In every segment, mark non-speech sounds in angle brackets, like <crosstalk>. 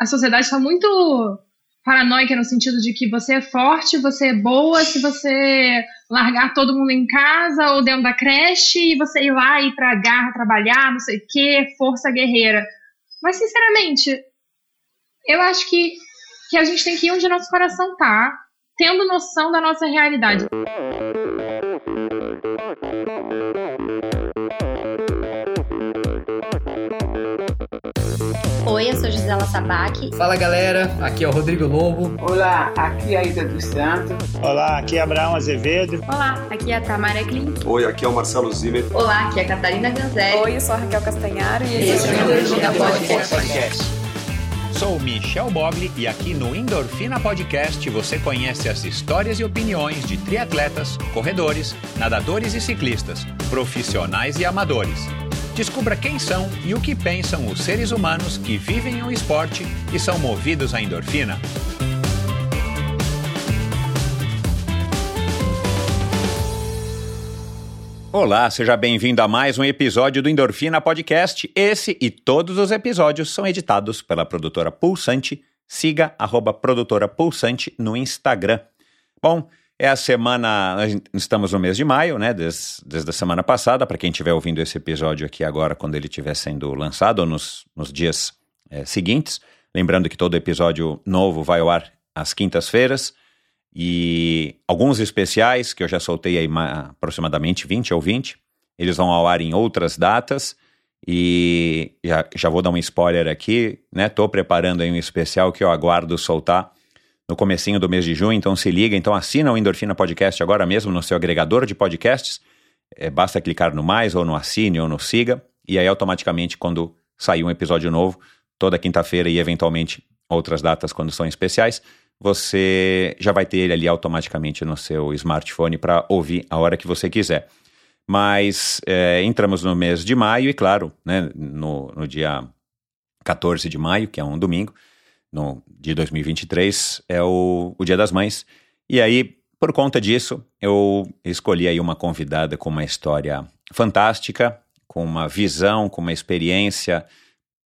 a sociedade está muito paranoica no sentido de que você é forte, você é boa se você largar todo mundo em casa ou dentro da creche e você ir lá ir pra garra trabalhar, não sei o que, força guerreira. Mas, sinceramente, eu acho que, que a gente tem que ir onde nosso coração tá, tendo noção da nossa realidade. Oi, eu sou Gisela Sabac. Fala galera, aqui é o Rodrigo Lobo. Olá, aqui é a Ida dos Santos. Olá, aqui é Abraão Azevedo. Olá, aqui é a Tamara Klink. Oi, aqui é o Marcelo Zimmer. Olá, aqui é a Catarina Ganzelli. Oi, eu sou a Raquel Castanharo e esse é o Endorfina Podcast. Podcast. Sou Michel Bogli e aqui no Endorfina Podcast você conhece as histórias e opiniões de triatletas, corredores, nadadores e ciclistas, profissionais e amadores. Descubra quem são e o que pensam os seres humanos que vivem o esporte e são movidos à endorfina. Olá, seja bem-vindo a mais um episódio do Endorfina Podcast. Esse e todos os episódios são editados pela produtora Pulsante. Siga arroba produtora Pulsante no Instagram. Bom, é a semana, estamos no mês de maio, né? Desde, desde a semana passada, para quem estiver ouvindo esse episódio aqui agora, quando ele estiver sendo lançado, ou nos, nos dias é, seguintes. Lembrando que todo episódio novo vai ao ar às quintas-feiras. E alguns especiais, que eu já soltei aí aproximadamente 20 ou 20, eles vão ao ar em outras datas. E já, já vou dar um spoiler aqui, né? Estou preparando aí um especial que eu aguardo soltar no comecinho do mês de junho, então se liga, então assina o Endorfina Podcast agora mesmo no seu agregador de podcasts. É, basta clicar no mais, ou no assine, ou no siga, e aí automaticamente quando sair um episódio novo, toda quinta-feira e eventualmente outras datas quando são especiais, você já vai ter ele ali automaticamente no seu smartphone para ouvir a hora que você quiser. Mas é, entramos no mês de maio e, claro, né, no, no dia 14 de maio, que é um domingo, no, de 2023 é o, o Dia das Mães. E aí, por conta disso, eu escolhi aí uma convidada com uma história fantástica, com uma visão, com uma experiência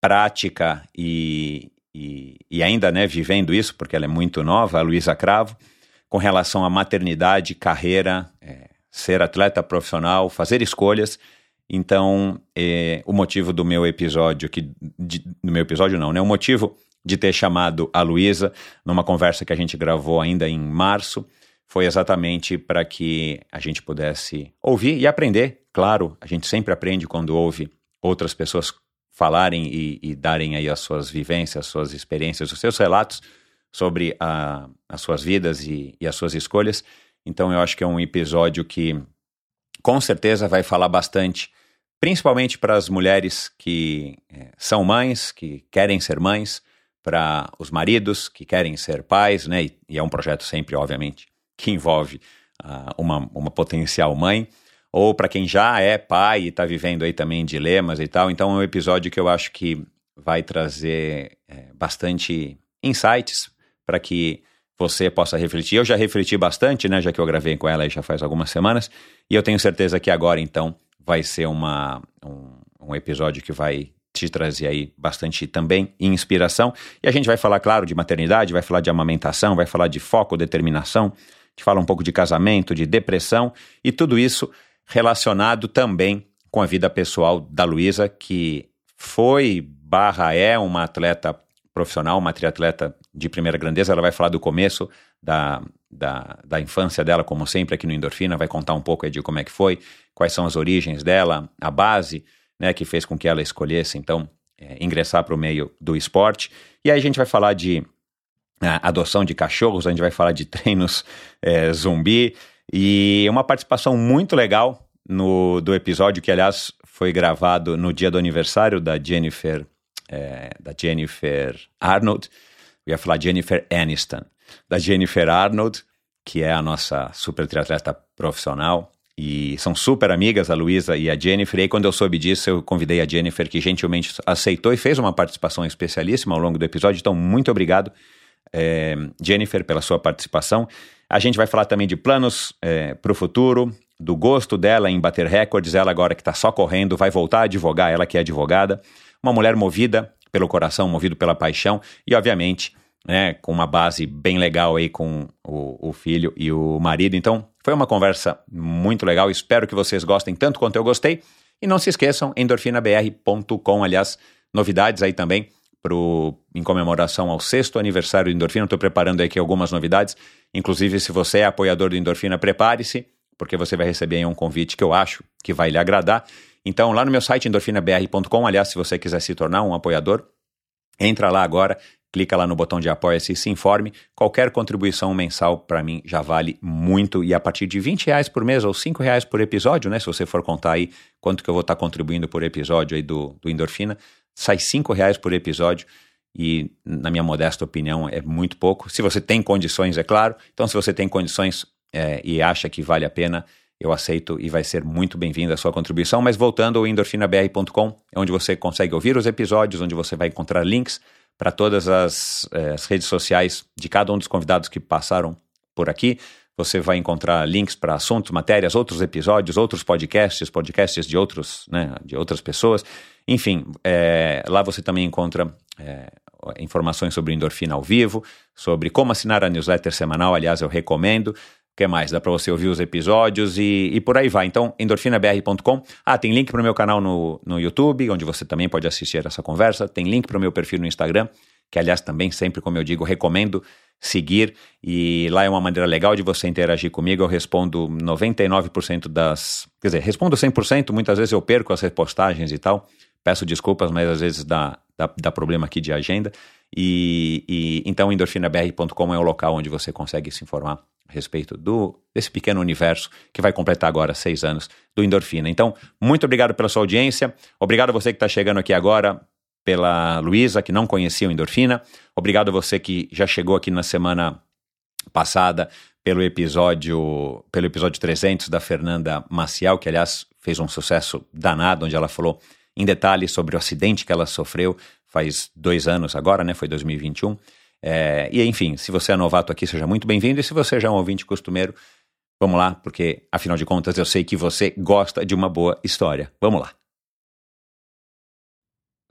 prática e, e, e ainda né, vivendo isso, porque ela é muito nova, a Luísa Cravo, com relação à maternidade, carreira, é, ser atleta profissional, fazer escolhas. Então, é, o motivo do meu episódio, que, de, do meu episódio não, né? O motivo de ter chamado a Luísa numa conversa que a gente gravou ainda em março foi exatamente para que a gente pudesse ouvir e aprender. Claro, a gente sempre aprende quando ouve outras pessoas falarem e, e darem aí as suas vivências, as suas experiências, os seus relatos sobre a, as suas vidas e, e as suas escolhas. Então eu acho que é um episódio que com certeza vai falar bastante, principalmente para as mulheres que é, são mães, que querem ser mães, para os maridos que querem ser pais, né? E, e é um projeto sempre, obviamente, que envolve uh, uma, uma potencial mãe, ou para quem já é pai e está vivendo aí também dilemas e tal. Então é um episódio que eu acho que vai trazer é, bastante insights para que você possa refletir. Eu já refleti bastante, né? Já que eu gravei com ela já faz algumas semanas, e eu tenho certeza que agora então vai ser uma, um, um episódio que vai te trazer aí bastante também inspiração. E a gente vai falar, claro, de maternidade, vai falar de amamentação, vai falar de foco, determinação, gente fala um pouco de casamento, de depressão e tudo isso relacionado também com a vida pessoal da Luísa, que foi barra é uma atleta profissional, uma triatleta de primeira grandeza. Ela vai falar do começo da, da, da infância dela, como sempre, aqui no Endorfina, vai contar um pouco de como é que foi, quais são as origens dela, a base né, que fez com que ela escolhesse, então, é, ingressar para o meio do esporte. E aí a gente vai falar de é, adoção de cachorros, a gente vai falar de <laughs> treinos é, zumbi e uma participação muito legal no, do episódio que, aliás, foi gravado no dia do aniversário da Jennifer, é, da Jennifer Arnold. Eu ia falar Jennifer Aniston, da Jennifer Arnold, que é a nossa super triatleta profissional e são super amigas, a Luísa e a Jennifer. E aí, quando eu soube disso, eu convidei a Jennifer, que gentilmente aceitou e fez uma participação especialíssima ao longo do episódio. Então, muito obrigado, é, Jennifer, pela sua participação. A gente vai falar também de planos é, para o futuro, do gosto dela em bater recordes. Ela, agora que está só correndo, vai voltar a advogar, ela que é advogada. Uma mulher movida pelo coração, movido pela paixão e, obviamente, né, com uma base bem legal aí com o, o, filho e o marido. Então, foi uma conversa muito legal. Espero que vocês gostem tanto quanto eu gostei. E não se esqueçam, endorfinabr.com, aliás, novidades aí também pro, em comemoração ao sexto aniversário do Endorfina. Estou preparando aqui algumas novidades. Inclusive, se você é apoiador do Endorfina, prepare-se, porque você vai receber aí um convite que eu acho que vai lhe agradar. Então, lá no meu site, endorfinabr.com, aliás, se você quiser se tornar um apoiador, entra lá agora, clica lá no botão de apoia-se e se informe. Qualquer contribuição mensal para mim já vale muito e a partir de 20 reais por mês ou 5 reais por episódio, né? Se você for contar aí quanto que eu vou estar tá contribuindo por episódio aí do, do Endorfina, sai 5 reais por episódio e, na minha modesta opinião, é muito pouco. Se você tem condições, é claro. Então, se você tem condições é, e acha que vale a pena, eu aceito e vai ser muito bem-vinda a sua contribuição. Mas voltando ao endorfinabr.com, é onde você consegue ouvir os episódios, onde você vai encontrar links para todas as, eh, as, redes sociais de cada um dos convidados que passaram por aqui. Você vai encontrar links para assuntos, matérias, outros episódios, outros podcasts, podcasts de, outros, né, de outras pessoas. Enfim, é, lá você também encontra é, informações sobre endorfina ao vivo, sobre como assinar a newsletter semanal. Aliás, eu recomendo. Que mais? Dá para você ouvir os episódios e, e por aí vai. Então, endorfinabr.com. Ah, tem link para o meu canal no, no YouTube, onde você também pode assistir essa conversa. Tem link para o meu perfil no Instagram, que aliás também sempre, como eu digo, recomendo seguir. E lá é uma maneira legal de você interagir comigo. Eu respondo 99% das. Quer dizer, respondo 100%. Muitas vezes eu perco as repostagens e tal. Peço desculpas, mas às vezes dá, dá, dá problema aqui de agenda. E, e então, endorfinabr.com é o local onde você consegue se informar a respeito do, desse pequeno universo que vai completar agora seis anos do Endorfina. Então, muito obrigado pela sua audiência. Obrigado a você que está chegando aqui agora, pela Luísa, que não conhecia o Endorfina. Obrigado a você que já chegou aqui na semana passada pelo episódio pelo episódio 300 da Fernanda Maciel, que aliás fez um sucesso danado, onde ela falou em detalhes sobre o acidente que ela sofreu faz dois anos agora, né? Foi 2021. É, e enfim, se você é novato aqui, seja muito bem-vindo. E se você já é um ouvinte costumeiro, vamos lá, porque afinal de contas eu sei que você gosta de uma boa história. Vamos lá.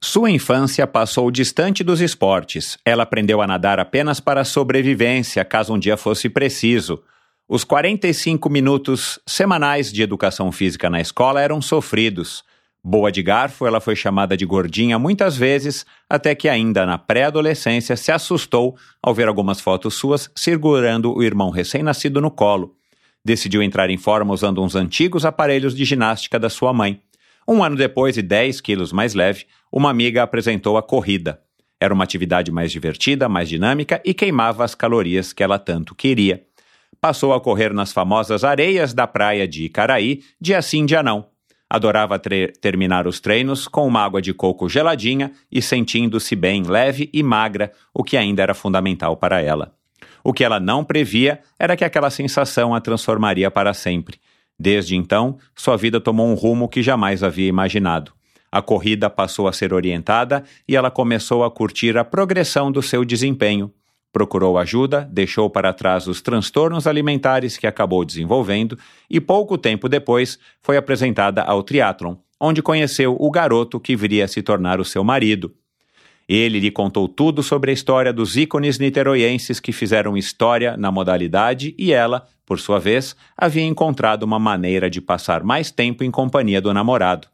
Sua infância passou distante dos esportes. Ela aprendeu a nadar apenas para sobrevivência, caso um dia fosse preciso. Os 45 minutos semanais de educação física na escola eram sofridos. Boa de garfo, ela foi chamada de gordinha muitas vezes, até que ainda na pré-adolescência se assustou ao ver algumas fotos suas segurando o irmão recém-nascido no colo. Decidiu entrar em forma usando uns antigos aparelhos de ginástica da sua mãe. Um ano depois e 10 quilos mais leve, uma amiga apresentou a corrida. Era uma atividade mais divertida, mais dinâmica e queimava as calorias que ela tanto queria. Passou a correr nas famosas areias da praia de Icaraí, dia sim, dia não Adorava terminar os treinos com uma água de coco geladinha e sentindo-se bem leve e magra, o que ainda era fundamental para ela. O que ela não previa era que aquela sensação a transformaria para sempre. Desde então, sua vida tomou um rumo que jamais havia imaginado. A corrida passou a ser orientada e ela começou a curtir a progressão do seu desempenho. Procurou ajuda, deixou para trás os transtornos alimentares que acabou desenvolvendo e pouco tempo depois foi apresentada ao triatlon, onde conheceu o garoto que viria a se tornar o seu marido. Ele lhe contou tudo sobre a história dos ícones niteroienses que fizeram história na modalidade e ela, por sua vez, havia encontrado uma maneira de passar mais tempo em companhia do namorado.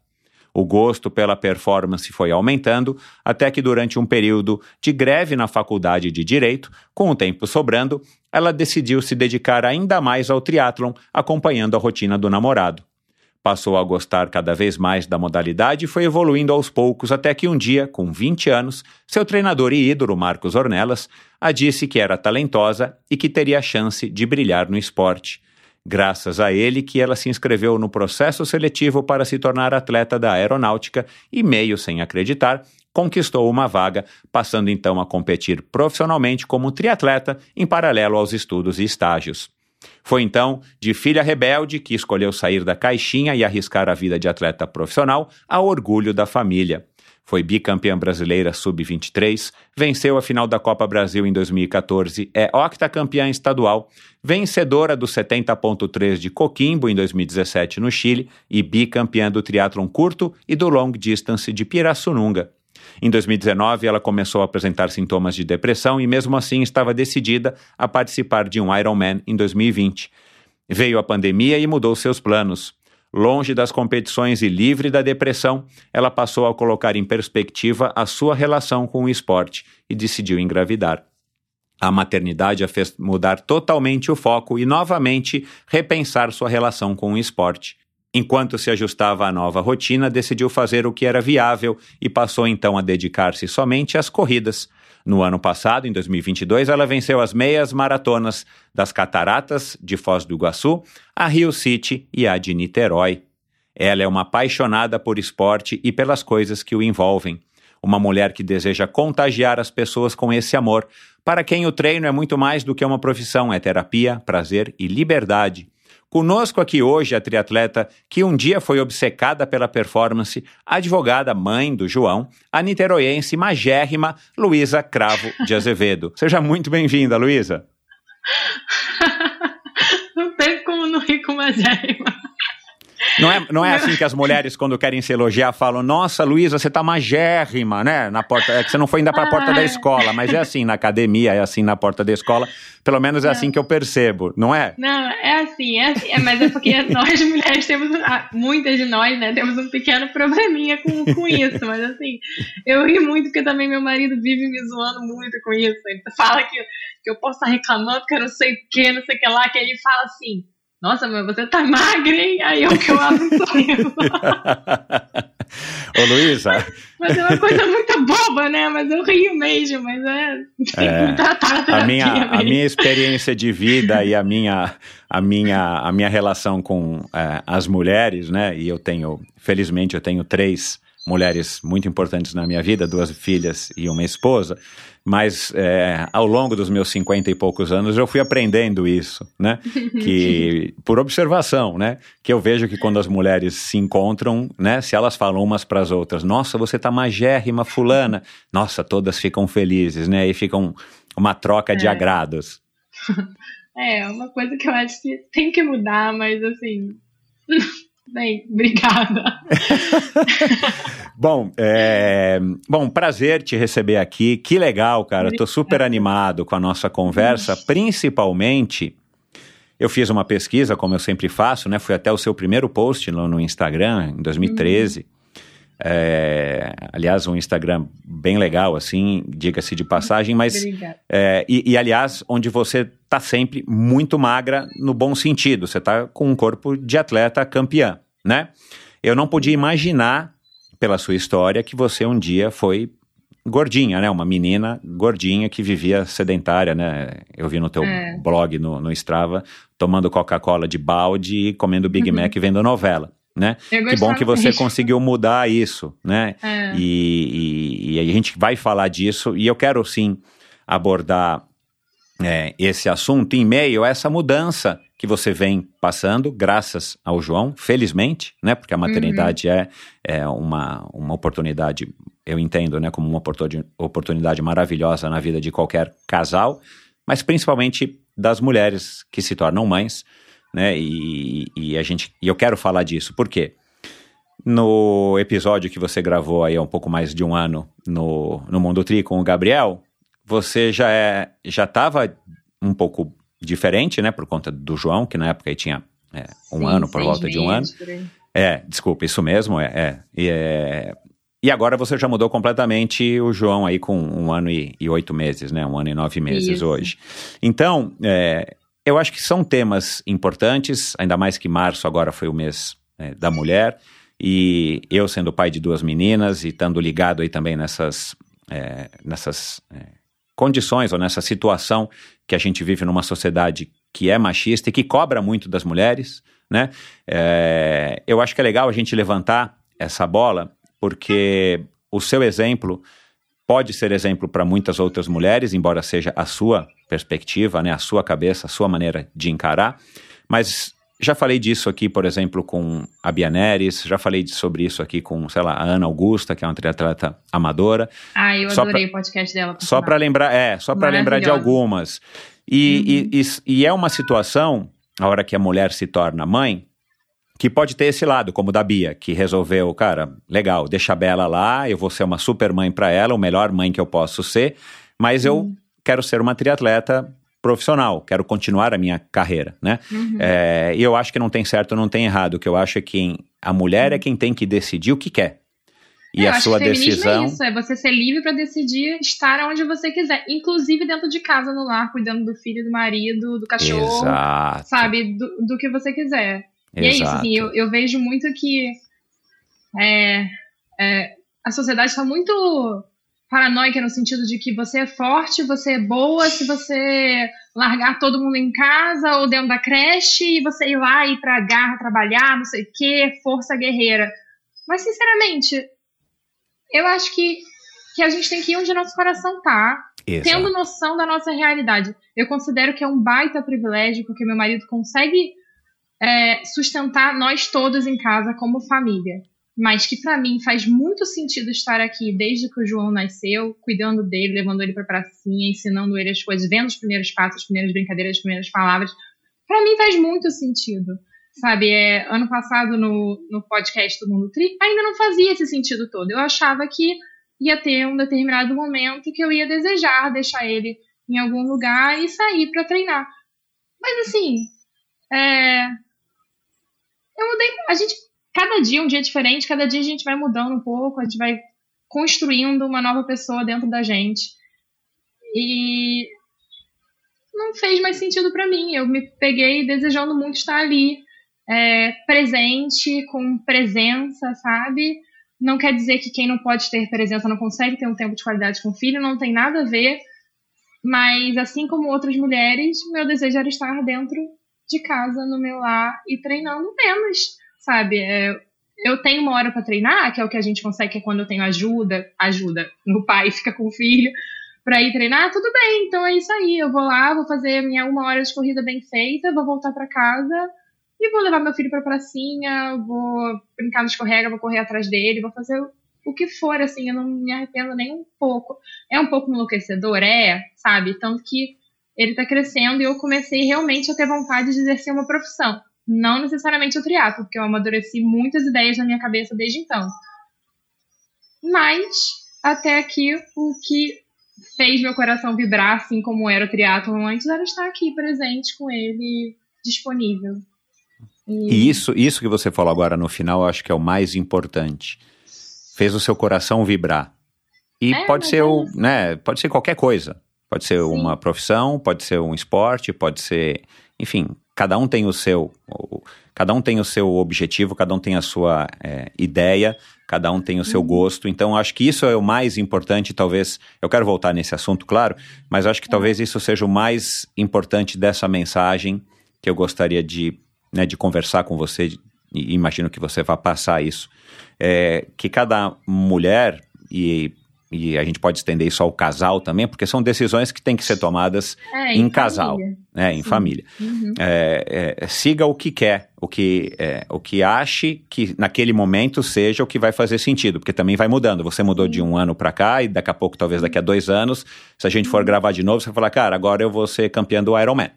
O gosto pela performance foi aumentando, até que durante um período de greve na faculdade de Direito, com o tempo sobrando, ela decidiu se dedicar ainda mais ao triatlon, acompanhando a rotina do namorado. Passou a gostar cada vez mais da modalidade e foi evoluindo aos poucos até que um dia, com 20 anos, seu treinador e ídolo, Marcos Ornelas, a disse que era talentosa e que teria chance de brilhar no esporte. Graças a ele que ela se inscreveu no processo seletivo para se tornar atleta da aeronáutica e, meio sem acreditar, conquistou uma vaga, passando então a competir profissionalmente como triatleta em paralelo aos estudos e estágios. Foi então de filha rebelde que escolheu sair da caixinha e arriscar a vida de atleta profissional a orgulho da família. Foi bicampeã brasileira sub-23, venceu a final da Copa Brasil em 2014, é octacampeã estadual, vencedora do 70.3 de Coquimbo em 2017 no Chile e bicampeã do triatlon curto e do long distance de Pirassununga. Em 2019, ela começou a apresentar sintomas de depressão e, mesmo assim, estava decidida a participar de um Ironman em 2020. Veio a pandemia e mudou seus planos. Longe das competições e livre da depressão, ela passou a colocar em perspectiva a sua relação com o esporte e decidiu engravidar. A maternidade a fez mudar totalmente o foco e novamente repensar sua relação com o esporte. Enquanto se ajustava à nova rotina, decidiu fazer o que era viável e passou então a dedicar-se somente às corridas. No ano passado, em 2022, ela venceu as meias maratonas das Cataratas de Foz do Iguaçu, a Rio City e a de Niterói. Ela é uma apaixonada por esporte e pelas coisas que o envolvem. Uma mulher que deseja contagiar as pessoas com esse amor, para quem o treino é muito mais do que uma profissão, é terapia, prazer e liberdade. Conosco aqui hoje a triatleta que um dia foi obcecada pela performance, advogada mãe do João, a niteroiense magérrima Luísa Cravo de Azevedo. <laughs> Seja muito bem-vinda, Luísa. Não tem como não rir com magérrima. Não é, não é assim que as mulheres, quando querem se elogiar, falam: Nossa, Luísa, você tá magérrima, né? Na porta. É que você não foi ainda para a porta da escola, mas é assim na academia, é assim na porta da escola. Pelo menos é não. assim que eu percebo, não é? Não, é assim, é assim. É, mas é porque nós mulheres temos, muitas de nós, né, temos um pequeno probleminha com, com isso. Mas assim, eu ri muito porque também meu marido vive me zoando muito com isso. Ele fala que, que eu posso estar reclamando que eu não sei o que, não sei o que lá, que ele fala assim nossa, mas você tá magra, hein? Aí é o que eu abro um sorriso. <laughs> Ô, Luísa. Mas é uma coisa muito boba, né? Mas eu rio mesmo, mas é. é a, minha, a minha experiência de vida e a minha, a minha, a minha relação com é, as mulheres, né? E eu tenho, felizmente, eu tenho três mulheres muito importantes na minha vida, duas filhas e uma esposa, mas é, ao longo dos meus cinquenta e poucos anos eu fui aprendendo isso, né? <laughs> Que por observação, né? Que eu vejo que quando as mulheres se encontram, né? Se elas falam umas para as outras, nossa, você tá magérrima, fulana, nossa, todas ficam felizes, né? E ficam uma troca é. de agrados. <laughs> É, uma coisa que eu acho que tem que mudar, mas assim. <laughs> Bem, <laughs> obrigada. bom, é, bom, prazer te receber aqui. Que legal, cara. Estou super animado com a nossa conversa, principalmente. Eu fiz uma pesquisa, como eu sempre faço, né? Fui até o seu primeiro post no, no Instagram, em 2013. Uhum. É, aliás, um Instagram bem legal, assim, diga-se de passagem, mas. É, e, e, aliás, onde você está sempre muito magra no bom sentido. Você está com um corpo de atleta campeã, né? Eu não podia imaginar, pela sua história, que você um dia foi gordinha, né? Uma menina gordinha que vivia sedentária, né? Eu vi no teu é. blog, no, no Strava, tomando Coca-Cola de balde e comendo Big uhum. Mac vendo novela né? Que bom que você conseguiu mudar isso, né? É. E, e, e, a gente vai falar disso e eu quero sim abordar é, esse assunto em meio a essa mudança que você vem passando, graças ao João, felizmente, né? Porque a uhum. maternidade uhum. é, é uma, uma oportunidade, eu entendo, né? Como uma oportunidade maravilhosa na vida de qualquer casal, mas principalmente das mulheres que se tornam mães né? E, e a gente, e eu quero falar disso, por quê? No episódio que você gravou aí há um pouco mais de um ano no, no Mundo Tri com o Gabriel, você já é, já estava um pouco diferente, né? Por conta do João, que na época aí tinha é, um Sim, ano, por volta de um ano. É, desculpa, isso mesmo, é, é, e, é. E agora você já mudou completamente o João aí com um ano e, e oito meses, né? Um ano e nove meses isso. hoje. Então, é, eu acho que são temas importantes, ainda mais que março agora foi o mês né, da mulher, e eu sendo pai de duas meninas e estando ligado aí também nessas, é, nessas é, condições ou nessa situação que a gente vive numa sociedade que é machista e que cobra muito das mulheres, né? É, eu acho que é legal a gente levantar essa bola, porque o seu exemplo pode ser exemplo para muitas outras mulheres, embora seja a sua perspectiva, né, a sua cabeça, a sua maneira de encarar. Mas já falei disso aqui, por exemplo, com a Bia Neres, já falei sobre isso aqui com, sei lá, a Ana Augusta, que é uma triatleta amadora. Ah, eu só adorei pra, o podcast dela. Só para lembrar, é, só para lembrar de algumas. E, uhum. e, e, e é uma situação, a hora que a mulher se torna mãe, que pode ter esse lado, como o da Bia, que resolveu, cara, legal, deixa a Bela lá, eu vou ser uma super mãe para ela, o melhor mãe que eu posso ser, mas eu Uhum. quero ser uma triatleta profissional, quero continuar a minha carreira, né? Uhum. É, e eu acho que não tem certo, não tem errado. O que eu acho é que a mulher é quem tem que decidir o que quer. E É, eu a acho sua que feminismo decisão. é isso, é você ser livre para decidir estar onde você quiser, inclusive dentro de casa, no lar, cuidando do filho, do marido, do cachorro, Exato. sabe, do, do que você quiser. E é isso, exato. assim, eu, eu vejo muito que é, é, a sociedade está muito paranoica no sentido de que você é forte, você é boa se você largar todo mundo em casa ou dentro da creche e você ir lá e ir pra garra trabalhar, não sei o que, força guerreira. Mas, sinceramente, eu acho que, que a gente tem que ir onde nosso coração tá, Exato. tendo noção da nossa realidade. Eu considero que é um baita privilégio, porque meu marido consegue é, sustentar nós todos em casa como família. Mas que pra mim faz muito sentido estar aqui desde que o João nasceu, cuidando dele, levando ele pra pracinha, ensinando ele as coisas, vendo os primeiros passos, as primeiras brincadeiras, as primeiras palavras. Pra mim faz muito sentido. Sabe, é, ano passado no, no podcast do Mundo Tri, ainda não fazia esse sentido todo. Eu achava que ia ter um determinado momento que eu ia desejar deixar ele em algum lugar e sair para treinar. Mas assim, é, eu mudei. A gente, cada dia um dia diferente, cada dia a gente vai mudando um pouco, a gente vai construindo uma nova pessoa dentro da gente. E não fez mais sentido para mim. Eu me peguei desejando muito estar ali, é, presente, com presença, sabe? Não quer dizer que quem não pode ter presença não consegue ter um tempo de qualidade com o filho, não tem nada a ver. Mas, assim como outras mulheres, meu desejo era estar dentro de casa, no meu lar e treinando menos, sabe? É, eu tenho uma hora para treinar, que é o que a gente consegue, que é quando eu tenho ajuda, ajuda, o pai <laughs> fica com o filho, para ir treinar, tudo bem, então é isso aí. Eu vou lá, vou fazer minha uma hora de corrida bem feita, vou voltar para casa e vou levar meu filho pra pracinha, vou brincar no escorrega, vou correr atrás dele, vou fazer o que for, assim, eu não me arrependo nem um pouco. É um pouco enlouquecedor, é, sabe? Tanto que ele tá crescendo e eu comecei realmente a ter vontade de exercer uma profissão. Não necessariamente o triatlo, porque eu amadureci muitas ideias na minha cabeça desde então. Mas, até aqui, o que fez meu coração vibrar, assim como era o triatlo antes, era estar aqui presente com ele, disponível. E isso, isso que você falou agora no final, eu acho que é o mais importante. Fez o seu coração vibrar. E É, pode ser é o, né, pode ser qualquer coisa. Pode ser Sim. uma profissão, pode ser um esporte, pode ser, enfim, cada um tem o seu, cada um tem o seu objetivo, cada um tem a sua é, ideia, cada um tem o Uhum. seu gosto. Então, acho que isso é o mais importante, talvez. Eu quero voltar nesse assunto, claro, mas acho que Uhum. talvez isso seja o mais importante dessa mensagem que eu gostaria de, né, de conversar com você. E imagino que você vai passar isso. É, que cada mulher e e a gente pode estender isso ao casal também, porque são decisões que têm que ser tomadas É, em casal, família. né, em Sim. família. Uhum. É, é, siga o que quer, o que, é, o que ache que naquele momento seja o que vai fazer sentido, porque também vai mudando. Você mudou de um ano para cá e daqui a pouco, talvez daqui a dois anos, se a gente Uhum. for gravar de novo, você vai falar, cara, agora eu vou ser campeão do Ironman,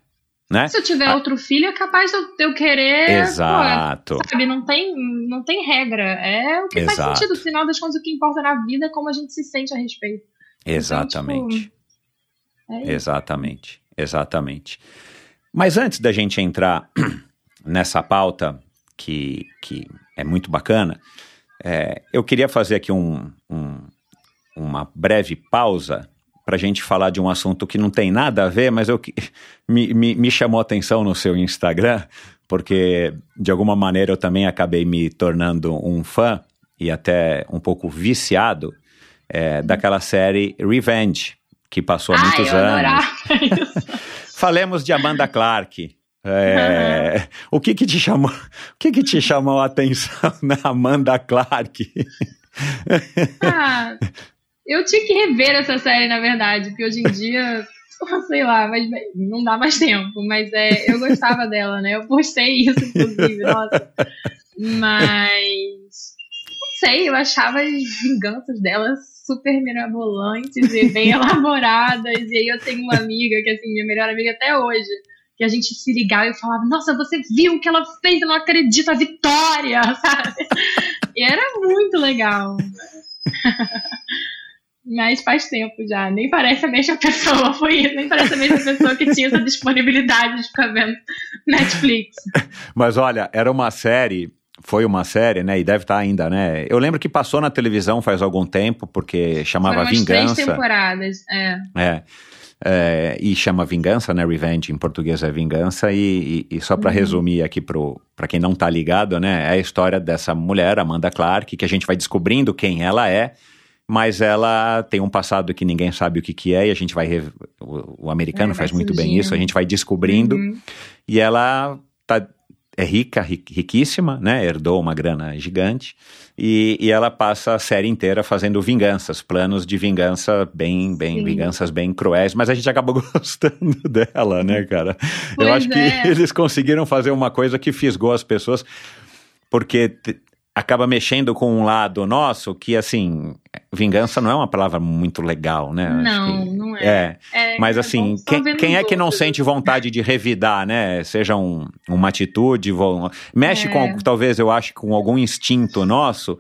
né? Se eu tiver outro filho, é capaz de eu, querer. Exato. pô, sabe, não tem, não tem regra. É o que Exato. faz sentido. No final das contas, o que importa na vida é como a gente se sente a respeito. Exatamente. tipo, É. Exatamente, exatamente. Mas antes da gente entrar <clears throat> nessa pauta que, que é muito bacana, é, eu queria fazer aqui um, um- uma breve pausa para a gente falar de um assunto que não tem nada a ver, mas eu, <laughs> me, me, me chamou a atenção no seu Instagram, porque de alguma maneira eu também acabei me tornando um fã e até um pouco viciado é, daquela série Revenge, que passou há muitos anos. <laughs> Falemos de Amanda Clark. É, o que que te chamou? O que que te chamou a atenção na Amanda Clark? Ah, eu tinha que rever essa série, na verdade, porque hoje em dia, <laughs> sei lá, mas não dá mais tempo. Mas é, eu gostava dela, né? Eu postei isso, inclusive, <laughs> nossa. Mas não sei, eu achava as vinganças dela super mirabolantes e bem <laughs> elaboradas. E aí eu tenho uma amiga que, assim, minha melhor amiga até hoje. que a gente se ligava e falava, nossa, você viu o que ela fez, eu não acredito, a vitória, sabe? E era muito legal. Mas faz tempo já, nem parece a mesma pessoa, <laughs> foi isso, nem parece a mesma pessoa que tinha essa disponibilidade de ficar vendo Netflix. <laughs> Mas olha, era uma série foi uma série, né? E deve estar ainda, né? Eu lembro que passou na televisão faz algum tempo, porque chamava Foram Vingança. três temporadas, é. É. É, e chama Vingança, né? Revenge em português é Vingança. E, e, e só para Uhum. resumir aqui para quem não tá ligado, né? É a história dessa mulher, Amanda Clark, que a gente vai descobrindo quem ela é, mas ela tem um passado que ninguém sabe o que, que é, e a gente vai. re- O, o americano É, faz muito bem isso, a gente vai descobrindo. Uhum. E ela tá, é rica, ri- riquíssima, né? Herdou uma grana gigante. E, e ela passa a série inteira fazendo vinganças, planos de vingança bem, bem, Sim. vinganças bem cruéis. Mas a gente acabou <laughs> gostando dela, né, cara? Eu Pois acho que é. eles conseguiram fazer uma coisa que fisgou as pessoas, porque acaba mexendo com um lado nosso que, assim, vingança não é uma palavra muito legal, né? Não, não é. É, É, mas é assim, bom só quem, quem é que não sente vontade de revidar, né? Seja um- uma atitude, mexe É. com, talvez eu acho, com algum instinto nosso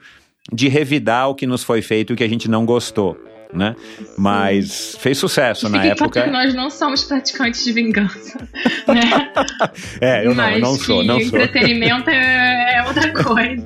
de revidar o que nos foi feito e que a gente não gostou, né? Mas fez sucesso na Fique claro época. que nós não somos praticantes de vingança. Né? <laughs> É, eu não, eu não sou, não sou. entretenimento é, é outra <laughs> coisa.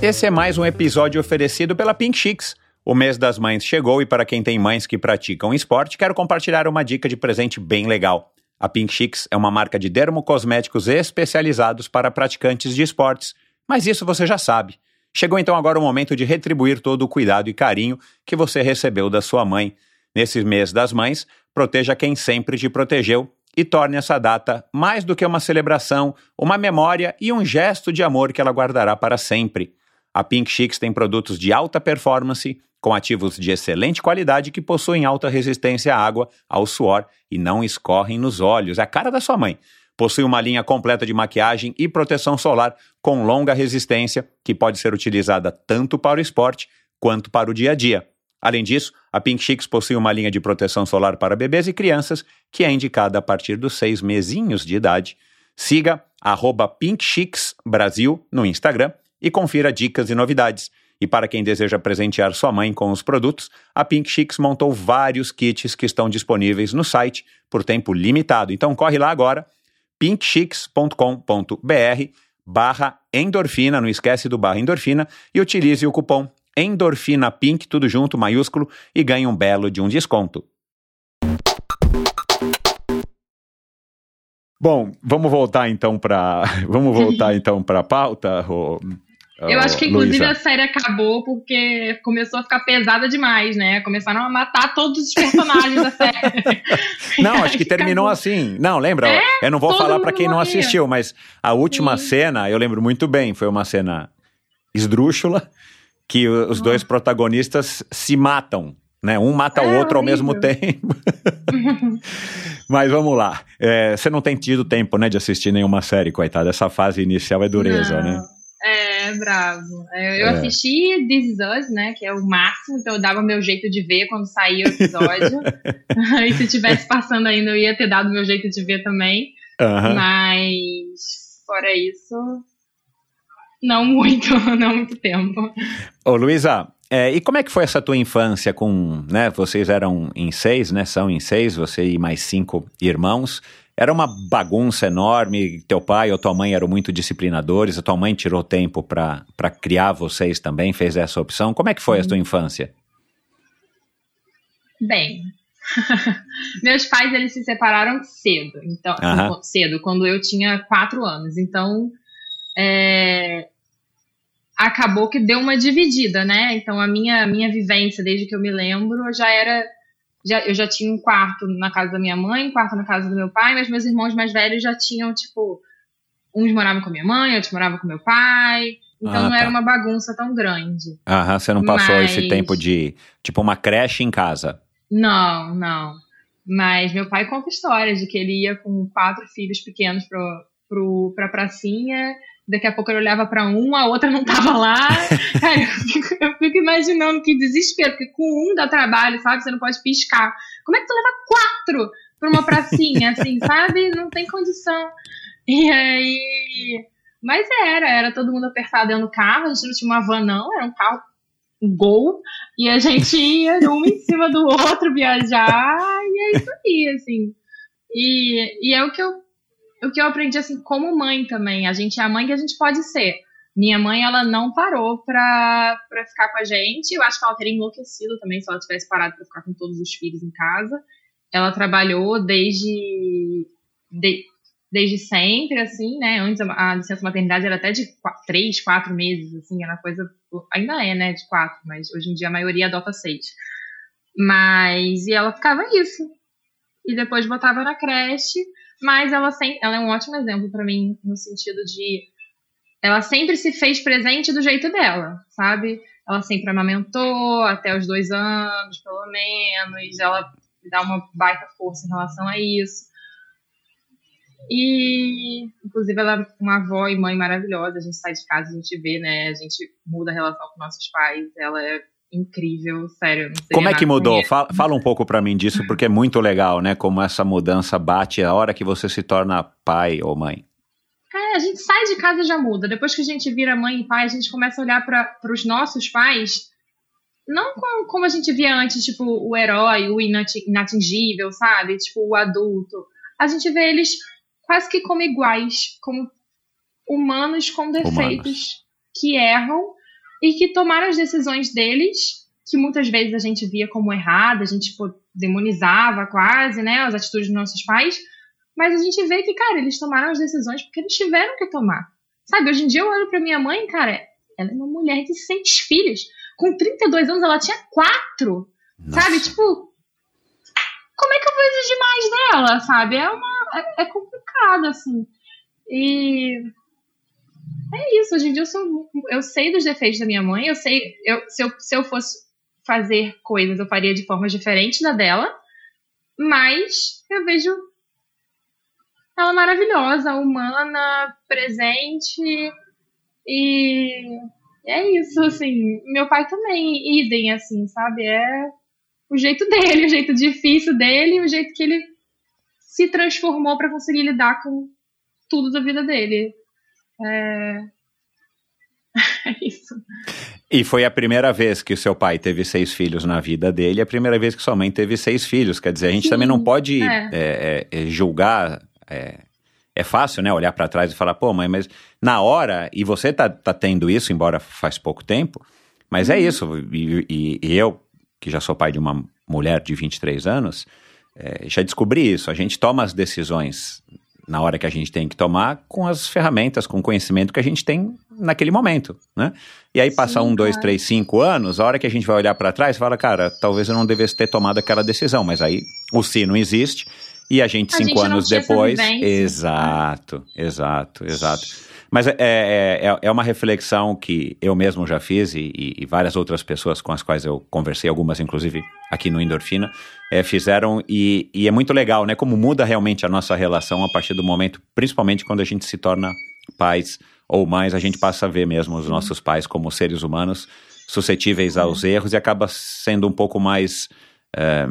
Esse é mais um episódio oferecido pela Pink Chicks. O mês das mães chegou e para quem tem mães que praticam esporte, quero compartilhar uma dica de presente bem legal. A Pink Chicks é uma marca de dermocosméticos especializados para praticantes de esportes. Mas isso você já sabe. Chegou então agora o momento de retribuir todo o cuidado e carinho que você recebeu da sua mãe. Nesse mês das mães, proteja quem sempre te protegeu e torne essa data mais do que uma celebração, uma memória e um gesto de amor que ela guardará para sempre. A Pink Chicks tem produtos de alta performance, com ativos de excelente qualidade que possuem alta resistência à água, ao suor e não escorrem nos olhos. É a cara da sua mãe. Possui uma linha completa de maquiagem e proteção solar com longa resistência, que pode ser utilizada tanto para o esporte quanto para o dia a dia. Além disso, a Pink Chicks possui uma linha de proteção solar para bebês e crianças, que é indicada a partir dos seis mesinhos de idade. Siga arroba Pink Chicks Brasil no Instagram e confira dicas e novidades. E para quem deseja presentear sua mãe com os produtos, a Pink Chicks montou vários kits que estão disponíveis no site por tempo limitado. Então corre lá agora, pinkchicks.com.br barra endorfina, não esquece do barra endorfina, e utilize o cupom endorfina pink, tudo junto, maiúsculo, e ganhe um belo de um desconto. Bom, vamos voltar então para <laughs> vamos voltar <laughs> então para a pauta. Eu acho que, inclusive, Luísa. a série acabou porque começou a ficar pesada demais, né? Começaram a matar todos os personagens da série. <laughs> Não, acho que terminou acabou. assim. Não, lembra? eu não vou todo falar para quem não morria. assistiu, mas a última Sim. cena, eu lembro muito bem, foi uma cena esdrúxula que os dois protagonistas se matam, né? Um mata o É, outro ao mesmo tempo. <laughs> mas vamos lá. É, você não tem tido tempo, né, de assistir nenhuma série, coitada. Essa fase inicial é dureza, Não. né? É, bravo. É, Eu É. assisti This Is Us, né? Que é o máximo, então eu dava meu jeito de ver quando saía o episódio. <laughs> e se tivesse passando ainda, eu ia ter dado meu jeito de ver também. Aham. Mas, fora isso, não muito, <laughs> não muito tempo. Ô, Luísa, é, e como é que foi essa tua infância com, né, vocês eram em seis, né, são em seis, você e mais cinco irmãos, era uma bagunça enorme, teu pai ou tua mãe eram muito disciplinadores, a tua mãe tirou tempo para criar vocês também, fez essa opção, como é que foi a tua infância? Bem, <laughs> meus pais eles se separaram cedo, então assim, Aham. co- cedo, quando eu tinha quatro anos. Então é, acabou que deu uma dividida, né? Então a minha minha vivência desde que eu me lembro já era já, eu já tinha um quarto na casa da minha mãe, um quarto na casa do meu pai, mas meus irmãos mais velhos já tinham tipo uns moravam com a minha mãe, outros moravam com meu pai. Então Ah, não tá. era uma bagunça tão grande. Aham, você não passou Mas- esse tempo de, tipo, uma creche em casa? Não, não. Mas meu pai conta histórias de que ele ia com quatro filhos pequenos pro, pro, pra pracinha, daqui a pouco eu olhava para um, a outra não tava lá. <laughs> Cara, eu fico, eu fico, imaginando que desespero, porque com um dá trabalho, sabe? Você não pode piscar. Como é que tu leva quatro pra uma pracinha, assim, <laughs> sabe? Não tem condição. E aí. Mas era, era todo mundo apertado dentro do carro, a gente não tinha uma van, não, era um carro um gol, e a gente ia um em cima do outro viajar, e é isso aí, assim. E, e é o que eu o que eu aprendi assim como mãe também. A gente é a mãe que a gente pode ser. Minha mãe, ela não parou pra, pra ficar com a gente. Eu acho que ela teria enlouquecido também se ela tivesse parado pra ficar com todos os filhos em casa. Ela trabalhou desde, de, desde sempre, assim, né? Antes a licença maternidade era até de quatro, três, quatro meses, assim, era coisa. Ainda é, né? De quatro, mas hoje em dia a maioria adota seis. Mas. E ela ficava isso. E depois botava na creche. Mas ela, ela é um ótimo exemplo para mim, no sentido de. Ela sempre se fez presente do jeito dela, sabe? Ela sempre amamentou até os dois anos, pelo menos. Ela dá uma baita força em relação a isso. E, inclusive, ela é uma avó e mãe maravilhosa. A gente sai de casa, a gente vê, né? A gente muda a relação com nossos pais. Ela é incrível, sério. Como é que mudou? Fala, fala, um pouco para mim disso, porque é muito legal, né? Como essa mudança bate a hora que você se torna pai ou mãe. É, a gente sai de casa e já muda. Depois que a gente vira mãe e pai, a gente começa a olhar para os nossos pais, não como, como a gente via antes, tipo, o herói, o inatingível, sabe? Tipo, o adulto. A gente vê eles quase que como iguais, como humanos com defeitos humanos. que erram e que tomaram as decisões deles, que muitas vezes a gente via como errada, a gente demonizava quase, né, as atitudes dos nossos pais, mas a gente vê que, cara, eles tomaram as decisões porque eles tiveram que tomar. Sabe, hoje em dia eu olho pra minha mãe, cara, ela é uma mulher de seis filhos. Com 32 anos ela tinha quatro. Nossa. Sabe, tipo, como é que eu vou exigir mais dela, sabe? É uma é, é complicado assim. E é isso, hoje em dia eu, sou, eu sei dos defeitos da minha mãe, eu sei, eu, se, eu, se eu fosse fazer coisas, eu faria de forma diferente da dela, mas eu vejo ela maravilhosa, humana, presente, e é isso, assim, meu pai também, idem, assim, sabe, é o jeito dele, <laughs> o jeito difícil dele, o jeito que ele se transformou para conseguir lidar com tudo da vida dele. É... <laughs> é isso. E foi a primeira vez que o seu pai teve seis filhos na vida dele, a primeira vez que sua mãe teve seis filhos. Quer dizer, a gente Sim, também não pode é. É, é, é julgar. É, é, fácil, né, olhar para trás e falar, pô, mãe, mas na hora, e você tá, tá tendo isso, embora faz pouco tempo, mas é uhum. isso. E, e, e, eu, que já sou pai de uma mulher de 23 anos, é, já descobri isso. A gente toma as decisões na hora que a gente tem que tomar, com as ferramentas, com o conhecimento que a gente tem naquele momento, né? E aí passa Sim, um, dois, três, cinco anos, a hora que a gente vai olhar para trás, fala, cara, talvez eu não devesse ter tomado aquela decisão, mas aí o si não existe e a gente a cinco gente anos depois, exato, exato, exato. Mas é, é, é, é, uma reflexão que eu mesmo já fiz e, e, várias outras pessoas com as quais eu conversei, algumas inclusive aqui no Endorfina, é, fizeram e, e, é muito legal, né? Como muda realmente a nossa relação a partir do momento, principalmente quando a gente se torna pais ou mães, a gente passa a ver mesmo os nossos pais como seres humanos suscetíveis aos erros e acaba sendo um pouco mais é,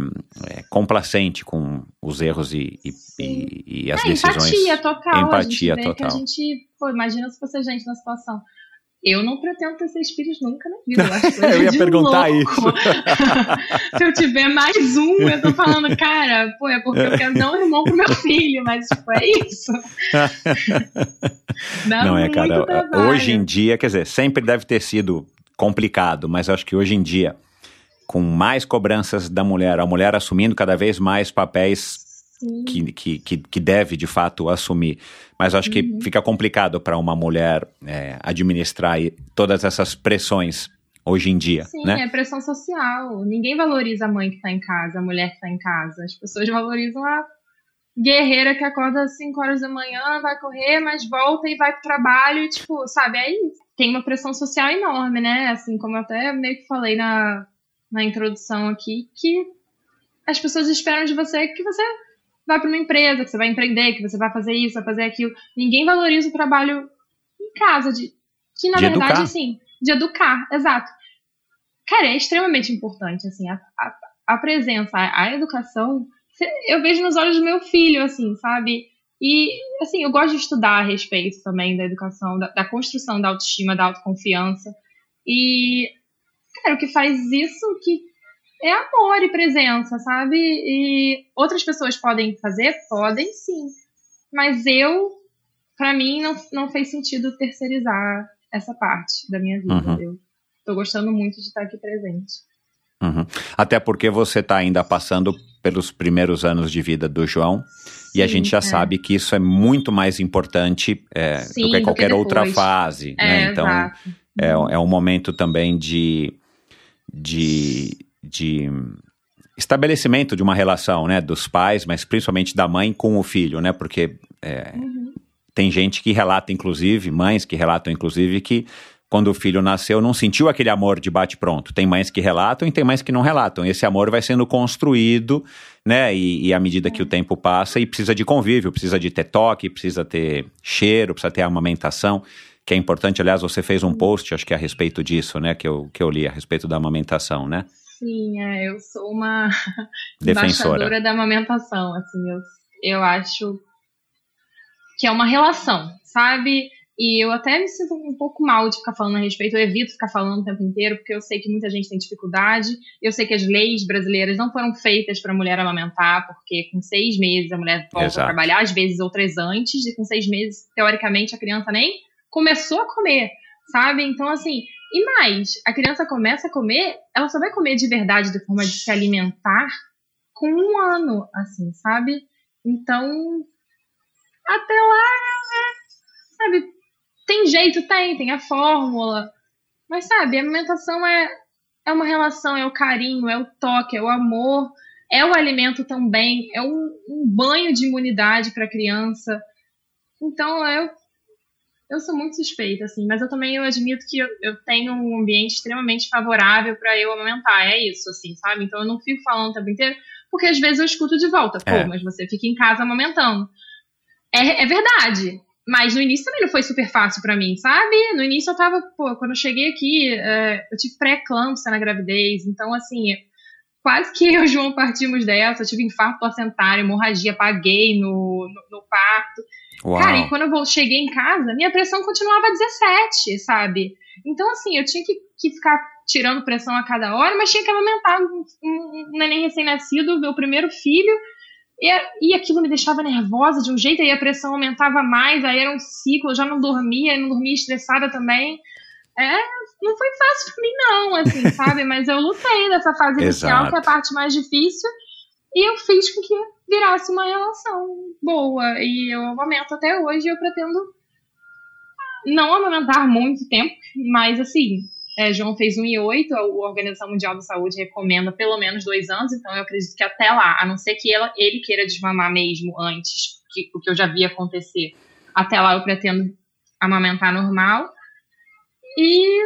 é, complacente com os erros e, e, e, e as é, decisões. Empatia total. Empatia total. a gente, pô, imagina se fosse a gente na situação. Eu não pretendo ter seis filhos nunca na vida. Eu, <laughs> eu ia perguntar louco. isso. <laughs> se eu tiver mais um, eu tô falando, cara, pô, é porque eu quero dar um irmão pro meu filho, mas tipo, é isso. <laughs> não é, cara. Hoje em dia, quer dizer, sempre deve ter sido complicado, mas acho que hoje em dia com mais cobranças da mulher, a mulher assumindo cada vez mais papéis que, que, que, deve de fato assumir. Mas acho que uhum. fica complicado para uma mulher é, administrar todas essas pressões hoje em dia. Sim, né? é pressão social. Ninguém valoriza a mãe que está em casa, a mulher que está em casa. As pessoas valorizam a guerreira que acorda às 5 horas da manhã, vai correr, mas volta e vai pro trabalho, e, tipo, sabe, aí tem uma pressão social enorme, né? Assim, como eu até meio que falei na, na introdução aqui, que as pessoas esperam de você que você vai para uma empresa, que você vai empreender, que você vai fazer isso, vai fazer aquilo. Ninguém valoriza o trabalho em casa, de, que na De verdade, educar. assim, de educar, exato. Cara, é extremamente importante, assim, a, a, a presença, a, a educação, eu vejo nos olhos do meu filho, assim, sabe? E, assim, eu gosto de estudar a respeito também da educação, da, da construção da autoestima, da autoconfiança. E, cara, o que faz isso que é amor e presença, sabe? E outras pessoas podem fazer? Podem sim. Mas eu, pra mim, não, não fez sentido terceirizar essa parte da minha vida. Uhum. Eu tô gostando muito de estar aqui presente. Uhum. Até porque você está ainda passando pelos primeiros anos de vida do João e a Sim, gente já é. sabe que isso é muito mais importante é, Sim, do do que que qualquer outra depois. fase. né? É, Então exato. é, é um momento também de, de, de estabelecimento de uma relação, né, dos pais, mas principalmente da mãe com o filho, né, porque é, Uhum. tem gente que relata, inclusive, mães que relatam, inclusive, que quando o filho nasceu não sentiu aquele amor de bate-pronto. Tem mães que relatam e tem mães que não relatam. Esse amor vai sendo construído, né? E, e à medida que o tempo passa, e precisa de convívio, precisa de ter toque, precisa ter cheiro, precisa ter amamentação, que é importante. Aliás, você fez um post, acho que a respeito disso, né? Que eu, que eu li, a respeito da amamentação, né? Sim, é, eu sou uma <laughs> Defensora. da amamentação, assim, eu, eu acho que é uma relação, sabe? E eu até me sinto um pouco mal de ficar falando a respeito, eu evito ficar falando o tempo inteiro, porque eu sei que muita gente tem dificuldade, eu sei que as leis brasileiras não foram feitas para a mulher amamentar, porque com seis meses a mulher volta Exato. a trabalhar, às vezes outras antes, e com seis meses, teoricamente, a criança nem começou a comer, sabe? Então, assim, e mais, a criança começa a comer, ela só vai comer de verdade, de forma de se alimentar, com um ano, assim, sabe? Então, até lá, sabe? Tem jeito, tem, tem a fórmula. Mas, sabe, a alimentação é, é uma relação, é o carinho, é o toque, é o amor, é o alimento também, é um, um banho de imunidade para a criança. Então, eu, eu sou muito suspeita, assim, mas eu também eu admito que eu, eu tenho um ambiente extremamente favorável para eu amamentar, é isso, assim, sabe? Então eu não fico falando o tempo inteiro, porque às vezes eu escuto de volta, pô, É. mas você fica em casa amamentando. É, é verdade, mas no início também não foi super fácil pra mim, sabe? No início eu tava, pô, quando eu cheguei aqui, é, eu tive pré-eclâmpsia na gravidez, então assim, quase que eu e o João partimos dessa, eu tive infarto placentário, hemorragia, paguei no, no, no parto. Uau. Cara, e quando eu cheguei em casa, minha pressão continuava 17, sabe? Então, assim, eu tinha que, que ficar tirando pressão a cada hora, mas tinha que amamentar um, um, um neném recém-nascido, meu primeiro filho, e, e aquilo me deixava nervosa de um jeito, aí a pressão aumentava mais, aí era um ciclo, eu já não dormia, não dormia estressada também. É, não foi fácil pra mim, não, assim, <laughs> sabe? Mas eu lutei nessa fase inicial, que é a parte mais difícil, e eu fiz com que virasse uma relação boa. E eu amamento até hoje eu pretendo não amamentar muito tempo, mas assim, é, João fez 1 e 8, a Organização Mundial da Saúde recomenda pelo menos dois anos, então eu acredito que até lá, a não ser que ela, ele queira desmamar mesmo antes, que, o que eu já vi acontecer, até lá eu pretendo amamentar normal. E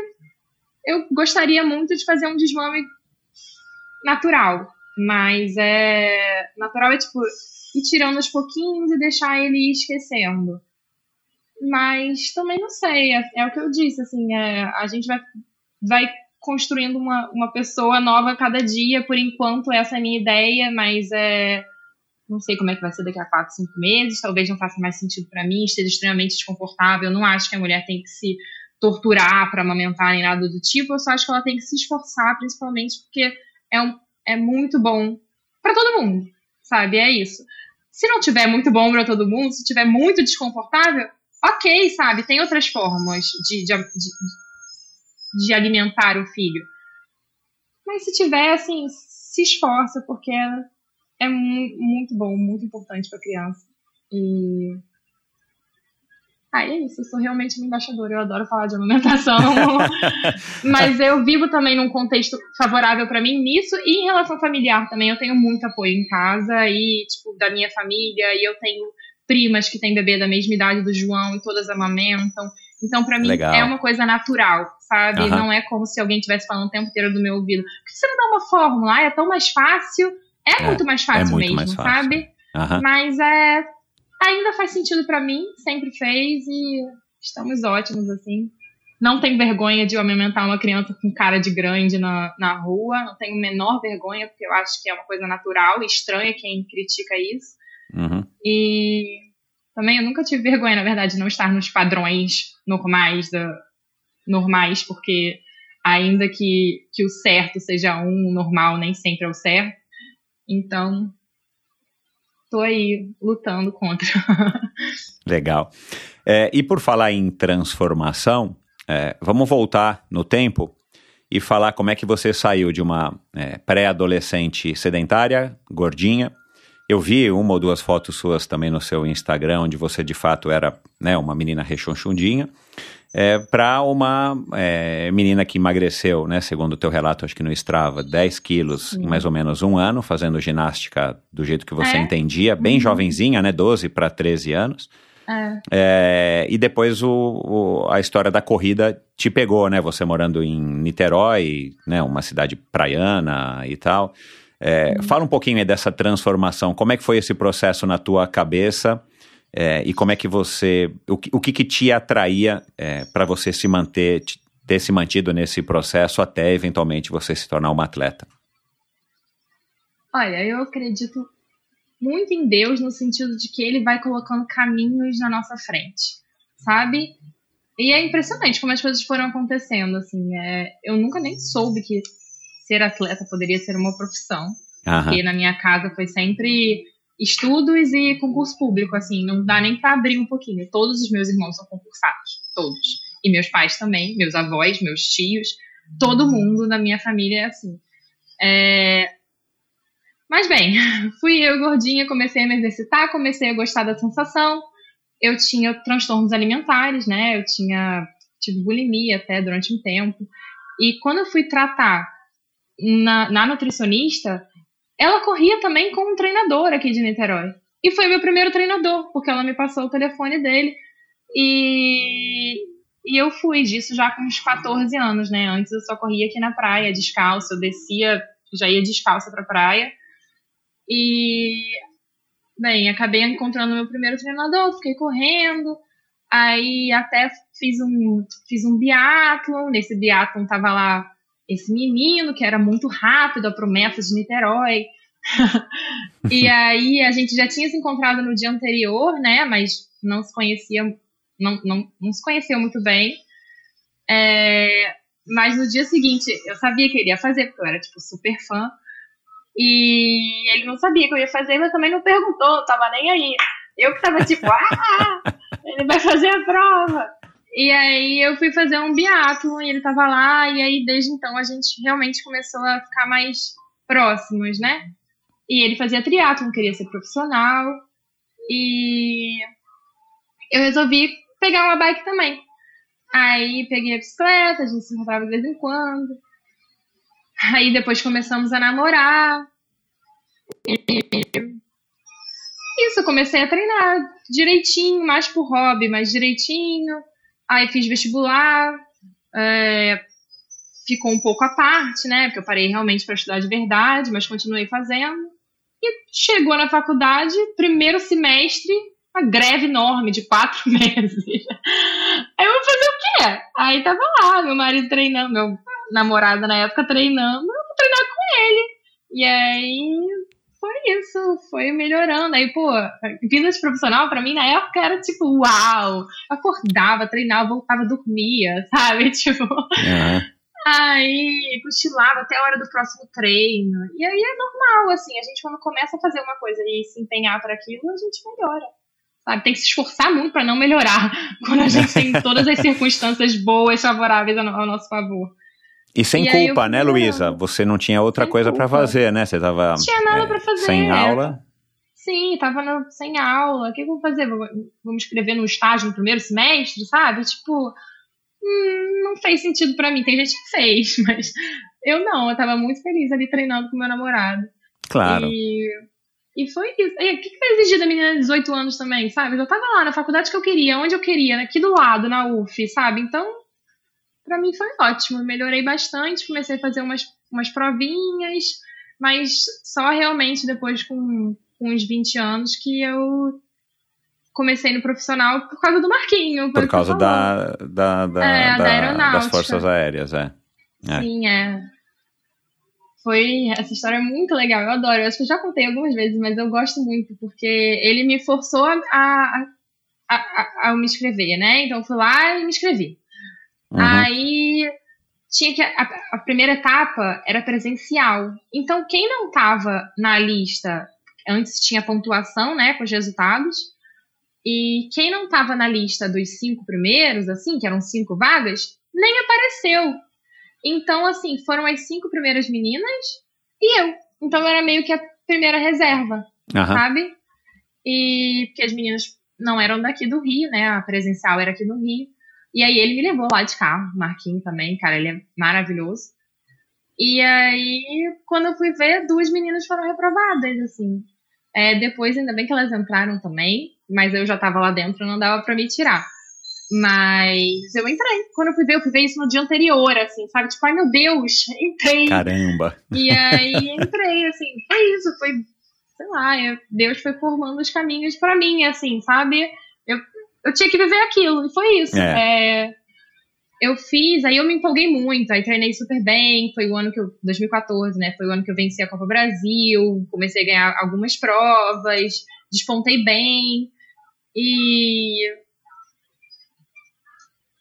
eu gostaria muito de fazer um desmame natural, mas é natural é tipo ir tirando aos pouquinhos e deixar ele ir esquecendo. Mas também não sei, é, é o que eu disse, assim, é, a gente vai, vai construindo uma, uma pessoa nova a cada dia, por enquanto essa é a minha ideia, mas é, não sei como é que vai ser daqui a quatro, cinco meses, talvez não faça mais sentido para mim, esteja extremamente desconfortável, eu não acho que a mulher tem que se torturar para amamentar nem nada do tipo, eu só acho que ela tem que se esforçar, principalmente porque é, um, é muito bom para todo mundo, sabe? É isso. Se não tiver muito bom para todo mundo, se tiver muito desconfortável, ok, sabe? Tem outras formas de, de, de, de alimentar o filho. Mas se tiver, assim, se esforça, porque é, é mu muito bom, muito importante para criança. E. Ah, é isso, eu sou realmente uma embaixadora, eu adoro falar de amamentação. <laughs> mas eu vivo também num contexto favorável para mim nisso e em relação familiar também. Eu tenho muito apoio em casa e, tipo, da minha família, e eu tenho primas que têm bebê da mesma idade do João e todas amamentam. Então, para mim, Legal. é uma coisa natural, sabe? Aham. Não é como se alguém estivesse falando o tempo inteiro do meu ouvido. Por que você não dá uma fórmula? Ah, é tão mais fácil. É, É, muito mais fácil muito mesmo, mais fácil. sabe? Aham. Mas é. Ainda faz sentido para mim, sempre fez, e estamos ótimos, assim. Não tenho vergonha de amamentar uma criança com cara de grande na, na rua, não tenho menor vergonha, porque eu acho que é uma coisa natural e estranha quem critica isso. Uhum. E também eu nunca tive vergonha, na verdade, de não estar nos padrões normais, da, normais porque ainda que, que o certo seja um, o normal nem sempre é o certo. Então, tô aí lutando contra. <laughs> Legal. É, e por falar em transformação, é, vamos voltar no tempo e falar como é que você saiu de uma é, pré-adolescente sedentária, gordinha. Eu vi uma ou duas fotos suas também no seu Instagram, onde você de fato era né, uma menina rechonchundinha, é, para uma é, menina que emagreceu, né, segundo o teu relato, acho que no Strava, 10 quilos em mais ou menos um ano, fazendo ginástica do jeito que você É. entendia, bem Uhum. jovenzinha, né, 12 para 13 anos. É. É, e depois o, o- a história da corrida te pegou, né? Você morando em Niterói, né? Uma cidade praiana e tal. É, Fala um pouquinho aí dessa transformação. Como é que foi esse processo na tua cabeça? É, e como é que você. O que, o que, que te atraía para você se manter, te- ter se mantido nesse processo até eventualmente você se tornar uma atleta? Olha, eu acredito muito em Deus no sentido de que ele vai colocando caminhos na nossa frente, sabe? E é impressionante como as coisas foram acontecendo, assim. É, eu nunca nem soube que ser atleta poderia ser uma profissão, Aham. porque na minha casa foi sempre estudos e concurso público, assim, não dá nem pra abrir um pouquinho. Todos os meus irmãos são concursados, todos. E meus pais também, meus avós, meus tios, todo mundo da minha família é assim. É, Mas bem, <laughs> fui eu gordinha, comecei a me exercitar, comecei a gostar da sensação. Eu tinha transtornos alimentares, né? Eu tinha tive bulimia até durante um tempo. E quando eu fui tratar na, na nutricionista, ela corria também com um treinador aqui de Niterói. E foi meu primeiro treinador, porque ela me passou o telefone dele. E, e eu fui disso já com uns 14 anos, né? Antes eu só corria aqui na praia, descalço. Eu descia, já ia descalça pra praia. E, bem, acabei encontrando meu primeiro treinador, fiquei correndo. Aí até fiz um, fiz um biatlon. Nesse biatlon tava lá esse menino que era muito rápido, a promessa de Niterói. <laughs> e aí a gente já tinha se encontrado no dia anterior, né? Mas não se conhecia, não, não, não se conheceu muito bem. É, mas no dia seguinte eu sabia que ele ia fazer, porque eu era tipo super fã. E ele não sabia que eu ia fazer, mas também não perguntou, tava nem aí. Eu que tava tipo, <laughs> ah, ele vai fazer a prova. E aí eu fui fazer um biatlo e ele tava lá, e aí desde então a gente realmente começou a ficar mais próximos, né? E ele fazia triatlon, queria ser profissional. E eu resolvi pegar uma bike também. Aí peguei a bicicleta, a gente se encontrava de vez em quando. Aí depois começamos a namorar. E isso, comecei a treinar direitinho, mais por hobby, mais direitinho. Aí fiz vestibular, é, ficou um pouco à parte, né? Porque eu parei realmente para estudar de verdade, mas continuei fazendo. E chegou na faculdade, primeiro semestre, uma greve enorme de quatro <laughs> meses. Aí eu vou fazer o quê? Aí tava lá, meu marido treinando, meu namorado na época treinando, eu vou treinar com ele. E aí foi isso, foi melhorando. Aí, pô, vida de profissional pra mim na época era tipo, uau! Acordava, treinava, voltava, dormia, <laughs> sabe? Tipo. Uhum. Aí cochilava até a hora do próximo treino. E aí é normal, assim, a gente quando começa a fazer uma coisa e se empenhar para aquilo, a gente melhora. Sabe? Tem que se esforçar muito para não melhorar <laughs> quando a gente tem todas as circunstâncias boas, favoráveis ao nosso favor. E sem E culpa, eu né, Luísa? Você não tinha outra Sem coisa pra culpa. fazer, né? Você tava Não tinha nada é, pra fazer. sem aula. Sim, tava no- sem aula. O que eu vou fazer? Vou, vou me inscrever no estágio no primeiro semestre, sabe? Tipo, hum, não fez sentido pra mim. Tem gente que fez, <laughs> mas eu não. Eu tava muito feliz ali treinando com meu namorado. Claro. E, e foi isso. E o que, que vai exigir da menina de 18 anos também, sabe? Eu tava lá na faculdade que eu queria, onde eu queria, aqui do lado, na UF, sabe? Então, pra mim foi ótimo. Melhorei bastante, comecei a fazer umas, umas provinhas, mas só realmente depois com, com uns 20 anos que eu comecei no profissional por causa do Marquinho. Por causa da, da, da, é, da, da das forças aéreas, é. é. Sim, é. Foi. Essa história é muito legal, eu adoro. Eu acho que eu já contei algumas vezes, mas eu gosto muito, porque ele me forçou a, a, a, a me inscrever, né? Então eu fui lá e me inscrevi. Uhum. Aí tinha que. A, a, primeira etapa era presencial. Então, quem não estava na lista, antes tinha pontuação, né, com os resultados. E quem não estava na lista dos cinco primeiros, assim, que eram cinco vagas, nem apareceu. Então, assim, foram as cinco primeiras meninas e eu. Então era meio que a primeira reserva, uhum. sabe? E porque as meninas não eram daqui do Rio, né? A presencial era aqui no Rio. E aí ele me levou lá de carro, Marquinho também, cara, ele é maravilhoso. E aí, quando eu fui ver, duas meninas foram reprovadas, assim. É, depois, ainda bem que elas entraram também, mas eu já tava lá dentro, não dava para me tirar. Mas eu entrei. Quando eu fui ver, eu fui ver isso no dia anterior, assim, sabe? Tipo, ai meu Deus, <laughs> entrei. Caramba! E aí entrei, assim, foi isso, foi, sei lá, eu, Deus foi formando os caminhos para mim, assim, sabe? Eu, eu tinha que viver aquilo, e foi isso. É. É, eu fiz, aí eu me empolguei muito, aí treinei super bem, foi o ano que eu, 2014, né, foi o ano que eu venci a Copa Brasil, comecei a ganhar algumas provas, despontei bem, e...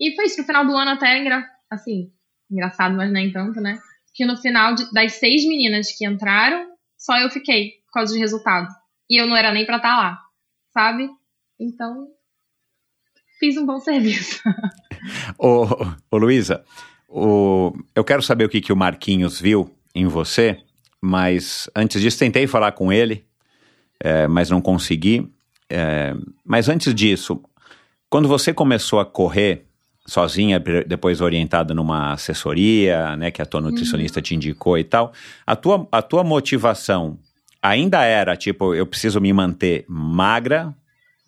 E foi isso, no final do ano até, engra... assim, engraçado, mas nem tanto, né, que no final de, das seis meninas que entraram, só eu fiquei, por causa do resultado. E eu não era nem pra estar tá lá, sabe? Então, fiz um bom serviço. ô, ô Luísa, eu quero saber o que, que o Marquinhos viu em você, mas antes disso tentei falar com ele, é, mas não consegui. É, mas antes disso, quando você começou a correr sozinha, depois orientada numa assessoria, né, que a tua nutricionista uhum. te indicou e tal, a tua, a tua motivação ainda era tipo, eu preciso me manter magra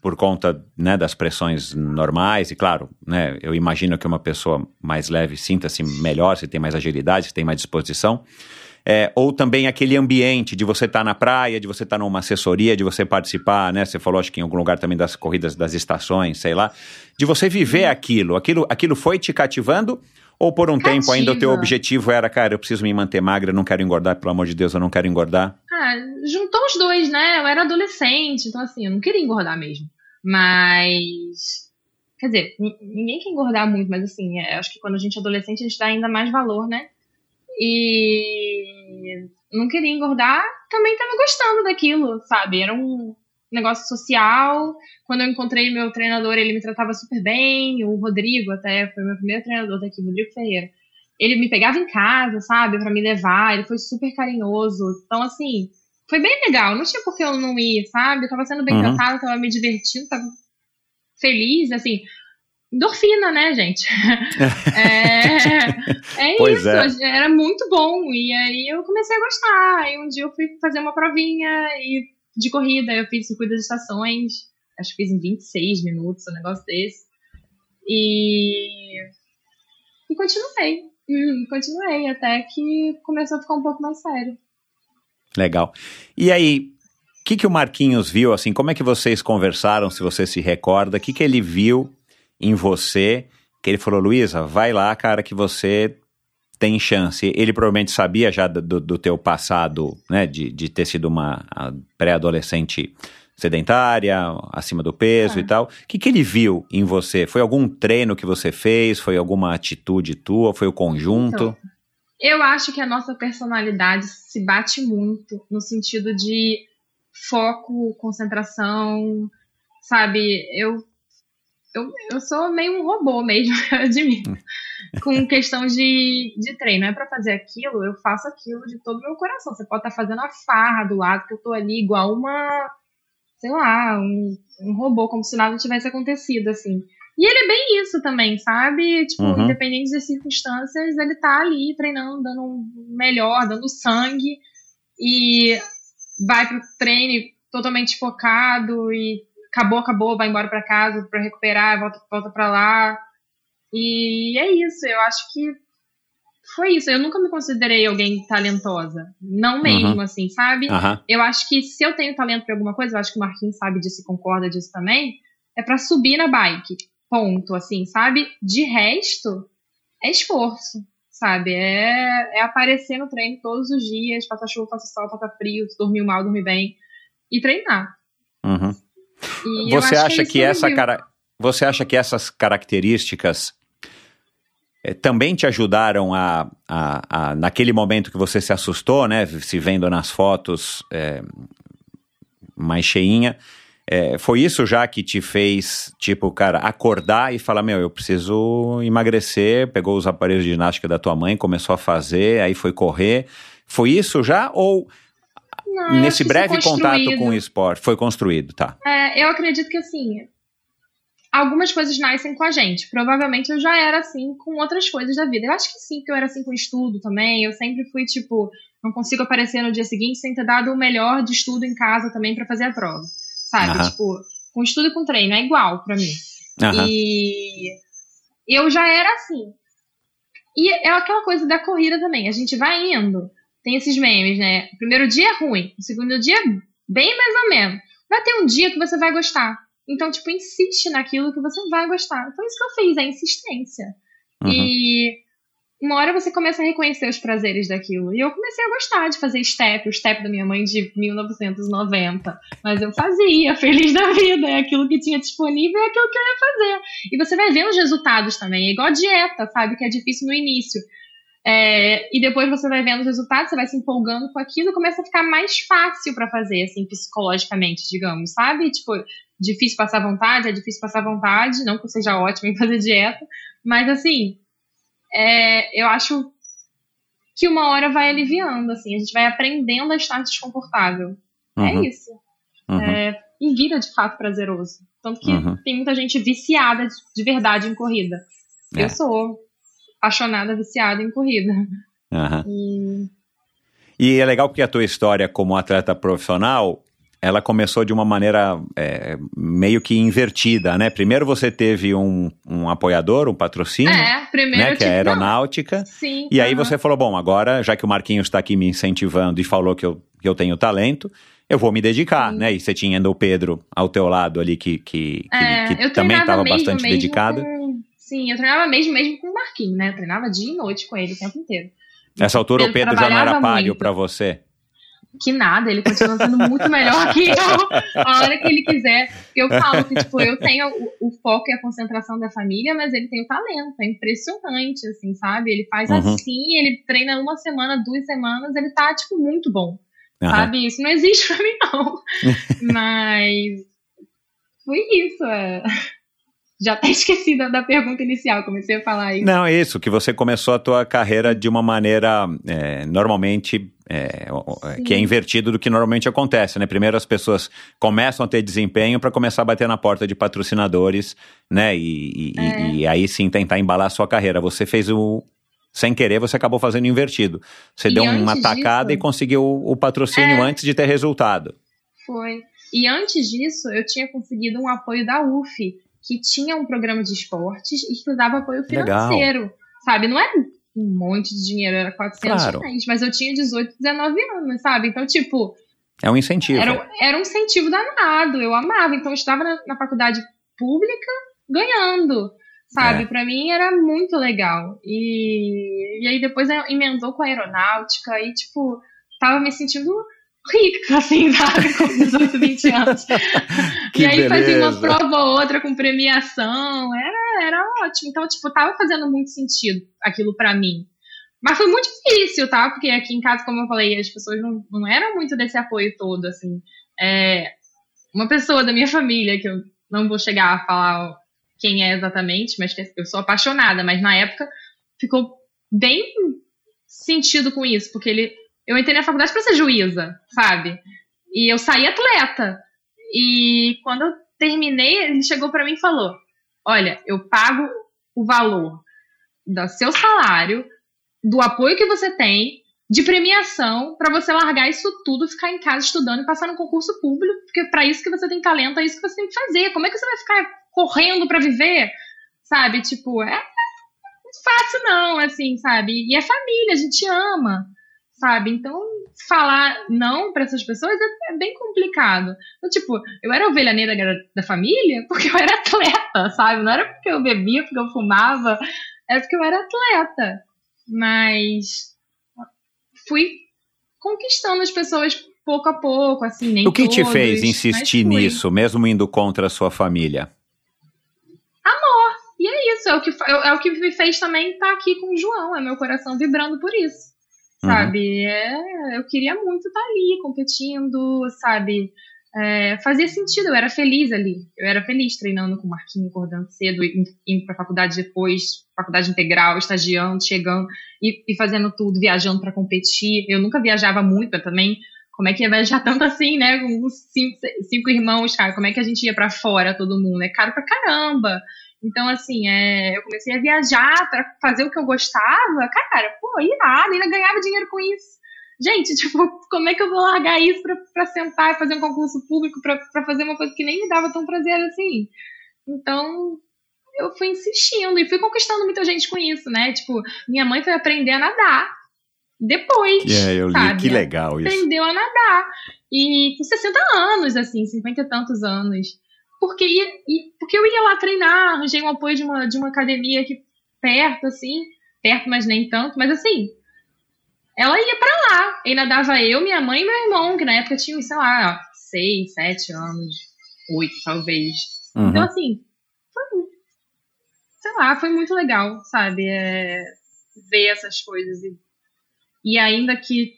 por conta né, das pressões normais, e claro, né, eu imagino que uma pessoa mais leve sinta-se melhor, se tem mais agilidade, se tem mais disposição. É, ou também aquele ambiente de você estar tá na praia, de você estar tá numa assessoria, de você participar, né? Você falou, acho que em algum lugar também das corridas das estações, sei lá, de você viver aquilo. Aquilo, aquilo foi te cativando? Ou por um Cativa. tempo ainda o teu objetivo era, cara, eu preciso me manter magra, não quero engordar, pelo amor de Deus, eu não quero engordar? Ah, juntou os dois, né? Eu era adolescente, então assim, eu não queria engordar mesmo. Mas. Quer dizer, ninguém quer engordar muito, mas assim, é, acho que quando a gente é adolescente, a gente dá ainda mais valor, né? E não queria engordar, também estava gostando daquilo, sabe? Era um negócio social. Quando eu encontrei meu treinador, ele me tratava super bem. O Rodrigo, até, foi meu primeiro treinador daqui, Rodrigo Ferreira. Ele me pegava em casa, sabe, para me levar. Ele foi super carinhoso. Então, assim, foi bem legal. Não tinha por que eu não ir, sabe? Eu tava sendo bem uhum. tratada, tava me divertindo, tava feliz, assim. Endorfina, né, gente? <laughs> é, é isso, é. era muito bom. E aí eu comecei a gostar. Aí um dia eu fui fazer uma provinha e, de corrida, eu fiz circuito das estações. Acho que fiz em 26 minutos, um negócio desse. E. E continuei. Hum, continuei, até que começou a ficar um pouco mais sério. Legal. E aí, o que, que o Marquinhos viu, assim, como é que vocês conversaram, se você se recorda, o que, que ele viu em você, que ele falou, Luísa, vai lá, cara, que você tem chance. Ele provavelmente sabia já do, do teu passado, né, de, de ter sido uma pré-adolescente sedentária, acima do peso e tal. O que, que ele viu em você? Foi algum treino que você fez? Foi alguma atitude tua? Foi o conjunto? Então, eu acho que a nossa personalidade se bate muito no sentido de foco, concentração, sabe? Eu eu, eu sou meio um robô mesmo, <laughs> eu admito. Com questão de, de treino. É para fazer aquilo, eu faço aquilo de todo o meu coração. Você pode estar tá fazendo a farra do lado, que eu tô ali igual uma, sei lá, um, um robô, como se nada tivesse acontecido, assim. E ele é bem isso também, sabe? Tipo, uhum. independente das circunstâncias, ele tá ali treinando, dando um melhor, dando sangue e vai pro treino totalmente focado e acabou, acabou, vai embora para casa para recuperar, volta, volta para lá. E é isso, eu acho que foi isso. Eu nunca me considerei alguém talentosa. Não mesmo, uhum. assim, sabe? Uhum. Eu acho que se eu tenho talento pra alguma coisa, eu acho que o Marquinhos sabe disso e concorda disso também é para subir na bike. Ponto, assim, sabe? De resto, é esforço, sabe? É, é aparecer no treino todos os dias, passar chuva, passar sol, passar frio, dormir mal, dormir bem e treinar. Uhum. E você acha que, que essa cara, você acha que essas características é, também te ajudaram a, a, a, naquele momento que você se assustou, né, se vendo nas fotos é, mais cheinha, é, foi isso já que te fez, tipo, cara, acordar e falar, meu, eu preciso emagrecer, pegou os aparelhos de ginástica da tua mãe, começou a fazer, aí foi correr, foi isso já ou... Não, nesse breve contato com o esporte, foi construído, tá? É, eu acredito que assim, algumas coisas nascem com a gente. Provavelmente eu já era assim com outras coisas da vida. Eu acho que sim, que eu era assim com estudo também. Eu sempre fui tipo, não consigo aparecer no dia seguinte sem ter dado o melhor de estudo em casa também para fazer a prova. Sabe? Uhum. Tipo, com estudo e com treino é igual para mim. Uhum. E eu já era assim. E é aquela coisa da corrida também. A gente vai indo. Tem esses memes, né? O primeiro dia é ruim, o segundo dia bem mais ou menos. Vai ter um dia que você vai gostar. Então, tipo, insiste naquilo que você vai gostar. Então, isso que eu fiz, a insistência. Uhum. E uma hora você começa a reconhecer os prazeres daquilo. E eu comecei a gostar de fazer step, o step da minha mãe de 1990. Mas eu fazia, <laughs> feliz da vida. É aquilo que tinha disponível, é aquilo que eu ia fazer. E você vai ver os resultados também. É igual dieta, sabe? Que é difícil no início. É, e depois você vai vendo os resultados, você vai se empolgando com aquilo, começa a ficar mais fácil para fazer, assim, psicologicamente, digamos, sabe? Tipo, difícil passar vontade, é difícil passar vontade, não que eu seja ótimo em fazer dieta, mas assim, é, eu acho que uma hora vai aliviando, assim, a gente vai aprendendo a estar desconfortável. É uhum. É isso. Uhum. É, e vira de fato prazeroso. Tanto que uhum. tem muita gente viciada de, de verdade em corrida. É. Eu sou apaixonada, viciada em corrida. E... e é legal porque a tua história como atleta profissional ela começou de uma maneira é, meio que invertida, né? Primeiro você teve um, um apoiador, um patrocínio, é, né? que é a aeronáutica. Sim, e aí você falou, bom, agora, já que o Marquinhos está aqui me incentivando e falou que eu, que eu tenho talento, eu vou me dedicar, sim. né? E você tinha ainda o Pedro ao teu lado ali, que, que, é, que, que também estava bastante mesmo dedicado. Com, sim, eu treinava mesmo, mesmo com o Marquinhos, né? Eu treinava dia e noite com ele o tempo inteiro. Nessa altura o Pedro já não era páreo para você? Que nada, ele continua sendo muito melhor que eu, a hora que ele quiser. Eu falo que, tipo, eu tenho o, o, foco e a concentração da família, mas ele tem o talento, é impressionante, assim, sabe? Ele faz uhum. assim, ele treina uma semana, duas semanas, ele tá, tipo, muito bom, uhum. sabe? Isso não existe pra mim, não. <laughs> mas foi isso, é. Já <laughs> até esqueci da, da, pergunta inicial, comecei a falar isso. Não, isso, que você começou a tua carreira de uma maneira é, normalmente é, que é invertido do que normalmente acontece, né? Primeiro as pessoas começam a ter desempenho para começar a bater na porta de patrocinadores, né? E, e, é. e, aí sim tentar embalar a sua carreira. Você fez o. Sem querer, você acabou fazendo invertido. Você e deu uma tacada disso, e conseguiu o patrocínio é. antes de ter resultado. Foi. E antes disso, eu tinha conseguido um apoio da UF que tinha um programa de esportes e que dava apoio financeiro. Legal. Sabe? Não é um monte de dinheiro, era 400 claro. reais, mas eu tinha 18, 19 anos, sabe? Então, tipo. É um incentivo. Era, era um incentivo danado, eu amava. Então, eu estava na, na faculdade pública ganhando, sabe? É. Para mim era muito legal. E, e aí depois emendou com a aeronáutica e, tipo, tava me sentindo rica, assim, <laughs> sabe? Com 18, 20 anos. <laughs> e aí beleza. fazia uma prova ou outra com premiação. Era, era ótimo. Então, tipo, tava fazendo muito sentido aquilo para mim. Mas foi muito difícil, tá? Porque aqui em casa, como eu falei, as pessoas não, não eram muito desse apoio todo, assim. É, uma pessoa da minha família, que eu não vou chegar a falar quem é exatamente, mas eu sou apaixonada, mas na época ficou bem sentido com isso, porque ele eu entrei na faculdade para ser juíza, sabe? E eu saí atleta. E quando eu terminei, ele chegou para mim e falou: Olha, eu pago o valor do seu salário, do apoio que você tem, de premiação, para você largar isso tudo, ficar em casa estudando e passar no concurso público, porque para isso que você tem talento, é isso que você tem que fazer. Como é que você vai ficar correndo para viver? Sabe? Tipo, é, é fácil não, assim, sabe? E é família, a gente ama sabe? Então, falar não para essas pessoas é, é, bem complicado. Então, tipo, eu era ovelha negra da família porque eu era atleta, sabe? Não era porque eu bebia, porque eu fumava, era porque eu era atleta. Mas fui conquistando as pessoas pouco a pouco, assim, nem O que todos, te fez insistir nisso, mesmo indo contra a sua família? Amor. E é isso, é o que, é, é o que me fez também estar aqui com o João, é meu coração vibrando por isso. Uhum. Sabe? É, eu queria muito estar ali, competindo, sabe? É, fazia sentido, eu era feliz ali. Eu era feliz treinando com o Marquinho, acordando cedo, indo para a faculdade depois, faculdade integral, estagiando, chegando e, e fazendo tudo, viajando para competir. Eu nunca viajava muito, eu também. Como é que ia viajar <laughs> tanto assim, né? Com cinco, cinco irmãos, cara. Como é que a gente ia para fora, todo mundo? É caro pra caramba. Então, assim, é, eu comecei a viajar para fazer o que eu gostava. Cara, pô, irado, ainda ganhava dinheiro com isso. Gente, <laughs> tipo, como é que eu vou largar isso pra, pra sentar e fazer um concurso público pra, pra fazer uma coisa que nem me dava tão prazer assim? Então, eu fui insistindo e fui conquistando muita gente com isso, né? Tipo, minha mãe foi aprender a nadar depois. É, eu li, sabe? que legal isso. Aprendeu a nadar. E com 60 anos, assim, 50 e tantos anos. Porque, ia, porque eu ia lá treinar, arranjei um apoio de uma, de uma academia aqui perto, assim, perto, mas nem tanto, mas assim, ela ia para lá. E nadava eu, minha mãe e meu irmão, que na época tinham, sei lá, seis, sete anos, oito, talvez. Uhum. Então, assim, foi, sei lá, foi muito legal, sabe? É, ver essas coisas. E, e ainda que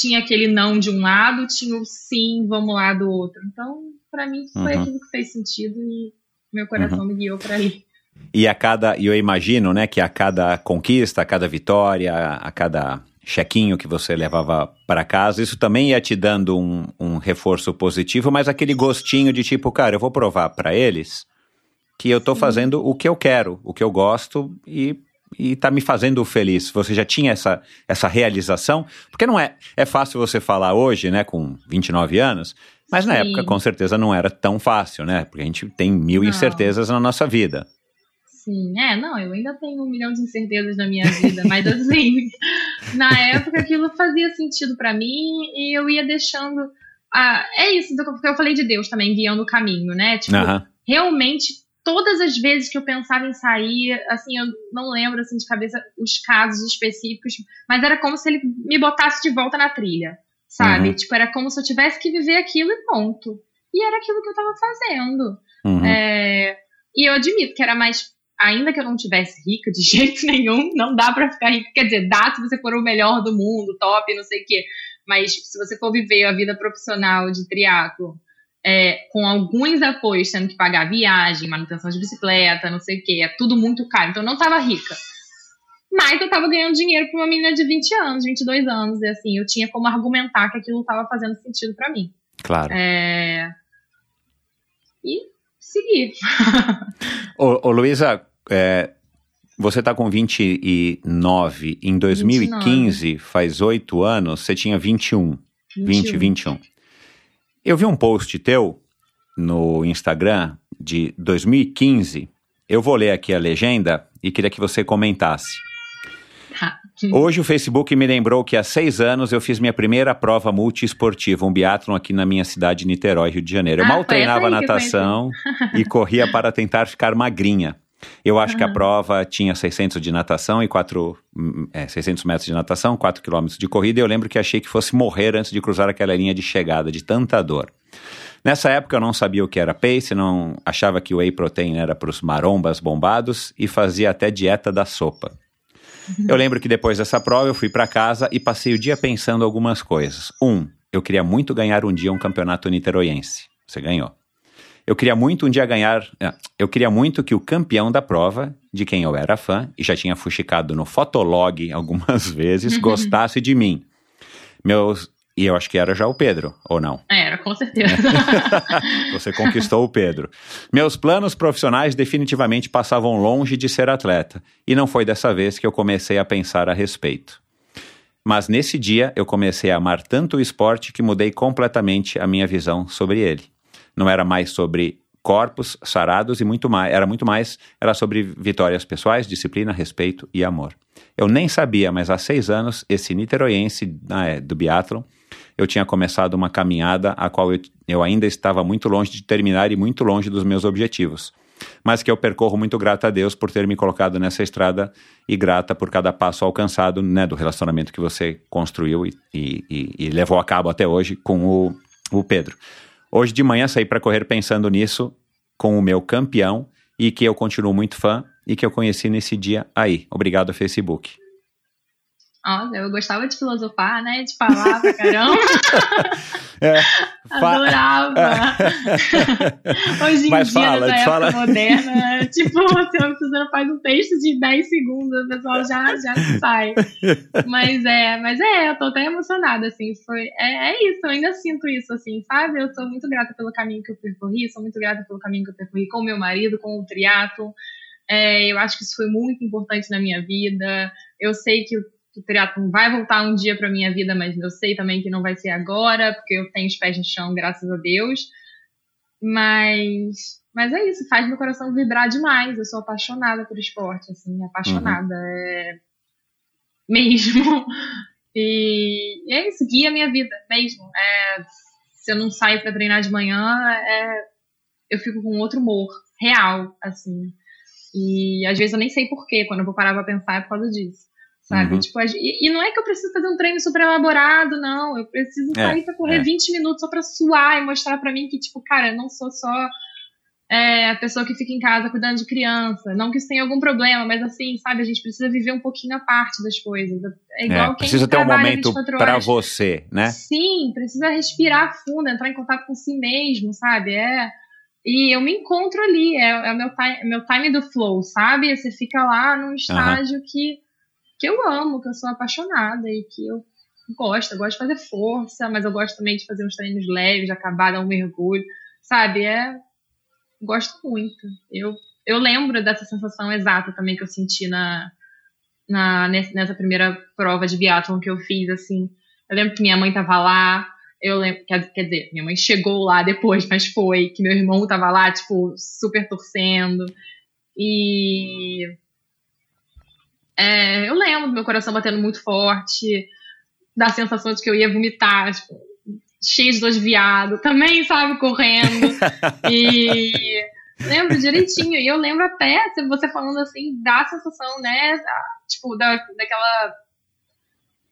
tinha aquele não de um lado, tinha o sim, vamos lá do outro. Então, para mim, foi uhum. aquilo que fez sentido e meu coração uhum. me guiou para ali. E a cada, eu imagino, né, que a cada conquista, a cada vitória, a cada chequinho que você levava para casa, isso também ia te dando um, um, reforço positivo, mas aquele gostinho de tipo, cara, eu vou provar para eles que eu tô fazendo o que eu quero, o que eu gosto e e tá me fazendo feliz. Você já tinha essa, essa realização? Porque não é é fácil você falar hoje, né, com 29 anos, mas na Sim. época com certeza não era tão fácil, né? Porque a gente tem mil não. incertezas na nossa vida. Sim, é, não, eu ainda tenho um milhão de incertezas na minha vida, mas assim, <laughs> na época aquilo fazia sentido para mim e eu ia deixando. Ah, é isso, porque eu falei de Deus também guiando o caminho, né? Tipo, realmente todas as vezes que eu pensava em sair, assim, eu não lembro assim de cabeça os casos específicos, mas era como se ele me botasse de volta na trilha, sabe? Uhum. Tipo, era como se eu tivesse que viver aquilo e ponto. E era aquilo que eu tava fazendo. Uhum. É, e eu admito que era mais ainda que eu não tivesse rica de <laughs> jeito nenhum, não dá para ficar rica. Quer dizer, dá se você for o melhor do mundo, top, não sei o quê. Mas se você for viver a vida profissional de triatlo é, com alguns apoios, tendo que pagar viagem, manutenção de bicicleta, não sei o quê, é tudo muito caro. Então eu não tava rica. Mas eu tava ganhando dinheiro pra uma menina de 20 anos, 22 anos, e assim, eu tinha como argumentar que aquilo tava fazendo sentido para mim. Claro. É... E seguir. <laughs> ô, ô Luísa, é, você está com 29. Em 2015, 29. faz oito anos, você tinha 21. 21. 20, 21. Eu vi um post teu no Instagram de 2015. Eu vou ler aqui a legenda e queria que você comentasse. Hoje o Facebook me lembrou que há seis anos eu fiz minha primeira prova multiesportiva, um biatlon aqui na minha cidade, Niterói, Rio de Janeiro. Eu ah, mal treinava natação e corria para tentar ficar magrinha. Eu acho uhum. que a prova tinha 600 de natação e 4, é, 600 metros de natação, 4 quilômetros de corrida, e eu lembro que achei que fosse morrer antes de cruzar aquela linha de chegada, de tanta dor. Nessa época eu não sabia o que era pace, não achava que o whey protein era para os marombas bombados e fazia até dieta da sopa. Uhum. <laughs> Eu lembro que depois dessa prova eu fui para casa e passei o dia pensando algumas coisas. Um, eu queria muito ganhar um dia um campeonato niteroiense. Você ganhou. Eu queria muito um dia ganhar. É, eu queria muito que o campeão da prova, de quem eu era fã, e já tinha fuxicado no Fotolog <laughs> algumas vezes, gostasse de mim. Meus. E eu acho que era já o Pedro, ou não? Era, com certeza. <laughs> Você conquistou o Pedro. Meus planos profissionais definitivamente passavam longe de ser atleta, e não foi dessa vez que eu comecei a pensar a respeito. Mas nesse dia eu comecei a amar tanto o esporte que mudei completamente a minha visão sobre ele. Não era mais sobre corpos sarados e muito mais. Era muito mais, era sobre vitórias pessoais, disciplina, respeito e amor. Eu nem sabia, mas há seis anos, esse niteroiense ah, do biathlon, eu tinha começado uma caminhada a qual eu, eu ainda estava muito longe de terminar e muito longe dos meus objetivos mas que eu percorro muito grata a Deus por ter me colocado nessa estrada e grata por cada passo alcançado né, do relacionamento que você construiu e, e, e levou a cabo até hoje com o, o Pedro. Hoje de manhã saí para correr pensando nisso com o meu campeão e que eu continuo muito fã e que eu conheci nesse dia aí. Obrigado, Facebook. Olha, eu gostava de filosofar, né? De falar pra caramba. <laughs> é, Adorava. É. <laughs> Hoje em Mas dia, fala, na época fala. moderna, <laughs> tipo, você não faz um texto de 10 segundos, o pessoal já, já sai. Mas é, mas é, eu tô até emocionada, assim. Foi, é, é isso, eu ainda sinto isso, assim, sabe? Eu sou muito grata pelo caminho que eu percorri, sou muito grata pelo caminho que eu percorri com meu marido, com o triatlo. É, eu acho que isso foi muito importante na minha vida. Eu sei que o triatlon vai voltar um dia para minha vida, mas eu sei também que não vai ser agora, porque eu tenho os pés no chão, graças a Deus. Mas, mas é isso, faz meu coração vibrar demais. Eu sou apaixonada por esporte, assim, apaixonada. Uhum. É... Mesmo. <laughs> E é isso, guia a minha vida mesmo. É, se eu não saio para treinar de manhã, é, eu fico com outro humor real, assim. E às vezes eu nem sei porquê, quando eu vou parar pra pensar é por causa disso sabe? Uhum. Tipo, e, e, não é que eu preciso fazer um treino super elaborado, não. Eu preciso é, sair pra correr é. 20 minutos só pra suar e mostrar pra mim que, tipo, cara, eu não sou só é, a pessoa que fica em casa cuidando de criança. Não que isso tenha algum problema, mas assim, sabe? A gente precisa viver um pouquinho a parte das coisas. É igual é, quem Precisa ter um momento para você, né? Sim, precisa respirar fundo, entrar em contato com si mesmo, sabe? É. E eu me encontro ali, é, é o meu time, meu time do flow, sabe? Você fica lá num estágio uhum. que que eu amo, que eu sou apaixonada e que eu gosto. Eu gosto de fazer força, mas eu gosto também de fazer uns treinos leves, de acabar, dar um mergulho, sabe? É, gosto muito. Eu, eu lembro dessa sensação exata também que eu senti na, na nessa primeira prova de biathlon que eu fiz, assim. Eu lembro que minha mãe tava lá, eu lembro, quer, quer dizer, minha mãe chegou lá depois, mas foi, que meu irmão tava lá, tipo, super torcendo. E é, eu lembro do meu coração batendo muito forte, da sensação de que eu ia vomitar, tipo, cheio de de viado, também, sabe, correndo. <laughs> e lembro direitinho. E eu lembro até, você falando assim, da sensação, né, tipo, da, daquela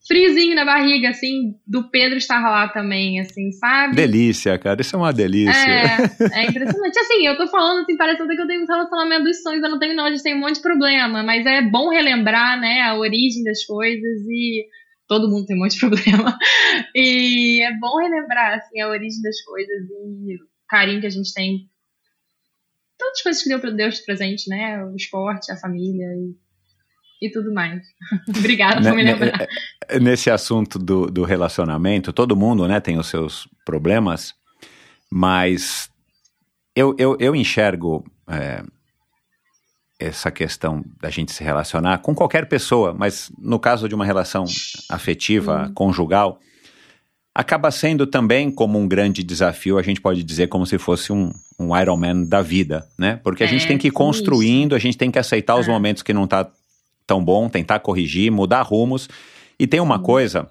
friozinho na barriga, assim, do Pedro estar lá também, assim, sabe? Delícia, cara, isso é uma delícia. É, <laughs> é impressionante. Assim, eu tô falando, assim, parece até que eu tenho um relacionamento dos sonhos, eu não tenho não, a gente tem um monte de problema, mas é bom relembrar, né, a origem das coisas e todo mundo tem um monte de <laughs> problema. E é bom relembrar, assim, a origem das coisas e o carinho que a gente tem. Todas as coisas que deu para Deus de presente, né, o esporte, a família e e tudo mais. <laughs> Obrigada por me lembrar. Nesse assunto do, do relacionamento, todo mundo né, tem os seus problemas, mas eu, eu, eu enxergo é, essa questão da gente se relacionar com qualquer pessoa, mas no caso de uma relação afetiva, hum. conjugal, acaba sendo também como um grande desafio, a gente pode dizer como se fosse um, um Ironman da vida, né? Porque a é, gente tem que ir construindo, isso. a gente tem que aceitar é. os momentos que não está tão bom, tentar corrigir, mudar rumos. E tem uma uhum. coisa,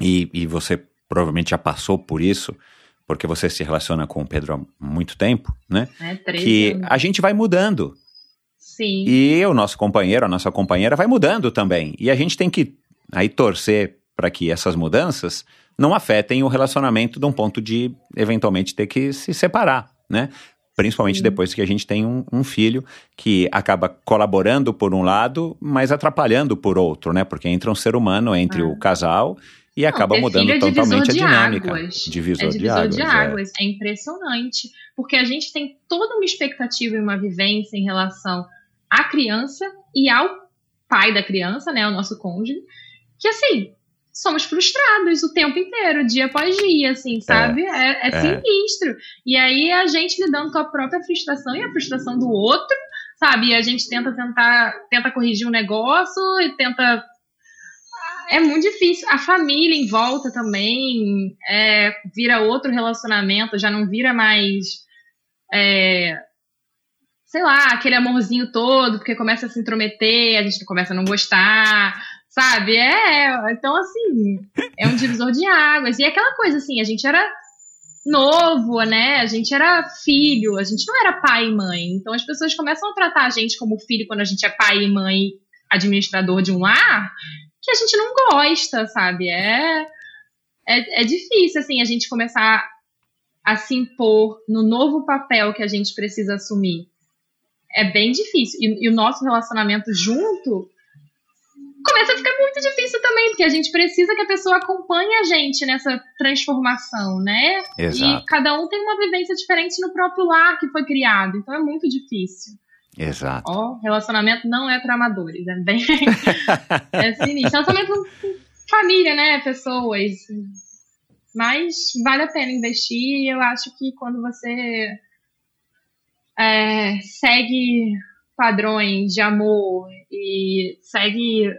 e, e você provavelmente já passou por isso, porque você se relaciona com o Pedro há muito tempo, né? É, que anos. a gente vai mudando. Sim. E o nosso companheiro, a nossa companheira vai mudando também. E a gente tem que aí torcer para que essas mudanças não afetem o relacionamento de um ponto de eventualmente ter que se separar, né? Principalmente Sim. depois que a gente tem um, um, filho que acaba colaborando por um lado, mas atrapalhando por outro, né? Porque entra um ser humano entre ah. o casal e Não, acaba mudando é totalmente a dinâmica. Águas. Divisor, é divisor de águas. De águas. É. é impressionante. Porque a gente tem toda uma expectativa e uma vivência em relação à criança e ao pai da criança, né? O nosso cônjuge. Que assim, somos frustrados o tempo inteiro, dia após dia, assim, sabe? É, é, é, é, sinistro. E aí a gente lidando com a própria frustração e a frustração do outro, sabe? E a gente tenta tentar, tenta corrigir um negócio e tenta. É muito difícil. A família em volta também é, vira outro relacionamento, já não vira mais é, sei lá, aquele amorzinho todo, porque começa a se intrometer, a gente começa a não gostar, sabe? É, então assim, é um divisor de águas. E é aquela coisa assim, a gente era novo, né? A gente era filho, a gente não era pai e mãe. Então as pessoas começam a tratar a gente como filho quando a gente é pai e mãe, administrador de um lar, que a gente não gosta, sabe? É, é, é difícil, assim, a gente começar a se impor no novo papel que a gente precisa assumir. É bem difícil. E, e o nosso relacionamento junto começa a ficar muito difícil também, porque a gente precisa que a pessoa acompanhe a gente nessa transformação, né? Exato. E cada um tem uma vivência diferente no próprio lar que foi criado, então é muito difícil. Exato. Ó, relacionamento não é para amadores, é bem. <laughs> é sinistro. Relacionamento com família, né? Pessoas. Mas vale a pena investir. e Eu acho que quando você é, segue padrões de amor e segue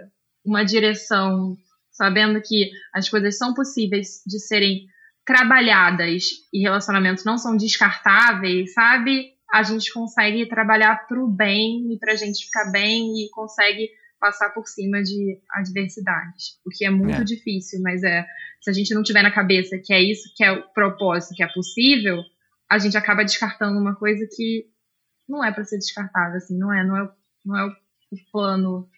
uma direção, sabendo que as coisas são possíveis de serem trabalhadas e relacionamentos não são descartáveis, sabe? A gente consegue trabalhar para o bem e para a gente ficar bem e consegue passar por cima de adversidades, o que é muito É. difícil, mas é se a gente não tiver na cabeça que é isso que é o propósito, que é possível, a gente acaba descartando uma coisa que não é para ser descartada, assim, não é, não é, não é o plano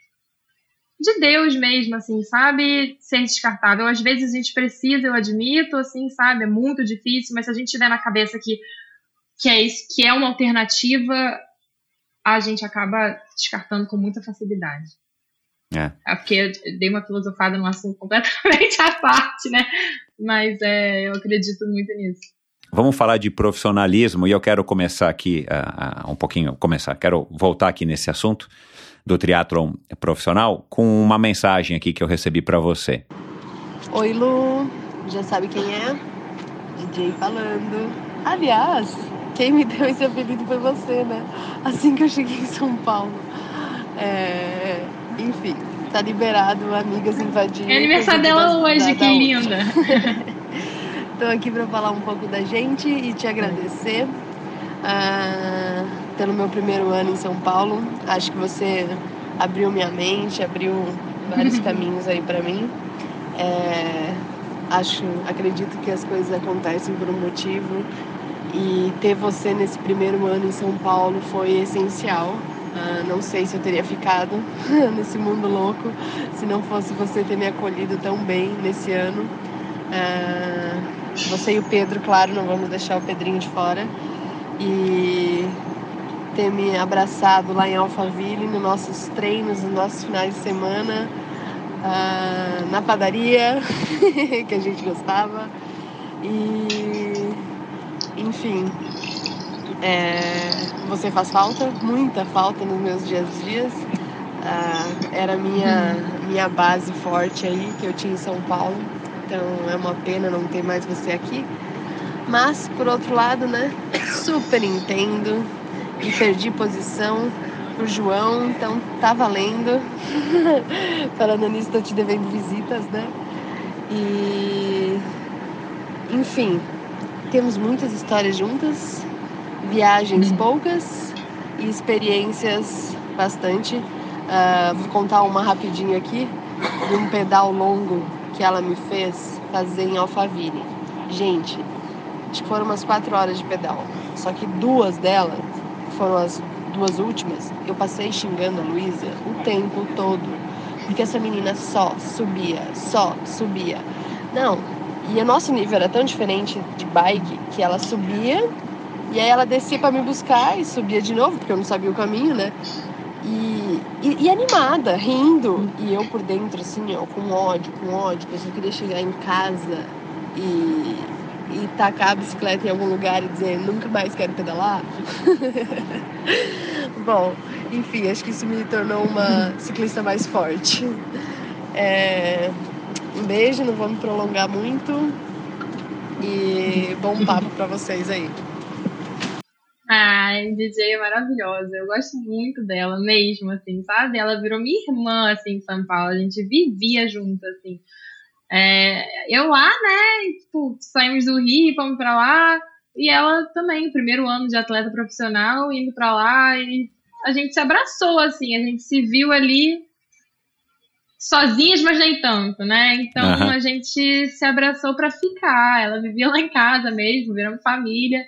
de Deus mesmo, assim, sabe? Ser descartável. Às vezes a gente precisa, eu admito, assim, sabe? É muito difícil, mas se a gente tiver na cabeça que, que, é, isso, que é uma alternativa, a gente acaba descartando com muita facilidade. É. É porque eu dei uma filosofada num assunto completamente <laughs> à parte, né? Mas é, eu acredito muito nisso. Vamos falar de profissionalismo e eu quero começar aqui ah, ah, um pouquinho, começar, quero voltar aqui nesse assunto do triatlon profissional com uma mensagem aqui que eu recebi para você. Oi Lu, já sabe quem é? DJ falando. Aliás, quem me deu esse apelido foi você, né? Assim que eu cheguei em São Paulo. É, Enfim, tá liberado, amigas invadirem. É aniversário dela hoje, que linda! <laughs> Estou aqui para falar um pouco da gente e te agradecer ah, pelo meu primeiro ano em São Paulo. Acho que você abriu minha mente, abriu vários <laughs> caminhos aí para mim. É, acho, acredito que as coisas acontecem por um motivo e ter você nesse primeiro ano em São Paulo foi essencial. Ah, não sei se eu teria ficado <laughs> nesse mundo louco se não fosse você ter me acolhido tão bem nesse ano. Ah, você e o Pedro, claro, não vamos deixar o Pedrinho de fora. E ter me abraçado lá em Alphaville, nos nossos treinos, nos nossos finais de semana, ah, na padaria, <laughs> que a gente gostava. E, enfim, é, você faz falta, muita falta nos meus dias a dias. Ah, era minha, minha base forte aí que eu tinha em São Paulo. Então é uma pena não ter mais você aqui. Mas, por outro lado, né? Super entendo. E perdi posição pro João, então tá valendo. <laughs> Falando nisso, tô te devendo visitas, né? E. Enfim, temos muitas histórias juntas, viagens poucas e experiências bastante. Ah, vou contar uma rapidinho aqui de um pedal longo que ela me fez fazer em Alphaville. Gente, acho que foram umas quatro horas de pedal. Só que duas delas, foram as duas últimas, eu passei xingando a Luísa o tempo todo. Porque essa menina só subia, só subia. Não, e o nosso nível era tão diferente de bike que ela subia e aí ela descia para me buscar e subia de novo, porque eu não sabia o caminho, né? E, e, e animada, rindo. E eu por dentro, assim, ó, com ódio, com ódio, porque eu só queria chegar em casa e, e tacar a bicicleta em algum lugar e dizer nunca mais quero pedalar. <laughs> Bom, enfim, acho que isso me tornou uma ciclista mais forte. É, um beijo, não vou me prolongar muito. E bom papo para vocês aí. Ai, DJ é maravilhosa. Eu gosto muito dela mesmo, assim, sabe? Ela virou minha irmã, assim, em São Paulo. A gente vivia junto, assim. É, eu lá, né? Tipo, saímos do Rio, fomos pra lá. e ela também, primeiro ano de atleta profissional, indo para lá e a gente se abraçou, assim, a gente se viu ali sozinhas, mas nem tanto, né? Então uhum. a gente se abraçou para ficar. Ela vivia lá em casa mesmo, viramos família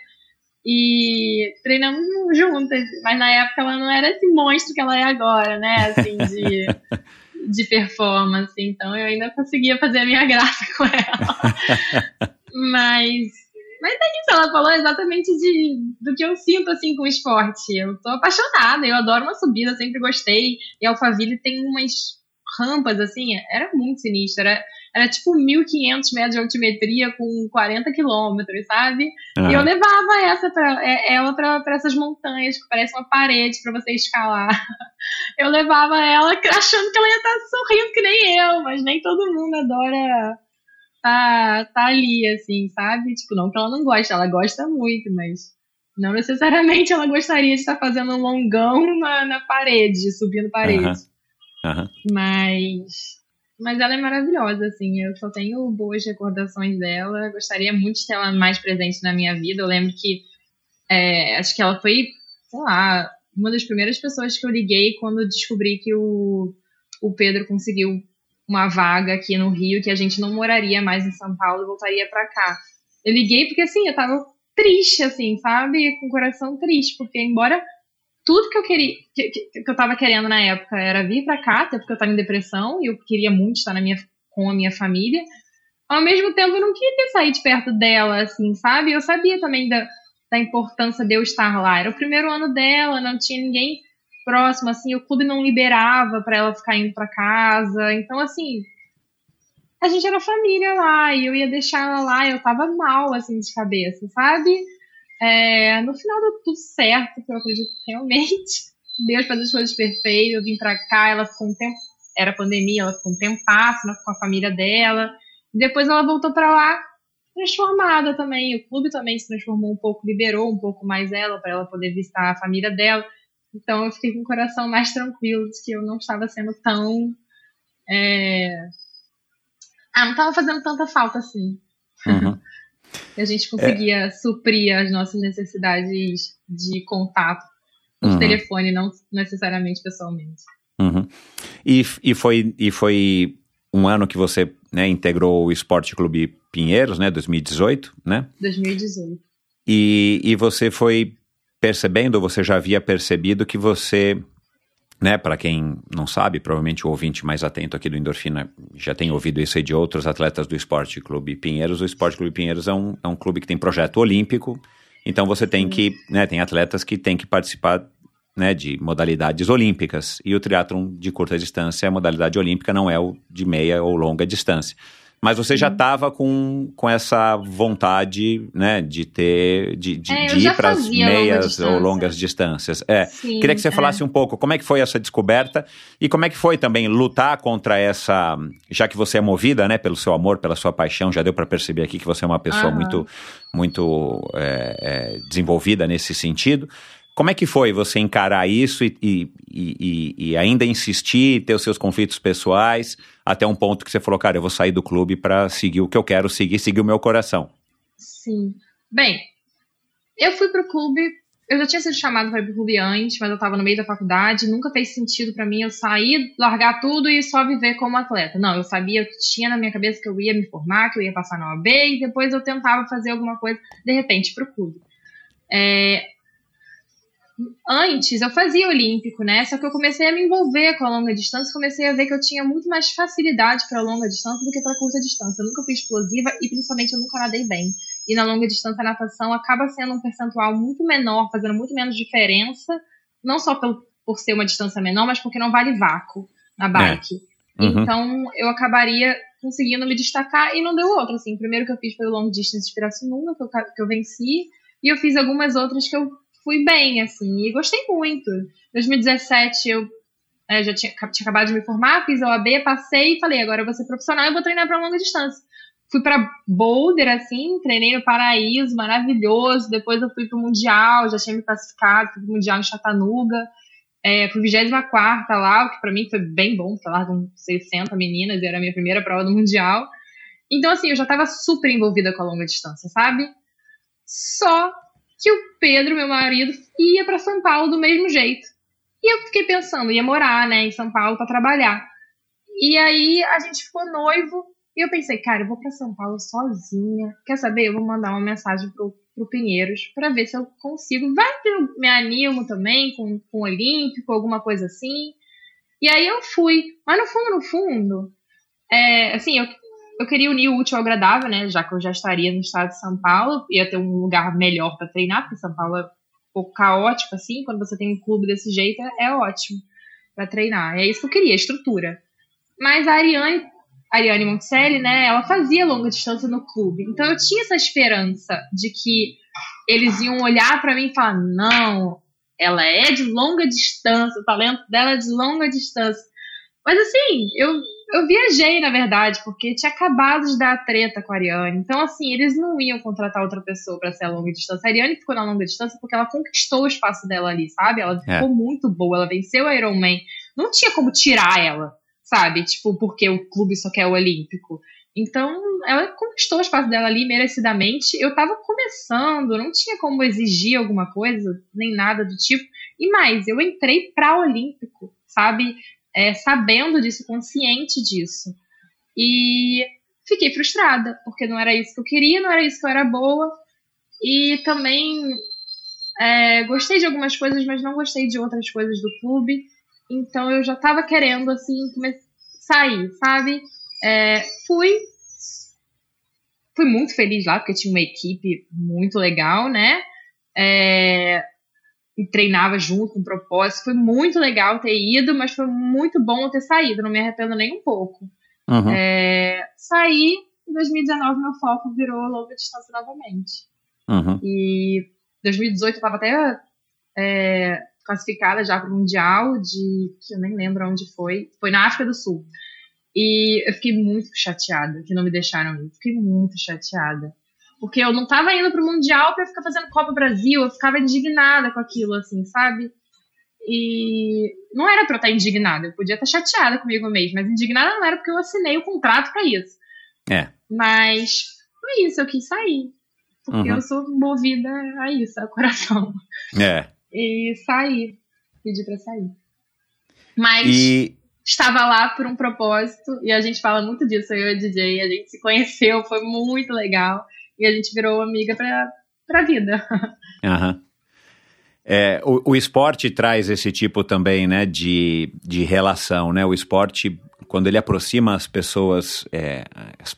e treinamos juntas. Mas na época ela não era esse monstro que ela é agora, né? Assim, de, <laughs> de performance. Então eu ainda conseguia fazer a minha graça com ela. <laughs> mas mas é isso, ela falou exatamente de, do que eu sinto, assim, com o esporte. Eu tô apaixonada, eu adoro uma subida, sempre gostei. E Alphaville tem umas rampas, assim, era muito sinistro. Era, era tipo 1.500 metros de altimetria com 40 quilômetros, sabe? Uhum. E eu levava essa pra, é, ela para essas montanhas que parece uma parede para você escalar. <laughs> Eu levava ela <laughs> achando que ela ia estar sorrindo que nem eu, mas nem todo mundo adora tá, tá ali, assim, sabe? Tipo, não que ela não gosta, ela gosta muito, mas não necessariamente ela gostaria de estar fazendo um longão na, na parede, subindo parede. Uhum. Uhum. Mas. Mas ela é maravilhosa, assim. Eu só tenho boas recordações dela. Gostaria muito de ter ela mais presente na minha vida. Eu lembro que. É, acho que ela foi, sei lá, uma das primeiras pessoas que eu liguei quando descobri que o, o Pedro conseguiu uma vaga aqui no Rio, que a gente não moraria mais em São Paulo e voltaria para cá. Eu liguei porque, assim, eu tava triste, assim, sabe? Com o coração triste, porque embora tudo que eu queria, que, que, eu tava querendo na época era vir para cá, até porque eu tava em depressão e eu queria muito estar na minha, com a minha família, ao mesmo tempo eu não queria sair de perto dela, assim, sabe? Eu sabia também da, da importância de eu estar lá. Era o primeiro ano dela, não tinha ninguém próximo, assim, o clube não liberava para ela ficar indo para casa. Então, assim, a gente era família lá e eu ia deixar ela lá, eu tava mal, assim, de cabeça, sabe? É, no final deu tudo certo, que eu acredito realmente. <laughs> Deus faz as coisas perfeitas, eu vim pra cá, ela ficou um tempo, era pandemia, ela ficou um tempo passo com a família dela. E depois ela voltou para lá transformada também. O clube também se transformou um pouco, liberou um pouco mais ela para ela poder visitar a família dela. Então eu fiquei com o coração mais tranquilo de que eu não estava sendo tão. É... Ah, não estava fazendo tanta falta assim. Uhum. <laughs> a gente conseguia é. suprir as nossas necessidades de contato por uhum. telefone, não necessariamente pessoalmente. Uhum. E, e, foi, e foi um ano que você né, integrou o Esporte Clube Pinheiros, né? 2018, né? 2018. E, e você foi percebendo, ou você já havia percebido que você, né, para quem não sabe, provavelmente o ouvinte mais atento aqui do Endorfina já tem ouvido isso aí de outros atletas do Esporte Clube Pinheiros. O Esporte Clube Pinheiros é um, é um clube que tem projeto olímpico, então você tem que, né, tem atletas que têm que participar né, de modalidades olímpicas. E o triatlon de curta distância, a modalidade olímpica não é o de meia ou longa distância. Mas você já estava com, com essa vontade, né, de ter, de, de, é, de ir para as meias ou longas distâncias. É, Sim, queria que você é. falasse um pouco como é que foi essa descoberta e como é que foi também lutar contra essa, já que você é movida, né, pelo seu amor, pela sua paixão, já deu para perceber aqui que você é uma pessoa muito, muito é, é, desenvolvida nesse sentido. Como é que foi você encarar isso e, e, e, e ainda insistir, ter os seus conflitos pessoais, até um ponto que você falou, cara, eu vou sair do clube para seguir o que eu quero seguir, seguir o meu coração? Sim. Bem, eu fui pro clube, eu já tinha sido chamado para ir pro clube antes, mas eu estava no meio da faculdade, nunca fez sentido para mim eu sair, largar tudo e só viver como atleta. Não, eu sabia, eu tinha na minha cabeça que eu ia me formar, que eu ia passar na OAB e depois eu tentava fazer alguma coisa, de repente, pro clube. É, antes eu fazia olímpico, né? Só que eu comecei a me envolver com a longa distância, comecei a ver que eu tinha muito mais facilidade para longa distância do que para curta distância. Eu nunca fui explosiva e principalmente eu nunca nadei bem. E na longa distância a natação acaba sendo um percentual muito menor, fazendo muito menos diferença, não só pelo, por ser uma distância menor, mas porque não vale vácuo na é. bike. É. Uhum. Então eu acabaria conseguindo me destacar e não deu outra. Assim, o primeiro que eu fiz foi o long distance de Pirassununga, que eu, que eu venci, e eu fiz algumas outras que eu fui bem, assim, e gostei muito. Em 2017 eu é, já tinha, tinha, acabado de me formar, fiz a OAB, passei e falei, agora eu vou ser profissional e vou treinar para longa distância. Fui para Boulder, assim, treinei no Paraíso, maravilhoso. Depois eu fui pro Mundial, já tinha me classificado, fui pro Mundial em Chattanooga. É, fui 24 lá, o que para mim foi bem bom, porque lá com 60 meninas e era a minha primeira prova do Mundial. Então, assim, eu já estava super envolvida com a longa distância, sabe? Só que o Pedro, meu marido, ia para São Paulo do mesmo jeito. E eu fiquei pensando, ia morar, né, em São Paulo para trabalhar. E aí a gente ficou noivo e eu pensei, cara, eu vou para São Paulo sozinha. Quer saber? Eu vou mandar uma mensagem pro, pro Pinheiros para ver se eu consigo. Vai que eu me animo também com, com o Olímpico, alguma coisa assim. E aí eu fui. Mas no fundo, no fundo, é, assim, eu, eu queria unir o útil ao agradável, né? Já que eu já estaria no estado de São Paulo, ia ter um lugar melhor para treinar, porque São Paulo é um pouco caótico, assim. Quando você tem um clube desse jeito, é ótimo para treinar. É isso que eu queria, estrutura. Mas a Ariane a Ariane Monticelli, né, ela fazia longa distância no clube. Então eu tinha essa esperança de que eles iam olhar para mim e falar: não, ela é de longa distância, o talento dela é de longa distância. Mas assim, eu, eu viajei, na verdade, porque tinha acabado de dar a treta com a Ariane. Então, assim, eles não iam contratar outra pessoa para ser a longa distância. A Ariane ficou na longa distância porque ela conquistou o espaço dela ali, sabe? Ela ficou é. muito boa, ela venceu a Iron Man. Não tinha como tirar ela sabe? Tipo, porque o clube só quer o Olímpico. Então, ela conquistou o espaço dela ali merecidamente. Eu tava começando, não tinha como exigir alguma coisa, nem nada do tipo. E mais, eu entrei pra Olímpico, sabe? É, sabendo disso, consciente disso. E fiquei frustrada, porque não era isso que eu queria, não era isso que eu era boa. E também é, gostei de algumas coisas, mas não gostei de outras coisas do clube. Então eu já tava querendo, assim, sair, sabe? É, fui. Fui muito feliz lá, porque tinha uma equipe muito legal, né? É, treinava junto com propósito. Foi muito legal ter ido, mas foi muito bom ter saído. Não me arrependo nem um pouco. Uhum. É, saí, em 2019 meu foco virou longa distância novamente. Uhum. E 2018 eu estava até é, classificada já para o Mundial de. que eu nem lembro onde foi. Foi na África do Sul. E eu fiquei muito chateada que não me deixaram ir. Fiquei muito chateada. Porque eu não tava indo pro Mundial pra ficar fazendo Copa Brasil, eu ficava indignada com aquilo, assim, sabe? E não era pra eu estar indignada, eu podia estar chateada comigo mesmo, mas indignada não era porque eu assinei o contrato para isso. É. Mas foi isso, eu quis sair. Porque uhum. eu sou movida a isso, a coração. É e sair. Pedir para sair. Mas e... estava lá por um propósito e a gente fala muito disso, eu e a DJ. A gente se conheceu, foi muito legal. E a gente virou amiga pra, pra vida. <laughs> Aham. É, o, o, esporte traz esse tipo também, né, de, de relação, né? O esporte, quando ele aproxima as pessoas, é,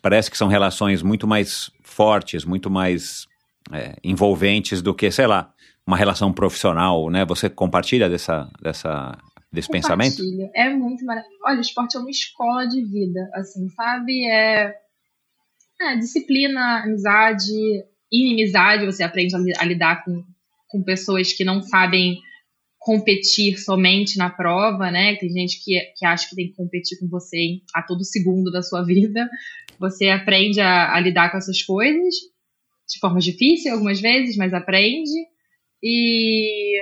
parece que são relações muito mais fortes, muito mais é, envolventes do que, sei lá, uma relação profissional, né? Você compartilha dessa, dessa, desse pensamento? É muito maravilhoso. Olha, o esporte é uma escola de vida, assim, sabe? É, é disciplina, amizade, inimizade. Você aprende a, lidar com, com pessoas que não sabem competir somente na prova, né? Tem gente que, que acha que tem que competir com você a todo segundo da sua <laughs> vida. Você aprende a, a lidar com essas coisas de forma difícil algumas vezes, mas aprende. E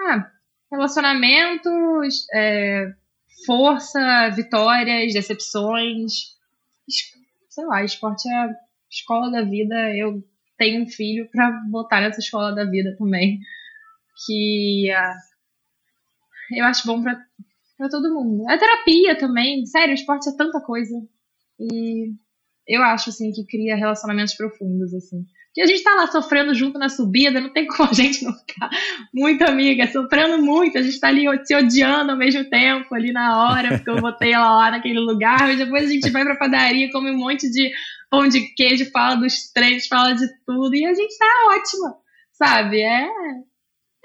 ah, relacionamentos, é, força, vitórias, decepções. Sei lá, esporte é a escola da vida. Eu tenho um filho para botar nessa escola da vida também. Que ah, eu acho bom para todo mundo. A terapia também. Sério, esporte é tanta coisa. E eu acho, assim, que cria relacionamentos profundos, assim. Que a gente tá lá sofrendo junto na subida, não tem como a gente não ficar muito amiga, sofrendo muito, a gente tá ali se odiando ao mesmo tempo, ali na hora, porque eu botei ela lá naquele lugar, mas depois a gente vai pra padaria, come um monte de pão de queijo, fala dos treinos, fala de tudo, e a gente tá ótima, sabe? É,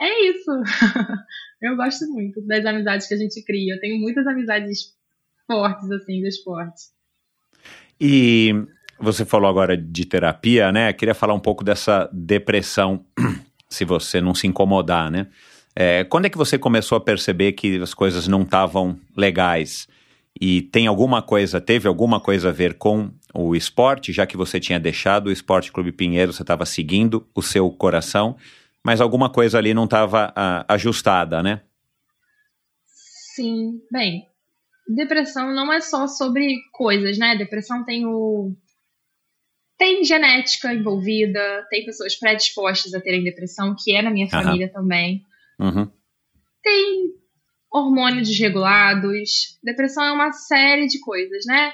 é isso. <laughs> eu gosto muito das amizades que a gente cria, eu tenho muitas amizades fortes, assim, do esporte. E você falou agora de terapia, né? Queria falar um pouco dessa depressão, <clears throat> se você não se incomodar, né? É, quando é que você começou a perceber que as coisas não estavam legais? E tem alguma coisa, teve alguma coisa a ver com o esporte, já que você tinha deixado o Esporte Clube Pinheiro, você estava seguindo o seu coração, mas alguma coisa ali não estava uh, ajustada, né? Sim, bem, depressão não é só sobre coisas, né? Depressão tem o tem genética envolvida, tem pessoas predispostas a terem depressão, que é na minha família também. Uhum. Tem hormônios desregulados. Depressão é uma série de coisas, né?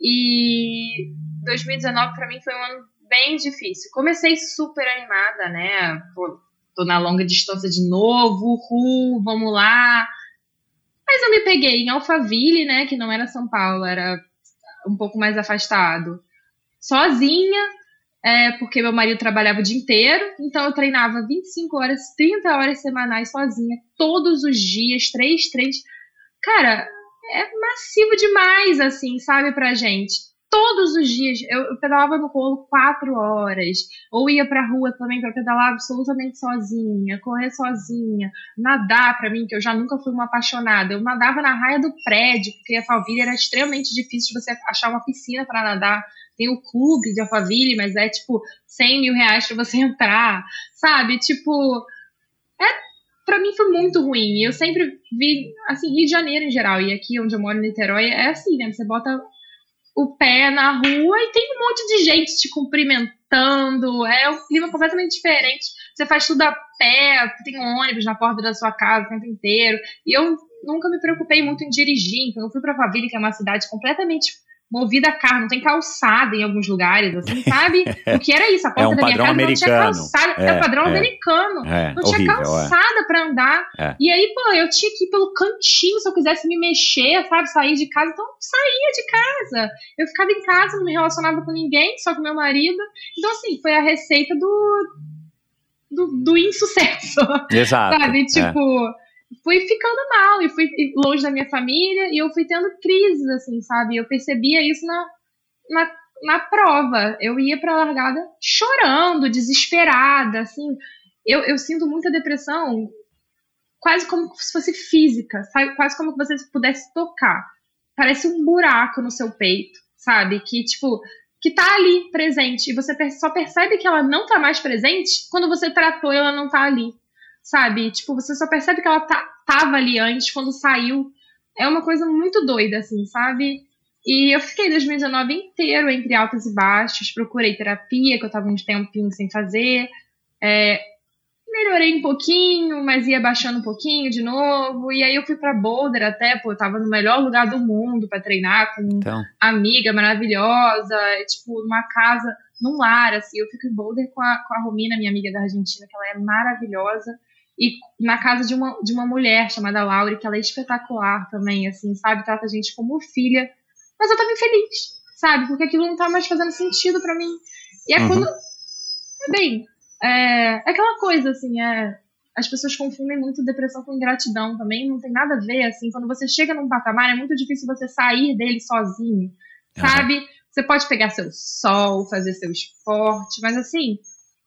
E 2019 para mim foi um ano bem difícil. Comecei super animada, né? Pô, tô na longa distância de novo, uhul, vamos lá. Mas eu me peguei em Alphaville, né? Que não era São Paulo, era um pouco mais afastado. Sozinha, é, porque meu marido trabalhava o dia inteiro, então eu treinava 25 horas, 30 horas semanais sozinha, todos os dias, três treinos. Cara, é massivo demais, assim, sabe, pra gente todos os dias. Eu, pedalava no rolo quatro horas. Ou ia pra rua também para pedalar absolutamente sozinha, correr sozinha, nadar para mim, que eu já nunca fui uma apaixonada. Eu nadava na raia do prédio, porque a Alphaville era extremamente difícil de você achar uma piscina para nadar. Tem o clube de Alphaville, mas é tipo 100 mil reais pra você <laughs> entrar, sabe? Tipo, é para mim foi muito ruim. Eu sempre vi, assim, Rio de Janeiro em geral, e aqui onde eu moro, em Niterói, é assim, né? Você bota o pé na rua e tem um monte de gente te cumprimentando. É um clima completamente diferente. Você faz tudo a pé, tem um ônibus na porta da sua casa o tempo inteiro. E eu nunca me preocupei muito em dirigir. Então eu fui para Faville, que é uma cidade completamente movida a carro, não tem calçada em alguns lugares, assim, <laughs> sabe? O que era isso? A É porta um da minha casa não tinha americano. calçada. É, É, padrão é. americano. É, não tinha horrível, é. calçada pra andar. É. E aí, pô, eu tinha que ir pelo cantinho se eu quisesse me mexer, sabe? Sair de casa. Então, eu saía de casa. Eu ficava em casa, não me relacionava com ninguém, só com meu marido. Então, assim, foi a receita do. do, do insucesso. Exato. <laughs> Sabe? é. Tipo, fui ficando mal e fui longe da minha família e eu fui tendo crises, assim, sabe? Eu percebia isso na, na, na prova. Eu ia pra largada chorando, desesperada, assim. Eu, eu sinto muita depressão, quase como se fosse física, sabe? Quase como se você pudesse tocar. Parece um buraco no seu peito, sabe? Que, tipo, que tá ali presente. E você só percebe que ela não tá mais presente quando você tratou ela não tá ali sabe? Tipo, você só percebe que ela tá, tava ali antes, quando saiu. É uma coisa muito doida, assim, sabe? E eu fiquei 2019 inteiro entre altos e baixos, procurei terapia, que eu tava uns tempinho sem fazer. É, melhorei um pouquinho, mas ia baixando um pouquinho de novo. E aí eu fui pra Boulder até, pô, eu tava no melhor lugar do mundo pra treinar com Então, amiga maravilhosa, é, tipo, numa casa, num lar, assim. Eu fico em Boulder com a, com a Romina, minha amiga da Argentina, que ela é maravilhosa. E na casa de uma, de uma mulher chamada Laura, que ela é espetacular também, assim, sabe? Trata a gente como filha. Mas eu tava infeliz, sabe? Porque aquilo não tá mais fazendo sentido pra mim. E é Uhum. quando. Bem, é, é aquela coisa, assim, é. As pessoas confundem muito depressão com ingratidão também, não tem nada a ver, assim. Quando você chega num patamar, é muito difícil você sair dele sozinho, sabe? Você pode pegar seu sol, fazer seu esporte, mas assim,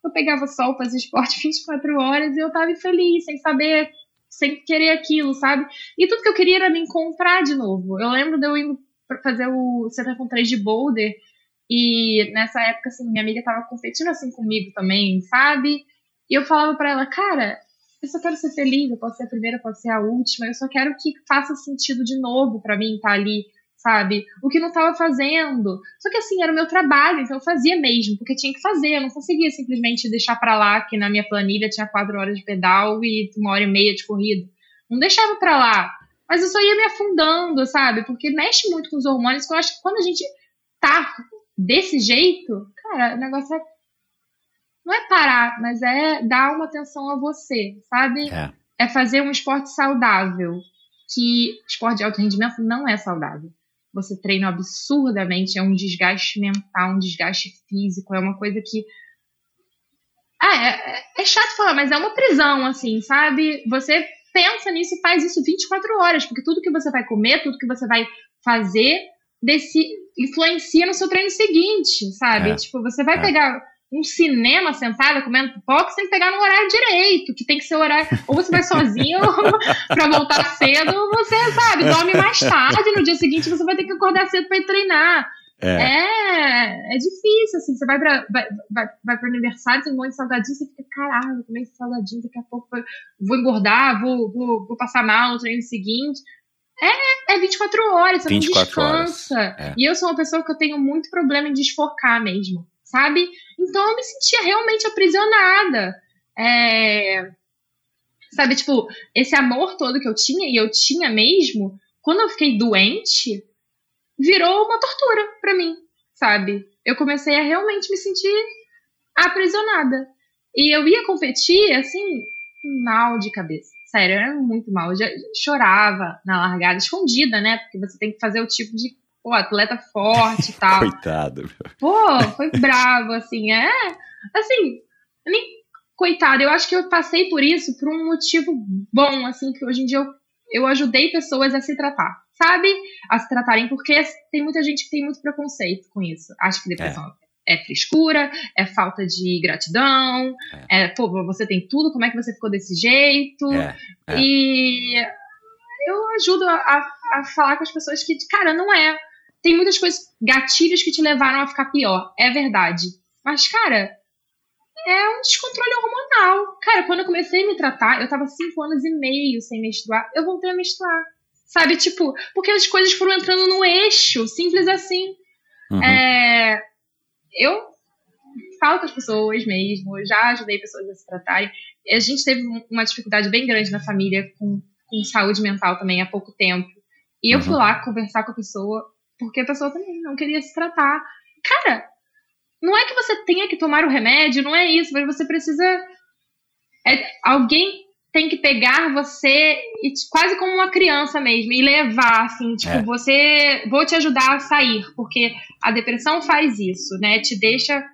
eu pegava sol, fazia esporte <laughs> 24 horas e eu tava infeliz, sem saber, sem querer aquilo, sabe? E tudo que eu queria era me encontrar de novo. Eu lembro de eu indo fazer o Center com 3 de Boulder e nessa época, assim, minha amiga tava competindo assim comigo também, sabe? E eu falava pra ela, cara, eu só quero ser feliz, eu posso ser a primeira, eu posso ser a última, eu só quero que faça sentido de novo pra mim estar ali, sabe? O que não tava fazendo. Só que assim, era o meu trabalho, então eu fazia mesmo, porque tinha que fazer, eu não conseguia simplesmente deixar pra lá, que na minha planilha tinha quatro horas de pedal e uma hora e meia de corrida. Não deixava pra lá. Mas eu só ia me afundando, sabe? Porque mexe muito com os hormônios, que eu acho que quando a gente tá desse jeito, cara, o negócio é. Não é parar, mas é dar uma atenção a você, sabe? É. É fazer um esporte saudável. Que esporte de alto rendimento não é saudável. Você treina absurdamente, é um desgaste mental, um desgaste físico, é uma coisa que. Ah, é, é chato falar, mas é uma prisão, assim, sabe? Você pensa nisso e faz isso 24 horas, porque tudo que você vai comer, tudo que você vai fazer, desse, influencia no seu treino seguinte, sabe? É. Tipo, você vai É. pegar um cinema sentada comendo pipoca, você tem que pegar no horário direito, que tem que ser o horário. Ou você vai sozinho <laughs> pra voltar cedo, ou você, sabe, dorme mais tarde, no dia seguinte você vai ter que acordar cedo pra ir treinar. É. É, é difícil, assim, você vai pra, vai, vai, vai aniversário, tem um monte de salgadinho, você fica, caralho, vou comer esse salgadinho, daqui a pouco vou- engordar, vou, vou, vou passar mal no treino seguinte. É, é 24 horas, você 24 não descansa. é. E eu sou uma pessoa que eu tenho muito problema em desfocar mesmo, sabe? Então eu me sentia realmente aprisionada. É, Sabe, tipo, esse amor todo que eu tinha, e eu tinha mesmo, quando eu fiquei doente, virou uma tortura pra mim, sabe? Eu comecei a realmente me sentir aprisionada. E eu ia competir, assim, mal de cabeça. Sério, era muito mal. Eu já chorava na largada, escondida, né? Porque você tem que fazer o tipo de pô, atleta forte e <laughs> tal. Coitado. Pô, foi bravo, assim. É, assim, nem coitada, eu acho que eu passei por isso por um motivo bom, assim, que hoje em dia eu, eu ajudei pessoas a se tratar, sabe? A se tratarem, porque tem muita gente que tem muito preconceito com isso. Acho que depressão é, é frescura, é falta de gratidão, é. é. pô, você tem tudo, como é que você ficou desse jeito? É, é. E eu ajudo a, a, a falar com as pessoas que, cara, não é. Tem muitas coisas, gatilhos que te levaram a ficar pior, é verdade. Mas, cara, é um descontrole hormonal. Cara, quando eu comecei a me tratar, eu tava cinco anos e meio sem menstruar, eu voltei a menstruar. Sabe, tipo, porque as coisas foram entrando no eixo, simples assim. Uhum. É, eu falo com as pessoas mesmo, já ajudei pessoas a se tratarem. A gente teve uma dificuldade bem grande na família com, com saúde mental também há pouco tempo. E eu uhum. fui lá conversar com a pessoa, porque a pessoa também não queria se tratar. Cara, não é que você tenha que tomar o remédio, não é isso, mas você precisa. É, alguém tem que pegar você e, quase como uma criança mesmo e levar, assim, tipo, é. você. Vou te ajudar a sair, porque a depressão faz isso, né? Te deixa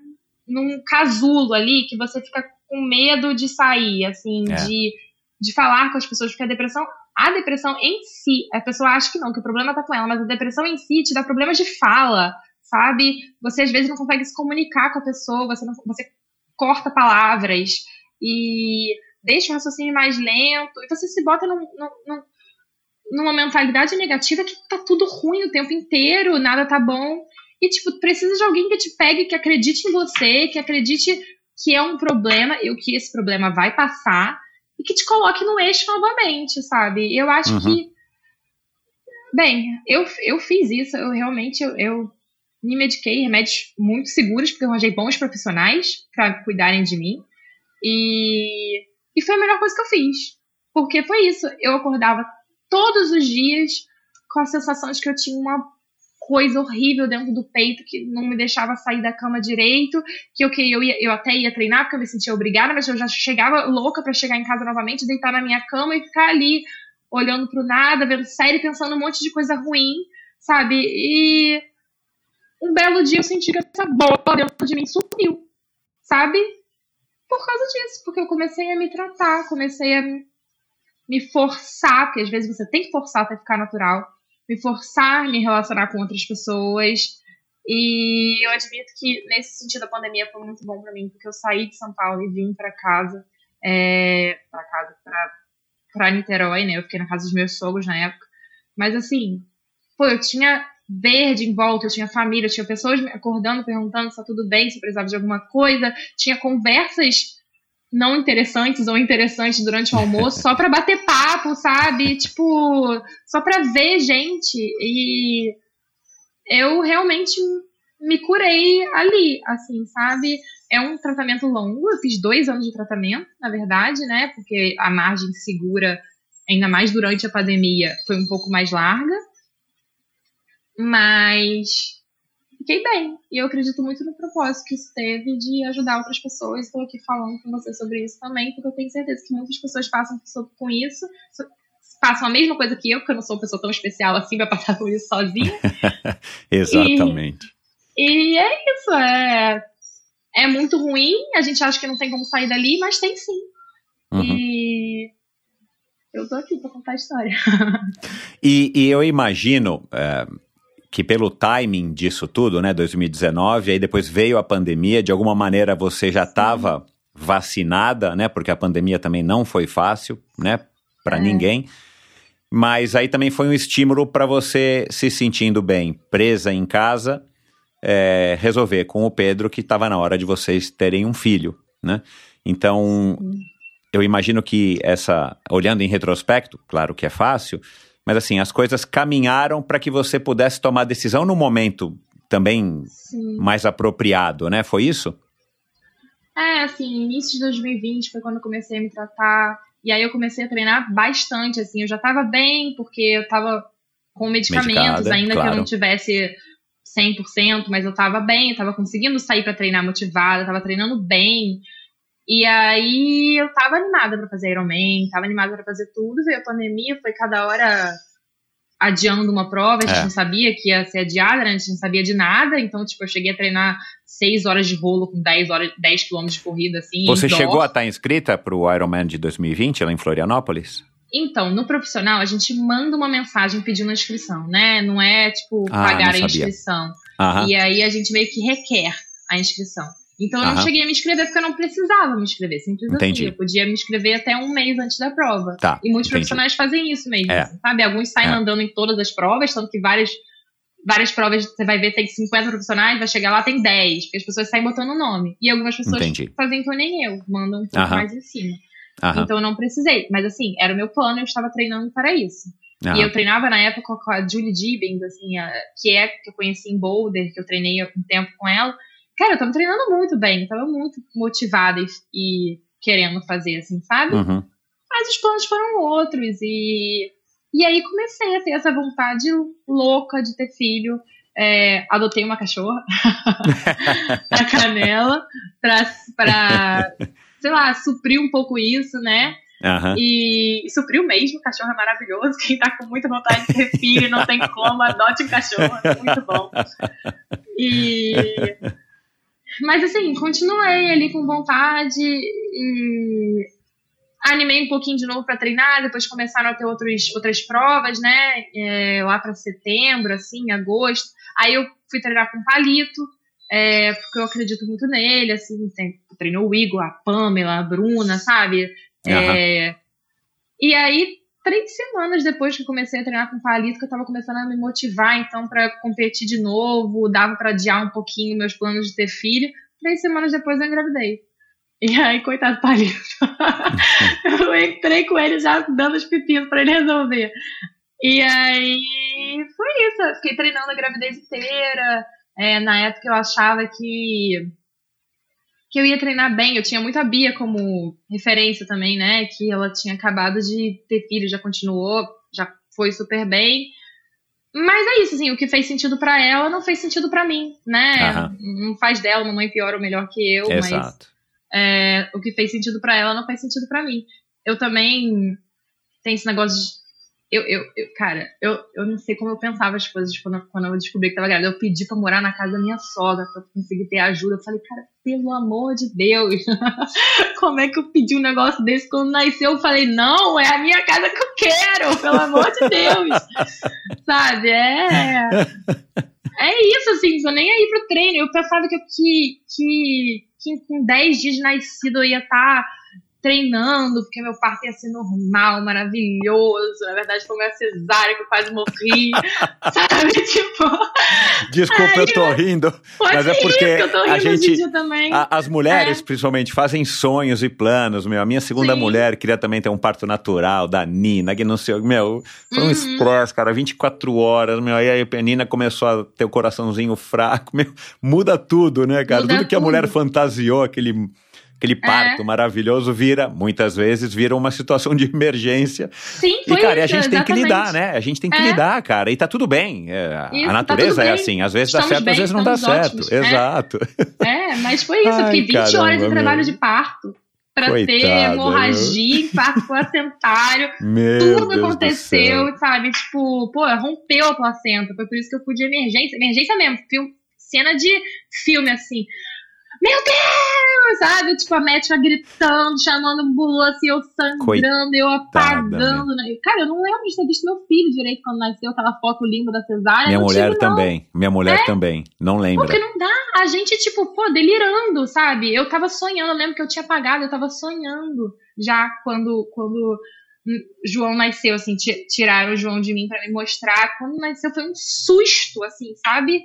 num casulo ali que você fica com medo de sair, assim, é. de, de falar com as pessoas, porque a depressão. A depressão em si, a pessoa acha que não, que o problema tá com ela, mas a depressão em si te dá problemas de fala, sabe? Você às vezes não consegue se comunicar com a pessoa, você, não, você corta palavras e deixa o raciocínio mais lento, e você se bota num, num, numa mentalidade negativa que tá tudo ruim o tempo inteiro, nada tá bom. E, tipo, precisa de alguém que te pegue, que acredite em você, que acredite que é um problema e que esse problema vai passar e que te coloque no eixo novamente, sabe? Eu acho uhum. que. Bem, eu, eu fiz isso, eu realmente eu, eu me mediquei, remédios muito seguros, porque eu arranjei bons profissionais para cuidarem de mim. E, e foi a melhor coisa que eu fiz. Porque foi isso. Eu acordava todos os dias com a sensação de que eu tinha uma coisa horrível dentro do peito que não me deixava sair da cama direito, que que eu, ia, eu até ia treinar porque eu me sentia obrigada, mas eu já chegava louca para chegar em casa novamente, deitar na minha cama e ficar ali olhando pro nada, vendo série, pensando um monte de coisa ruim, sabe? E um belo dia eu senti que essa bola dentro de mim sumiu, sabe? Por causa disso, porque eu comecei a me tratar, comecei a me forçar, porque às vezes você tem que forçar até ficar natural, me forçar a me relacionar com outras pessoas. E eu admito que nesse sentido a pandemia foi muito bom para mim, porque eu saí de São Paulo e vim para casa, é, para casa, para Niterói, né? Eu fiquei na casa dos meus sogros na época. Mas assim, pô, eu tinha verde em volta, eu tinha família, eu tinha pessoas me acordando, perguntando se tá tudo bem, se precisava de alguma coisa, tinha conversas não interessantes ou interessantes durante o almoço, só para bater papo, sabe? Tipo, só para ver gente. E eu realmente me curei ali, assim, sabe? É um tratamento longo, eu fiz dois anos de tratamento, na verdade, né? Porque a margem segura, ainda mais durante a pandemia, foi um pouco mais larga. Mas fiquei bem. E eu acredito muito no propósito que isso teve de ajudar outras pessoas. Estou aqui falando com você sobre isso também, porque eu tenho certeza que muitas pessoas passam com isso, passam a mesma coisa que eu, porque eu não sou uma pessoa tão especial assim para passar por isso sozinha. <laughs> Exatamente. E, e, é isso, é, é muito ruim, a gente acha que não tem como sair dali, mas tem sim. Uhum. E eu tô aqui para contar a história. <laughs> e, e eu imagino, é, que pelo timing disso tudo, né, 2019, aí depois veio a pandemia, de alguma maneira você já estava vacinada, né, porque a pandemia também não foi fácil, né, para é. ninguém. Mas aí também foi um estímulo para você se sentindo bem, presa em casa, é, resolver com o Pedro que estava na hora de vocês terem um filho, né? Então, eu imagino que essa, olhando em retrospecto, claro que é fácil, Mas assim, as coisas caminharam para que você pudesse tomar a decisão no momento também Sim. mais apropriado, né? Foi isso? É, assim, início de 2020 foi quando eu comecei a me tratar. E aí eu comecei a treinar bastante, assim. Eu já tava bem, porque eu tava com medicamentos, Medicada, ainda que eu claro. não tivesse 100%, mas eu tava bem, eu tava conseguindo sair pra treinar motivada, tava treinando bem. E aí eu tava animada pra fazer Ironman, tava animada pra fazer tudo, veio a pandemia, foi cada hora adiando uma prova, a gente É. não sabia que ia ser adiada, né? a gente não sabia de nada, então, tipo, eu cheguei a treinar 6 horas de rolo com 10 horas, 10 quilômetros de corrida, assim. Você indoor. chegou a estar inscrita para o Ironman de 2020 lá em Florianópolis? Então, no profissional, a gente manda uma mensagem pedindo a inscrição, né? Não é, tipo, Ah, pagar a inscrição. Aham. E aí a gente meio que requer a inscrição. Então eu não Aham. cheguei a me inscrever porque eu não precisava me inscrever, simples Entendi. assim. Eu podia me inscrever até um mês antes da prova. Tá, E muitos entendi. profissionais fazem isso mesmo, É. sabe? Alguns saem É. mandando em todas as provas, tanto que várias, várias provas você vai ver tem 50 profissionais, vai chegar lá tem 10, porque as pessoas saem botando o nome. E algumas pessoas Entendi. fazem que nem eu, mandam um pouco Aham. mais em cima. Aham. Então eu não precisei. Mas assim, era o meu plano, eu estava treinando para isso. E eu treinava na época com a Julie Gibbons, assim, a- que é que eu conheci em Boulder, que eu treinei há um tempo com ela. Cara, eu tava treinando muito bem, tava muito motivada e, e querendo fazer, assim, sabe? Uhum. Mas os planos foram outros e e aí comecei a ter essa vontade louca de ter filho. É, adotei uma cachorra, <laughs> a Canela, pra, pra, sei lá, suprir um pouco isso, né? Aham. E, e supriu mesmo, o cachorro é maravilhoso. Quem tá com muita vontade de ter filho não tem como, adote um cachorro, é muito bom. E. Mas assim, continuei ali com vontade e animei um pouquinho de novo pra treinar, depois começaram a ter outros, outras provas, né? É, lá pra setembro, assim, agosto. Aí eu fui treinar com palito, é, porque eu acredito muito nele, assim, tem, treinou o Igor, a Pamela, a Bruna, sabe? É, e aí, três semanas depois que comecei a treinar com palito, que eu tava começando a me motivar, então, pra competir de novo, dava pra adiar um pouquinho meus planos de ter filho. Três semanas depois eu engravidei. E aí, coitado do palito. <laughs> eu entrei com ele já dando os pepinos pra ele resolver. E aí, foi isso. Eu fiquei treinando a gravidez inteira. É, na época eu achava que que eu ia treinar bem. Eu tinha muito a Bia como referência também, né? Que ela tinha acabado de ter filho, já continuou, já foi super bem. Mas é isso, assim, o que fez sentido pra ela não fez sentido pra mim, né? Não faz dela uma mãe pior ou melhor que eu, mas Exato. é, o que fez sentido pra ela não faz sentido pra mim. Eu também tenho esse negócio de. Eu, eu, eu- cara, eu, eu não sei como eu pensava as coisas quando, quando eu descobri que tava grávida. Eu pedi pra morar na casa da minha sogra pra conseguir ter ajuda. Eu falei, cara, pelo amor de Deus, <laughs> como é que eu pedi um negócio desse quando nasceu? Eu falei, não, é a minha casa que eu quero, pelo amor de Deus. <laughs> Sabe? É. É isso, assim, tô nem aí pro treino. Eu pensava que, eu- que, que, que com 10 dias de nascido eu ia estar treinando, porque meu parto ia ser normal, maravilhoso. Na verdade, foi uma cesárea que eu quase morri. <laughs> sabe? Tipo, Desculpa, eu tô rindo. Mas é rir, porque tô a gente-. A- as mulheres, É. principalmente, fazem sonhos e planos, meu. A minha segunda Sim. mulher queria também ter um parto natural, da Nina, que não sei, meu, foi um Uhum. estresse, cara, 24 horas, meu. Aí a Nina começou a ter o coraçãozinho fraco, <laughs> meu. Muda tudo, né, cara? Muda tudo que a mulher fantasiou, aquele. Aquele parto maravilhoso vira, muitas vezes, vira uma situação de emergência. Sim, E, foi cara, e a isso, gente tem que exatamente. lidar, né? A gente tem que É. lidar, cara. E tá tudo bem. É, Isso, a tá natureza tudo é assim. Às vezes dá Estamos certo, bem, às vezes não dá estamos certo. ótimos. É. Exato. É, mas foi isso. eu Ai, fiquei 20 caramba, horas em trabalho meu. de parto. Pra ter hemorragia, infarto <laughs> placentário. Tudo Deus aconteceu, sabe? Tipo, pô, rompeu a placenta. Foi por isso que eu fui de emergência. Emergência mesmo. Filme, cena de filme, assim. Meu Deus! Sabe? Tipo, a médica gritando, chamando ambulância, eu sangrando, eu apagando. Né? Cara, eu não lembro de ter visto meu filho direito quando nasceu, aquela foto linda da cesárea. Minha não mulher também. Minha mulher também. Não lembra. Porque não dá. A gente, tipo, pô, delirando, sabe? Eu tava sonhando, eu lembro que eu tinha apagado, eu tava sonhando já quando, quando João nasceu, assim, ti- tiraram o João de mim pra me mostrar. Quando nasceu foi um susto, assim, sabe?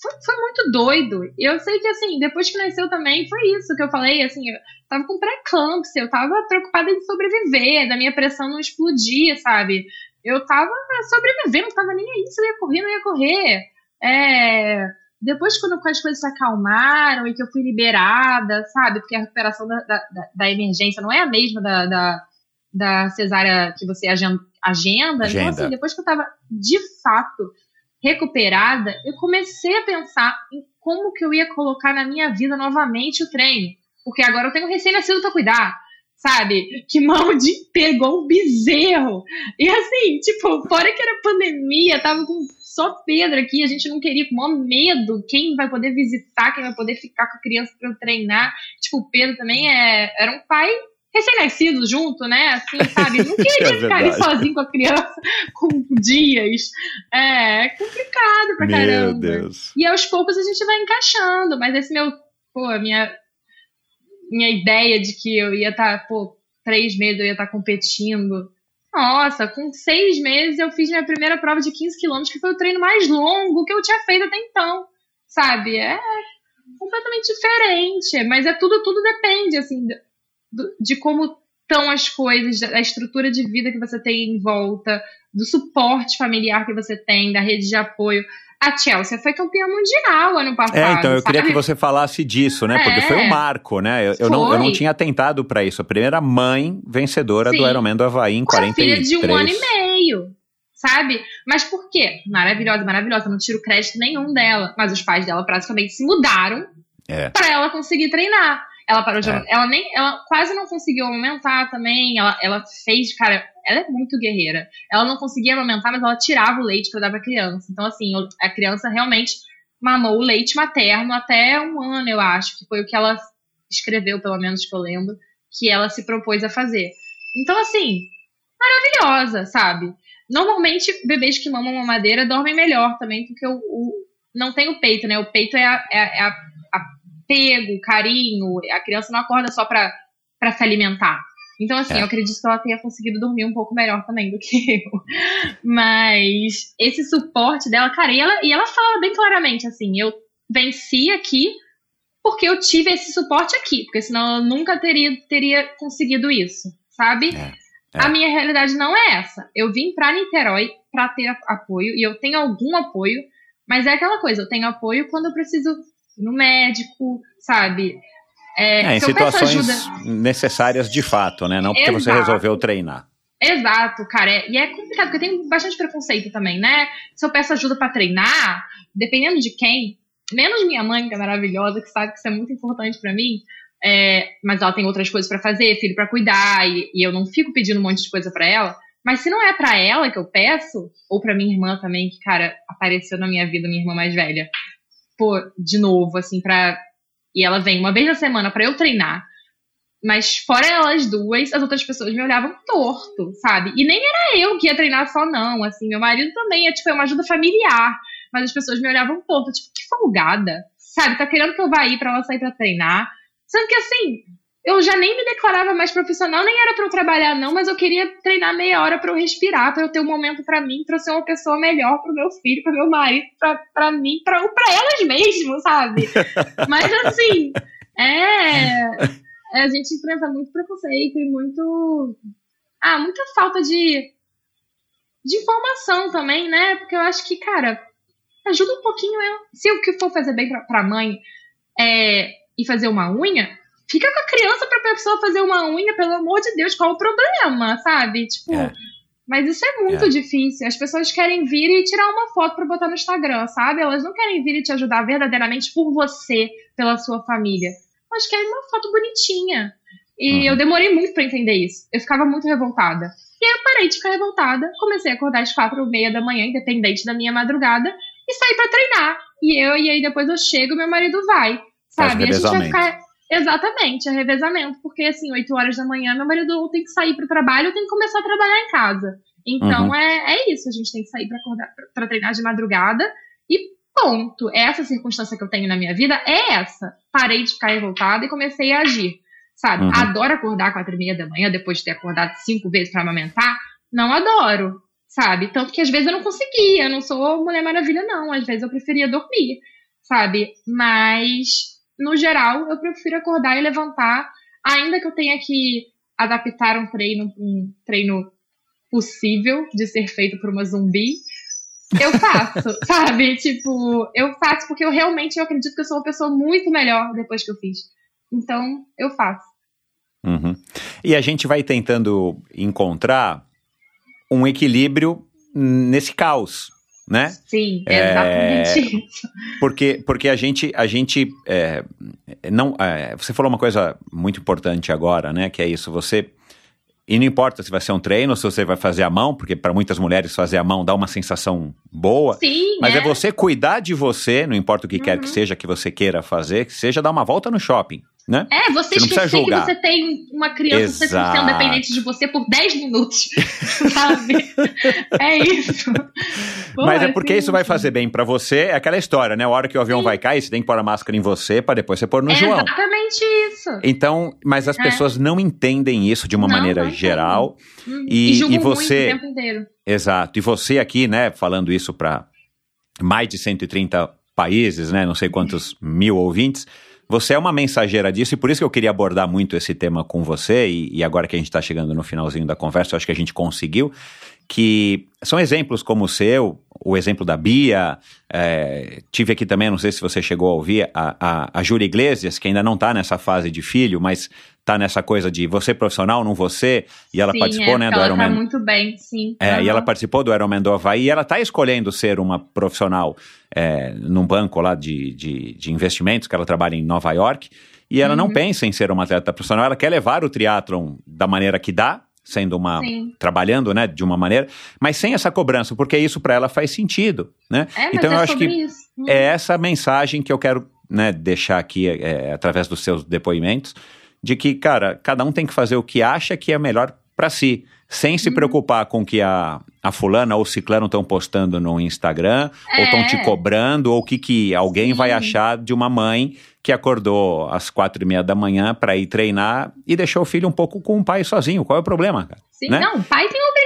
Foi, foi muito doido. Eu sei que, assim, depois que nasceu também, foi isso que eu falei, assim, eu tava com pré-eclâmpsia, eu tava preocupada em sobreviver, da minha pressão não explodir, sabe? eu tava sobrevivendo, não tava nem aí se eu ia correr, não ia correr. É, depois, quando as coisas se acalmaram e que eu fui liberada, sabe? Porque a recuperação da, da, da emergência não é a mesma da, da, da cesárea que você agenda. agenda. Então, assim, depois que eu tava de fato recuperada, eu comecei a pensar em como que eu ia colocar na minha vida novamente o treino. Porque agora eu tenho um recém-nascido para cuidar, sabe? Que Maldi pegou um bezerro. E assim, tipo, fora que era pandemia, tava com só Pedro aqui, a gente não queria, com maior medo, quem vai poder visitar, quem vai poder ficar com a criança para treinar. Tipo, o Pedro também é, era um pai recém-nascido junto, né? Assim, sabe? Não <laughs> queria é ficar ali sozinho com a criança <laughs> com dias. É, complicado pra meu caramba. Deus. E aos poucos a gente vai encaixando, mas esse meu, pô, minha, minha ideia de que eu ia estar, tá, pô, três meses eu ia estar tá competindo nossa, com seis meses eu fiz minha primeira prova de 15 quilômetros, que foi o treino mais longo que eu tinha feito até então, sabe? É completamente diferente, mas é tudo, tudo depende, assim, de, de como estão as coisas, da estrutura de vida que você tem em volta, do suporte familiar que você tem, da rede de apoio. A Chelsea foi campeã mundial ano passado. É, então eu sabe? queria que você falasse disso, né? Porque é, foi um marco, né? Eu, eu não, eu não tinha tentado para isso. A primeira mãe vencedora Sim. do Ironman do Havaí em Com 43. filha de um ano e meio, sabe? Mas por quê? Maravilhosa, maravilhosa. Não tiro crédito nenhum dela. Mas os pais dela praticamente se mudaram é. para ela conseguir treinar. Ela parou de. É. Ela nem. Ela quase não conseguiu aumentar também. Ela, ela fez, cara, ela é muito guerreira. Ela não conseguia amamentar, mas ela tirava o leite para dar pra criança. Então, assim, a criança realmente mamou o leite materno até um ano, eu acho, que foi o que ela escreveu, pelo menos que eu lembro, que ela se propôs a fazer. Então, assim, maravilhosa, sabe? Normalmente, bebês que mamam mamadeira dormem melhor também, porque o, o não tem o peito, né? O peito é, a, é, a, apego, carinho. A criança não acorda só para se alimentar. Então, assim, é. eu acredito que ela tenha conseguido dormir um pouco melhor também do que <laughs> eu. Mas esse suporte dela, cara, e ela, e ela fala bem claramente, assim, eu venci aqui porque eu tive esse suporte aqui, porque senão eu nunca teria, teria conseguido isso, sabe? É. É. A minha realidade não é essa. Eu vim para Niterói para ter apoio e eu tenho algum apoio, mas é aquela coisa, eu tenho apoio quando eu preciso no médico, sabe? É, é em situações ajuda... necessárias de fato, né? Não porque Exato. você resolveu treinar. Exato, cara. É, e é complicado, porque eu tenho bastante preconceito também, né? Se eu peço ajuda para treinar, dependendo de quem, menos minha mãe, que é maravilhosa, que sabe que isso é muito importante para mim, é, mas ela tem outras coisas para fazer, filho para cuidar, e, e, eu não fico pedindo um monte de coisa para ela. Mas se não é para ela que eu peço, ou para minha irmã também, que, cara, apareceu na minha vida, minha irmã mais velha, pô, de novo, assim, pra e ela vem uma vez na semana para eu treinar. Mas fora elas duas, as outras pessoas me olhavam torto, sabe? E nem era eu que ia treinar só, não. Assim, meu marido também é, tipo, é uma ajuda familiar. Mas as pessoas me olhavam torto, tipo, que folgada, sabe? Tá querendo que eu vá ir pra ela sair pra treinar. Sendo que, assim, eu já nem me declarava mais profissional, nem era para eu trabalhar não, mas eu queria treinar meia hora para eu respirar, para eu ter um momento para mim, para ser uma pessoa melhor para meu filho, para meu marido, para mim, para elas mesmo, sabe? <laughs> mas assim, é, a gente enfrenta muito preconceito e muito ah, muita falta de de informação também, né? Porque eu acho que, cara, ajuda um pouquinho eu. Se o que for fazer bem para mãe é ir fazer uma unha, fica com a criança pra pessoa fazer uma unha, pelo amor de Deus, qual o problema, sabe? Tipo, é. mas isso é muito é. difícil. As pessoas querem vir e tirar uma foto para botar no Instagram, sabe? Elas não querem vir e te ajudar verdadeiramente por você, pela sua família. Elas querem uma foto bonitinha. E uhum. eu demorei muito para entender isso. Eu ficava muito revoltada. E aí eu parei de ficar revoltada, comecei a acordar às quatro e meia da manhã, independente da minha madrugada, e saí para treinar. E eu, e aí depois eu chego, meu marido vai, sabe? E a gente vai ficar Exatamente, é revezamento, porque assim, 8 horas da manhã, meu marido tem que sair para o trabalho, eu tenho que começar a trabalhar em casa. Então uhum. é, é isso, a gente tem que sair para treinar de madrugada e ponto. Essa circunstância que eu tenho na minha vida é essa. Parei de ficar revoltada e comecei a agir. Sabe? Uhum. Adoro acordar quatro e meia da manhã depois de ter acordado cinco vezes para amamentar. Não adoro, sabe? Tanto que às vezes eu não conseguia. Eu não sou Mulher Maravilha, não. Às vezes eu preferia dormir, sabe? Mas no geral, eu prefiro acordar e levantar, ainda que eu tenha que adaptar um treino, um treino possível de ser feito por uma zumbi, eu faço, <laughs> sabe? Tipo, eu faço porque eu realmente eu acredito que eu sou uma pessoa muito melhor depois que eu fiz. Então, eu faço. Uhum. E a gente vai tentando encontrar um equilíbrio nesse caos, né? Sim, é exatamente é, isso. Porque, porque a gente, a gente é, não, é, você falou uma coisa muito importante agora, né? Que é isso, você e não importa se vai ser um treino ou se você vai fazer a mão, porque para muitas mulheres fazer a mão dá uma sensação boa. Sim, mas é, é você cuidar de você, não importa o que uhum. quer que uhum. seja que você queira fazer, que seja dar uma volta no shopping. Né? É, você, você esquecer que você tem uma criança Exato. sendo dependente de você por 10 minutos, <laughs> sabe? é isso. Pô, Mas é porque isso vai fazer bem para você, é aquela história, né? A hora que o avião Sim. vai cair, você tem que pôr a máscara em você para depois você pôr no é João. Exatamente isso. Então, mas as é. pessoas não entendem isso de uma não, maneira não geral. Hum. E, e, e você. o tempo inteiro. Exato. E você aqui, né, falando isso para mais de 130 países, né? Não sei quantos mil ouvintes você é uma mensageira disso e por isso que eu queria abordar muito esse tema com você e, e agora que a gente está chegando no finalzinho da conversa, eu acho que a gente conseguiu, que são exemplos como o seu, o exemplo da Bia, é, tive aqui também, não sei se você chegou a ouvir, a, a, a Júlia Iglesias, que ainda não está nessa fase de filho, mas está nessa coisa de você profissional, não você, e ela sim, participou, é, né, do ela Ironman. Tá muito bem, sim. É, uhum. e ela participou do Ironman do Havaí, e ela está escolhendo ser uma profissional é, num banco lá de, de, de, investimentos, que ela trabalha em Nova York, e ela uhum. não pensa em ser uma atleta profissional, ela quer levar o triatlon da maneira que dá, sendo uma Sim. trabalhando, né, de uma maneira, mas sem essa cobrança, porque isso para ela faz sentido, né? É, então é eu acho que isso. é essa mensagem que eu quero, né, deixar aqui é, através dos seus depoimentos, de que, cara, cada um tem que fazer o que acha que é melhor para si, sem se uhum. preocupar com que a, a fulana ou o ciclano estão postando no Instagram, é. ou estão te cobrando, ou o que, que alguém Sim. vai achar de uma mãe que acordou às quatro e meia da manhã para ir treinar e deixou o filho um pouco com o pai sozinho. Qual é o problema, cara? Sim, né? não, pai tem obrigação,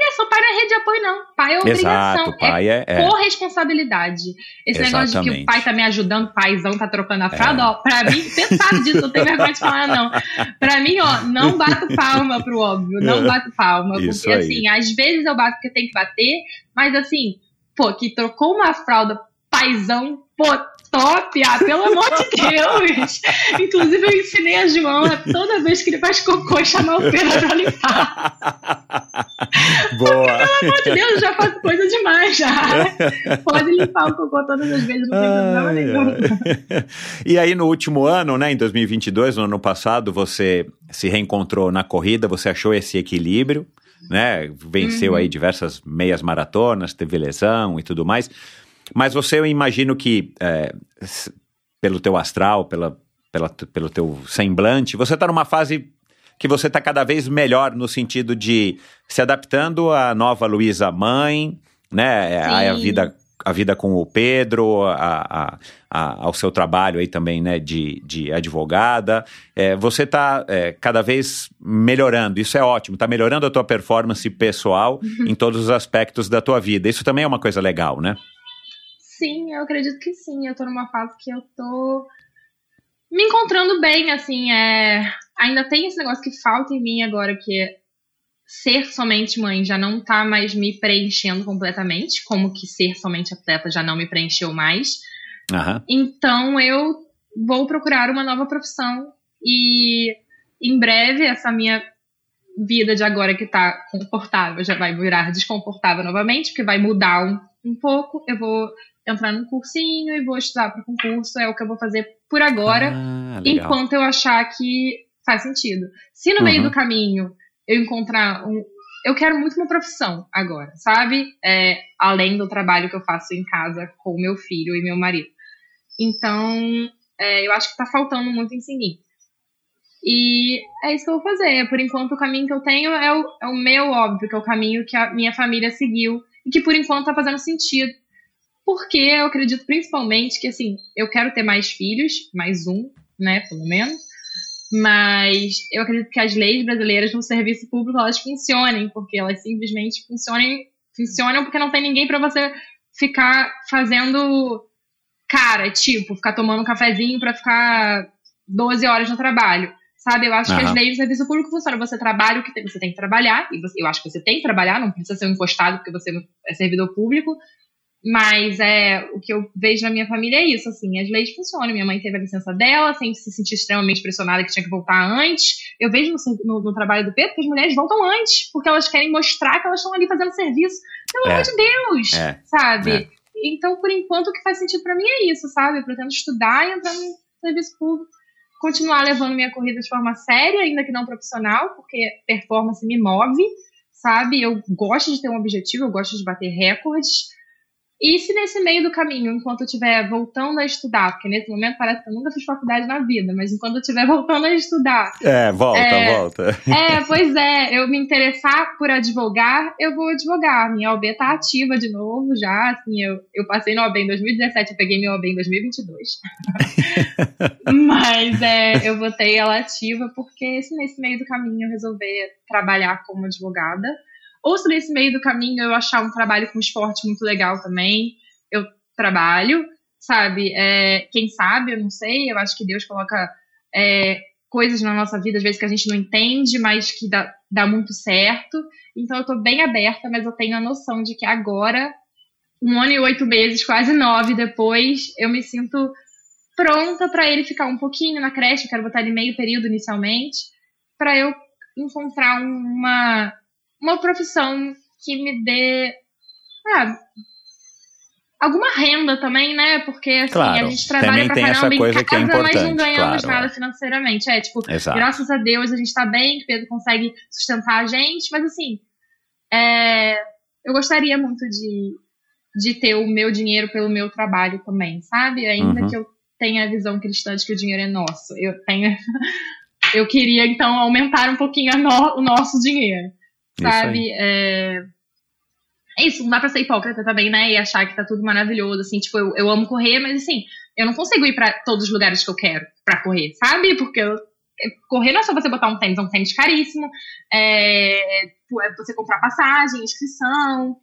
é rede de apoio, não. Pai é obrigação. Exato, pai é, é, corresponsabilidade. Esse Exatamente. negócio de que o pai tá me ajudando, o paizão tá trocando a fralda, é. ó, pra mim, você sabe disso, não tem vergonha de falar, não. Pra mim, ó, não <laughs> bato palma pro óbvio, não bato palma. Isso porque, aí. assim, às vezes eu bato porque tem que bater, mas assim, pô, que trocou uma fralda paizão, pô, top, ah, pelo amor de Deus. Inclusive, eu ensinei a João a toda vez que ele faz cocô chamar o Pedro pra limpar. Boa. Porque, pelo amor de Deus, já faço coisa demais já. Pode limpar o cocô todas as vezes, não tem problema nenhum. <laughs> E aí, no último ano, né, em 2022, no ano passado, você se reencontrou na corrida, você achou esse equilíbrio, né? Venceu uhum. aí diversas meias maratonas, teve lesão e tudo mais. Mas você, eu imagino que, é, pelo teu astral, pela, pela, pelo teu semblante, você está numa fase que você está cada vez melhor no sentido de se adaptando à nova Luísa mãe, né? A, a, vida a vida com o Pedro, a, a, ao seu trabalho aí também, né, de, de advogada. É, você está é, cada vez melhorando, isso é ótimo, está melhorando a tua performance pessoal uhum. em todos os aspectos da tua vida. Isso também é uma coisa legal, né? Sim, eu acredito que sim. Eu tô numa fase que eu tô me encontrando bem, assim, é... ainda tem esse negócio que falta em mim agora, que é ser somente mãe já não tá mais me preenchendo completamente, como que ser somente atleta já não me preencheu mais. Uhum. Então eu vou procurar uma nova profissão e em breve essa minha vida de agora que tá confortável já vai virar desconfortável novamente, porque vai mudar um, um pouco. Eu vou entrar num cursinho e vou estudar para concurso. É o que eu vou fazer por agora, ah, enquanto eu achar que faz sentido. Se no uhum. meio do caminho eu encontrar um. Eu quero muito uma profissão agora, sabe? É, além do trabalho que eu faço em casa com meu filho e meu marido. Então, é, eu acho que tá faltando muito em seguir. E é isso que eu vou fazer. Por enquanto, o caminho que eu tenho é o, é o meu, óbvio, que é o caminho que a minha família seguiu e que por enquanto tá fazendo sentido porque eu acredito principalmente que, assim, eu quero ter mais filhos, mais um, né, pelo menos, mas eu acredito que as leis brasileiras no serviço público, elas funcionem, porque elas simplesmente funcionem, funcionam porque não tem ninguém para você ficar fazendo cara, tipo, ficar tomando um cafezinho para ficar 12 horas no trabalho. Sabe? Eu acho Aham. que as leis do serviço público funcionam. Você trabalha o que tem- você tem que trabalhar, e você- eu acho que você tem que trabalhar, não precisa ser um encostado porque você é servidor público. Mas é, o que eu vejo na minha família é isso, assim, as leis funcionam. Minha mãe teve a licença dela, sem se sentir extremamente pressionada que tinha que voltar antes. Eu vejo no, no- no trabalho do Pedro que as mulheres voltam antes, porque elas querem mostrar que elas estão ali fazendo serviço. Pelo É. amor de Deus, É. sabe? É. Então, por enquanto, o que faz sentido pra mim é isso, sabe? Eu pretendo estudar e entrar no serviço público, continuar levando minha corrida de forma séria, ainda que não profissional, porque performance me move, sabe? Eu gosto de ter um objetivo, eu gosto de bater recordes. E se nesse meio do caminho, enquanto eu estiver voltando a estudar, porque nesse momento parece que eu nunca fiz faculdade na vida, mas enquanto eu estiver <laughs> voltando a estudar, É, volta, É. volta. é, pois é, eu me interessar por advogar, eu vou advogar. Minha OB tá ativa de novo já, assim, eu, eu passei no OB em 2017, eu peguei minha OB em 2022. <laughs> Mas é, eu botei ela ativa porque se nesse meio do caminho eu resolver trabalhar como advogada, ou se nesse meio do caminho eu achar um trabalho com esporte muito legal também, eu trabalho, sabe? É, quem sabe, eu não sei, eu acho que Deus coloca é, coisas na nossa vida, às vezes que a gente não entende, mas que dá, dá muito certo. Então eu tô bem aberta, mas eu tenho a noção de que agora, um ano e oito meses, quase nove depois, eu me sinto pronta para ele ficar um pouquinho na creche, eu quero botar ele meio período inicialmente, para eu encontrar uma, uma profissão que me dê ah, alguma renda também, né? Porque assim, Claro, a gente trabalha pra caramba coisa em é casa, mas não ganhamos claro, nada é. financeiramente. É, tipo, Exato. graças a Deus a gente tá bem, que Pedro consegue sustentar a gente, mas assim, é, eu gostaria muito de, de ter o meu dinheiro pelo meu trabalho também, sabe? Ainda Uhum. que eu tenha a visão cristã de que o dinheiro é nosso. Eu tenho. <laughs> Eu queria, então, aumentar um pouquinho no- o nosso dinheiro. Isso Sabe? É... é isso, não dá pra ser hipócrita também, né? E achar que tá tudo maravilhoso, assim, tipo, eu, eu amo correr, mas assim, eu não consigo ir pra todos os lugares que eu quero pra correr, sabe? Porque eu- correr não é só você botar um tênis, é um tênis caríssimo, é, é você comprar passagem, inscrição,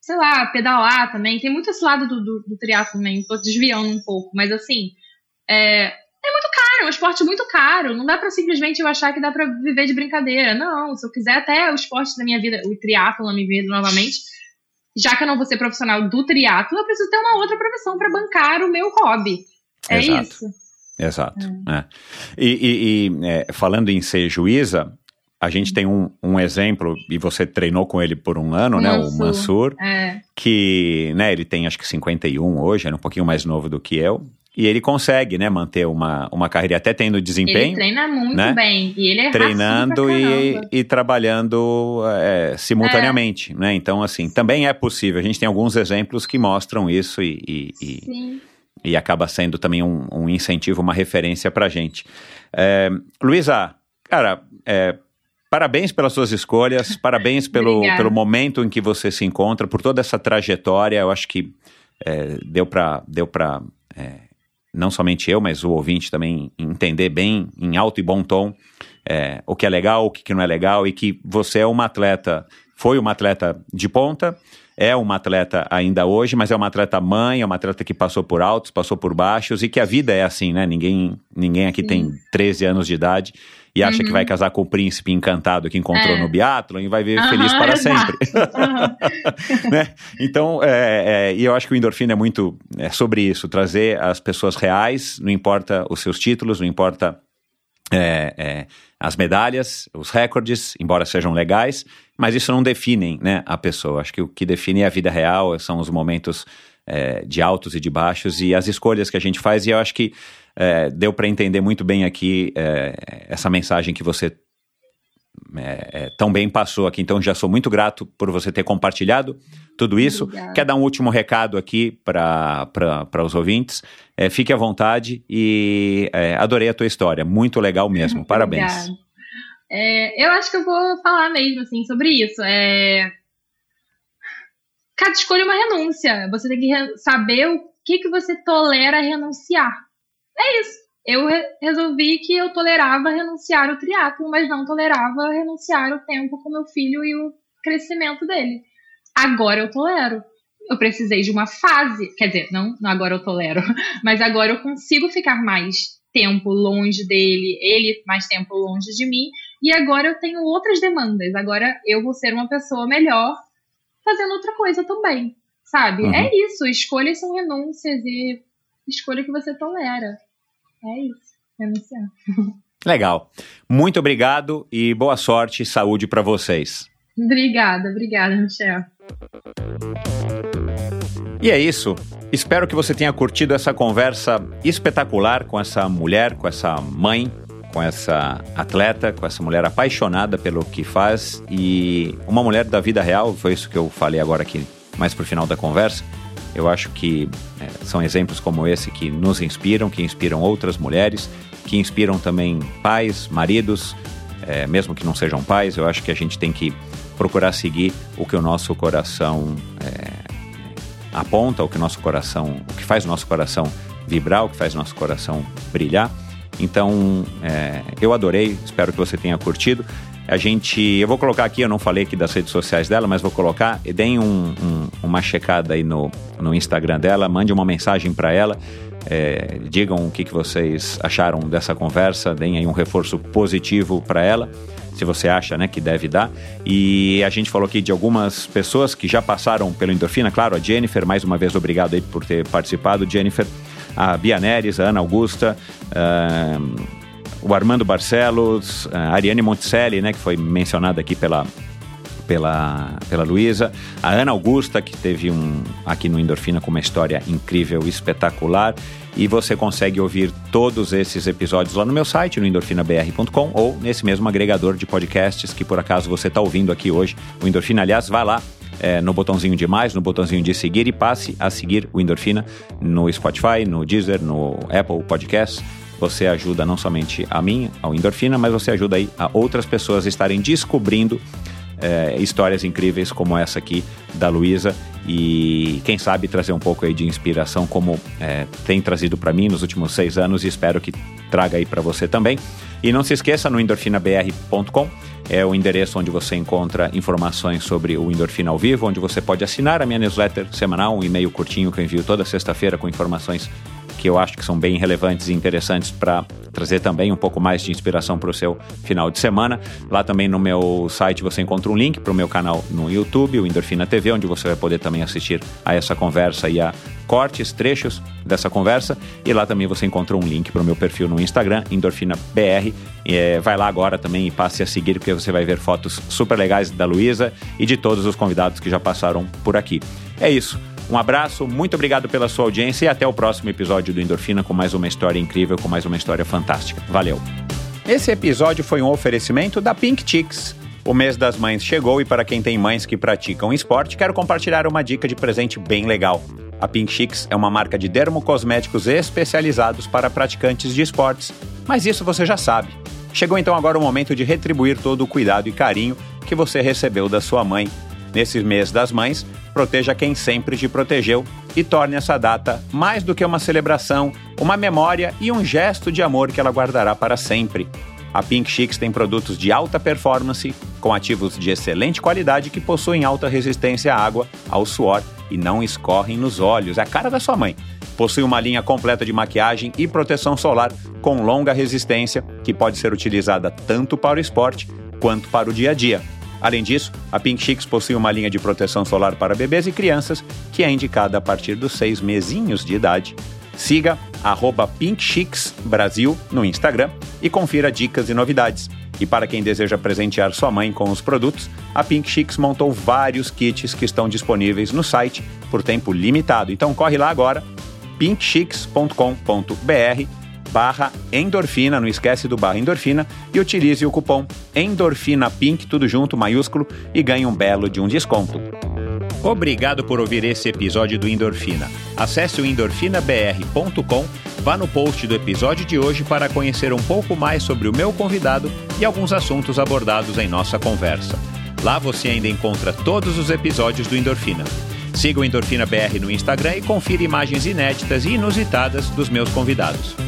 sei lá, pedalar também. Tem muito esse lado do, do, do triatlo também, tô desviando um pouco, mas assim, é, é muito caro, é um esporte muito caro. Não dá pra simplesmente eu achar que dá pra viver de brincadeira. Não, se eu quiser até o esporte da minha vida, o triatlo na minha vida novamente, já que eu não vou ser profissional do triatlo, eu preciso ter uma outra profissão pra bancar o meu hobby. É Exato. isso. Exato. é. E, e- e, é, falando em ser juíza, a gente tem um, um exemplo, e você treinou com ele por um ano, né? O Mansur. Mansur, É. que né, ele tem acho que 51 hoje, é um pouquinho mais novo do que eu. E ele consegue, né, manter uma, uma carreira até tendo Ele desempenho, treina muito né? bem. E ele é treinando e, e trabalhando é, simultaneamente, né? Então, assim, também é possível. A gente tem alguns exemplos que mostram isso e, e- e- Sim. e acaba sendo também um, um incentivo, uma referência pra gente. É, Luísa, cara, é, parabéns pelas suas escolhas, <laughs> parabéns pelo, pelo momento em que você se encontra, por toda essa trajetória. Eu acho que é, deu para deu pra, é, não somente eu, mas o ouvinte também entender bem, em alto e bom tom, é, o que é legal, o que não é legal, e que você é uma atleta, foi uma atleta de ponta, é uma atleta ainda hoje, mas é uma atleta mãe, é uma atleta que passou por altos, passou por baixos, e que a vida é assim, né? Ninguém, ninguém aqui tem 13 anos de idade e acha que vai casar com o príncipe encantado que encontrou Uhum. É. no biathlon e vai viver Aham, feliz para sempre. <laughs> Né? Então, é, é, e eu acho que o endorfina é muito é, sobre isso, trazer as pessoas reais, não importa os seus títulos, não importa é, é, as medalhas, os recordes, embora sejam legais, mas isso não definem né, a pessoa. Acho que o que define é a vida real, são os momentos é, de altos e de baixos e as escolhas que a gente faz, e eu acho que é, deu para entender muito bem aqui é, essa mensagem que você é, é, tão bem passou aqui. Então, já sou muito grato por você ter compartilhado tudo isso. Obrigada. Quer dar um último recado aqui para os ouvintes? É, fique à vontade e é, adorei a tua história. Muito legal mesmo. Parabéns. Obrigada. É, eu acho que eu vou falar mesmo assim sobre isso. É... Cada escolha é uma renúncia. Você tem que saber o que, que você tolera renunciar. É isso. Eu re- resolvi que eu tolerava renunciar o triatlo, mas não tolerava renunciar o tempo com meu filho e o crescimento dele. Agora eu tolero. Eu precisei de uma fase, quer dizer, não, não agora eu tolero, <laughs> mas agora eu consigo ficar mais tempo longe dele, ele mais tempo longe de mim, e agora eu tenho outras demandas. Agora eu vou ser uma pessoa melhor fazendo outra coisa também, sabe? Uhum. É isso, escolhas são renúncias e escolha que você tolera. É isso, renunciar. Legal. Muito obrigado e boa sorte e saúde para vocês. Obrigada, obrigada, Michel. E é isso. Espero que você tenha curtido essa conversa espetacular com essa mulher, com essa mãe, com essa atleta, com essa mulher apaixonada pelo que faz e uma mulher da vida real. Foi isso que eu falei agora aqui, mais pro final da conversa. Eu acho que é, são exemplos como esse que nos inspiram, que inspiram outras mulheres, que inspiram também pais, maridos, é, mesmo que não sejam pais. Eu acho que a gente tem que procurar seguir o que o nosso coração é, aponta, o que nosso coração, o que faz o nosso coração vibrar, o que faz o nosso coração brilhar. Então, é, eu adorei, espero que você tenha curtido. A gente, eu vou colocar aqui, eu não falei aqui das redes sociais dela, mas vou colocar. Deem um, um, uma checada aí no, no Instagram dela, mande uma mensagem para ela. É, digam o que, que vocês acharam dessa conversa, deem aí um reforço positivo para ela se você acha né, que deve dar. E a gente falou aqui de algumas pessoas que já passaram pelo Endorfina, claro, a Jennifer, mais uma vez obrigado aí por ter participado, Jennifer, a Bia Neres, a Ana Augusta, uh, o Armando Barcelos, a Ariane Monticelli, né, que foi mencionada aqui pela, pela, pela Luísa, a Ana Augusta, que teve um aqui no Endorfina com uma história incrível, espetacular. E você consegue ouvir todos esses episódios lá no meu site, no endorfinabr.com, ou nesse mesmo agregador de podcasts que por acaso você está ouvindo aqui hoje. O Endorfina, aliás, vai lá, é, no botãozinho de mais, no botãozinho de seguir e passe a seguir o Endorfina no Spotify, no Deezer, no Apple Podcasts. Você ajuda não somente a mim, ao Endorfina, mas você ajuda aí a outras pessoas a estarem descobrindo é, histórias incríveis como essa aqui da Luísa e quem sabe trazer um pouco aí de inspiração como é, tem trazido para mim nos últimos seis anos e espero que traga aí para você também. E não se esqueça no endorfinabr.com é o endereço onde você encontra informações sobre o Endorfina ao vivo, onde você pode assinar a minha newsletter semanal, um e-mail curtinho que eu envio toda sexta-feira com informações que eu acho que são bem relevantes e interessantes para trazer também um pouco mais de inspiração para o seu final de semana. Lá também no meu site você encontra um link para o meu canal no YouTube, o Endorfina TV, onde você vai poder também assistir a essa conversa e a cortes, trechos dessa conversa. E lá também você encontra um link para o meu perfil no Instagram, EndorfinaBR. É, vai lá agora também e passe a seguir, porque você vai ver fotos super legais da Luísa e de todos os convidados que já passaram por aqui. É isso. Um abraço, muito obrigado pela sua audiência e até o próximo episódio do Endorfina com mais uma história incrível, com mais uma história fantástica. Valeu! Esse episódio foi um oferecimento da Pink Chicks. O mês das mães chegou e para quem tem mães que praticam esporte, quero compartilhar uma dica de presente bem legal. A Pink Chicks é uma marca de dermocosméticos especializados para praticantes de esportes. Mas isso você já sabe. Chegou então agora o momento de retribuir todo o cuidado e carinho que você recebeu da sua mãe. Nesse mês das mães, proteja quem sempre te protegeu e torne essa data mais do que uma celebração, uma memória e um gesto de amor que ela guardará para sempre. A Pink Chicks tem produtos de alta performance, com ativos de excelente qualidade que possuem alta resistência à água, ao suor e não escorrem nos olhos. É a cara da sua mãe. Possui uma linha completa de maquiagem e proteção solar com longa resistência, que pode ser utilizada tanto para o esporte quanto para o dia a dia. Além disso, a Pink Chicks possui uma linha de proteção solar para bebês e crianças, que é indicada a partir dos seis mesinhos de idade. Siga arroba Pink Chicks Brasil no Instagram e confira dicas e novidades. E para quem deseja presentear sua mãe com os produtos, a Pink Chicks montou vários kits que estão disponíveis no site por tempo limitado. Então corre lá agora, pinkchicks.com.br barra endorfina, não esquece do barra endorfina, e utilize o cupom endorfina pink, tudo junto, maiúsculo, e ganhe um belo de um desconto. Obrigado por ouvir esse episódio do Endorfina. Acesse o endorfinabr.com, vá no post do episódio de hoje para conhecer um pouco mais sobre o meu convidado e alguns assuntos abordados em nossa conversa. Lá você ainda encontra todos os episódios do Endorfina. Siga o Endorfina BR no Instagram e confira imagens inéditas e inusitadas dos meus convidados.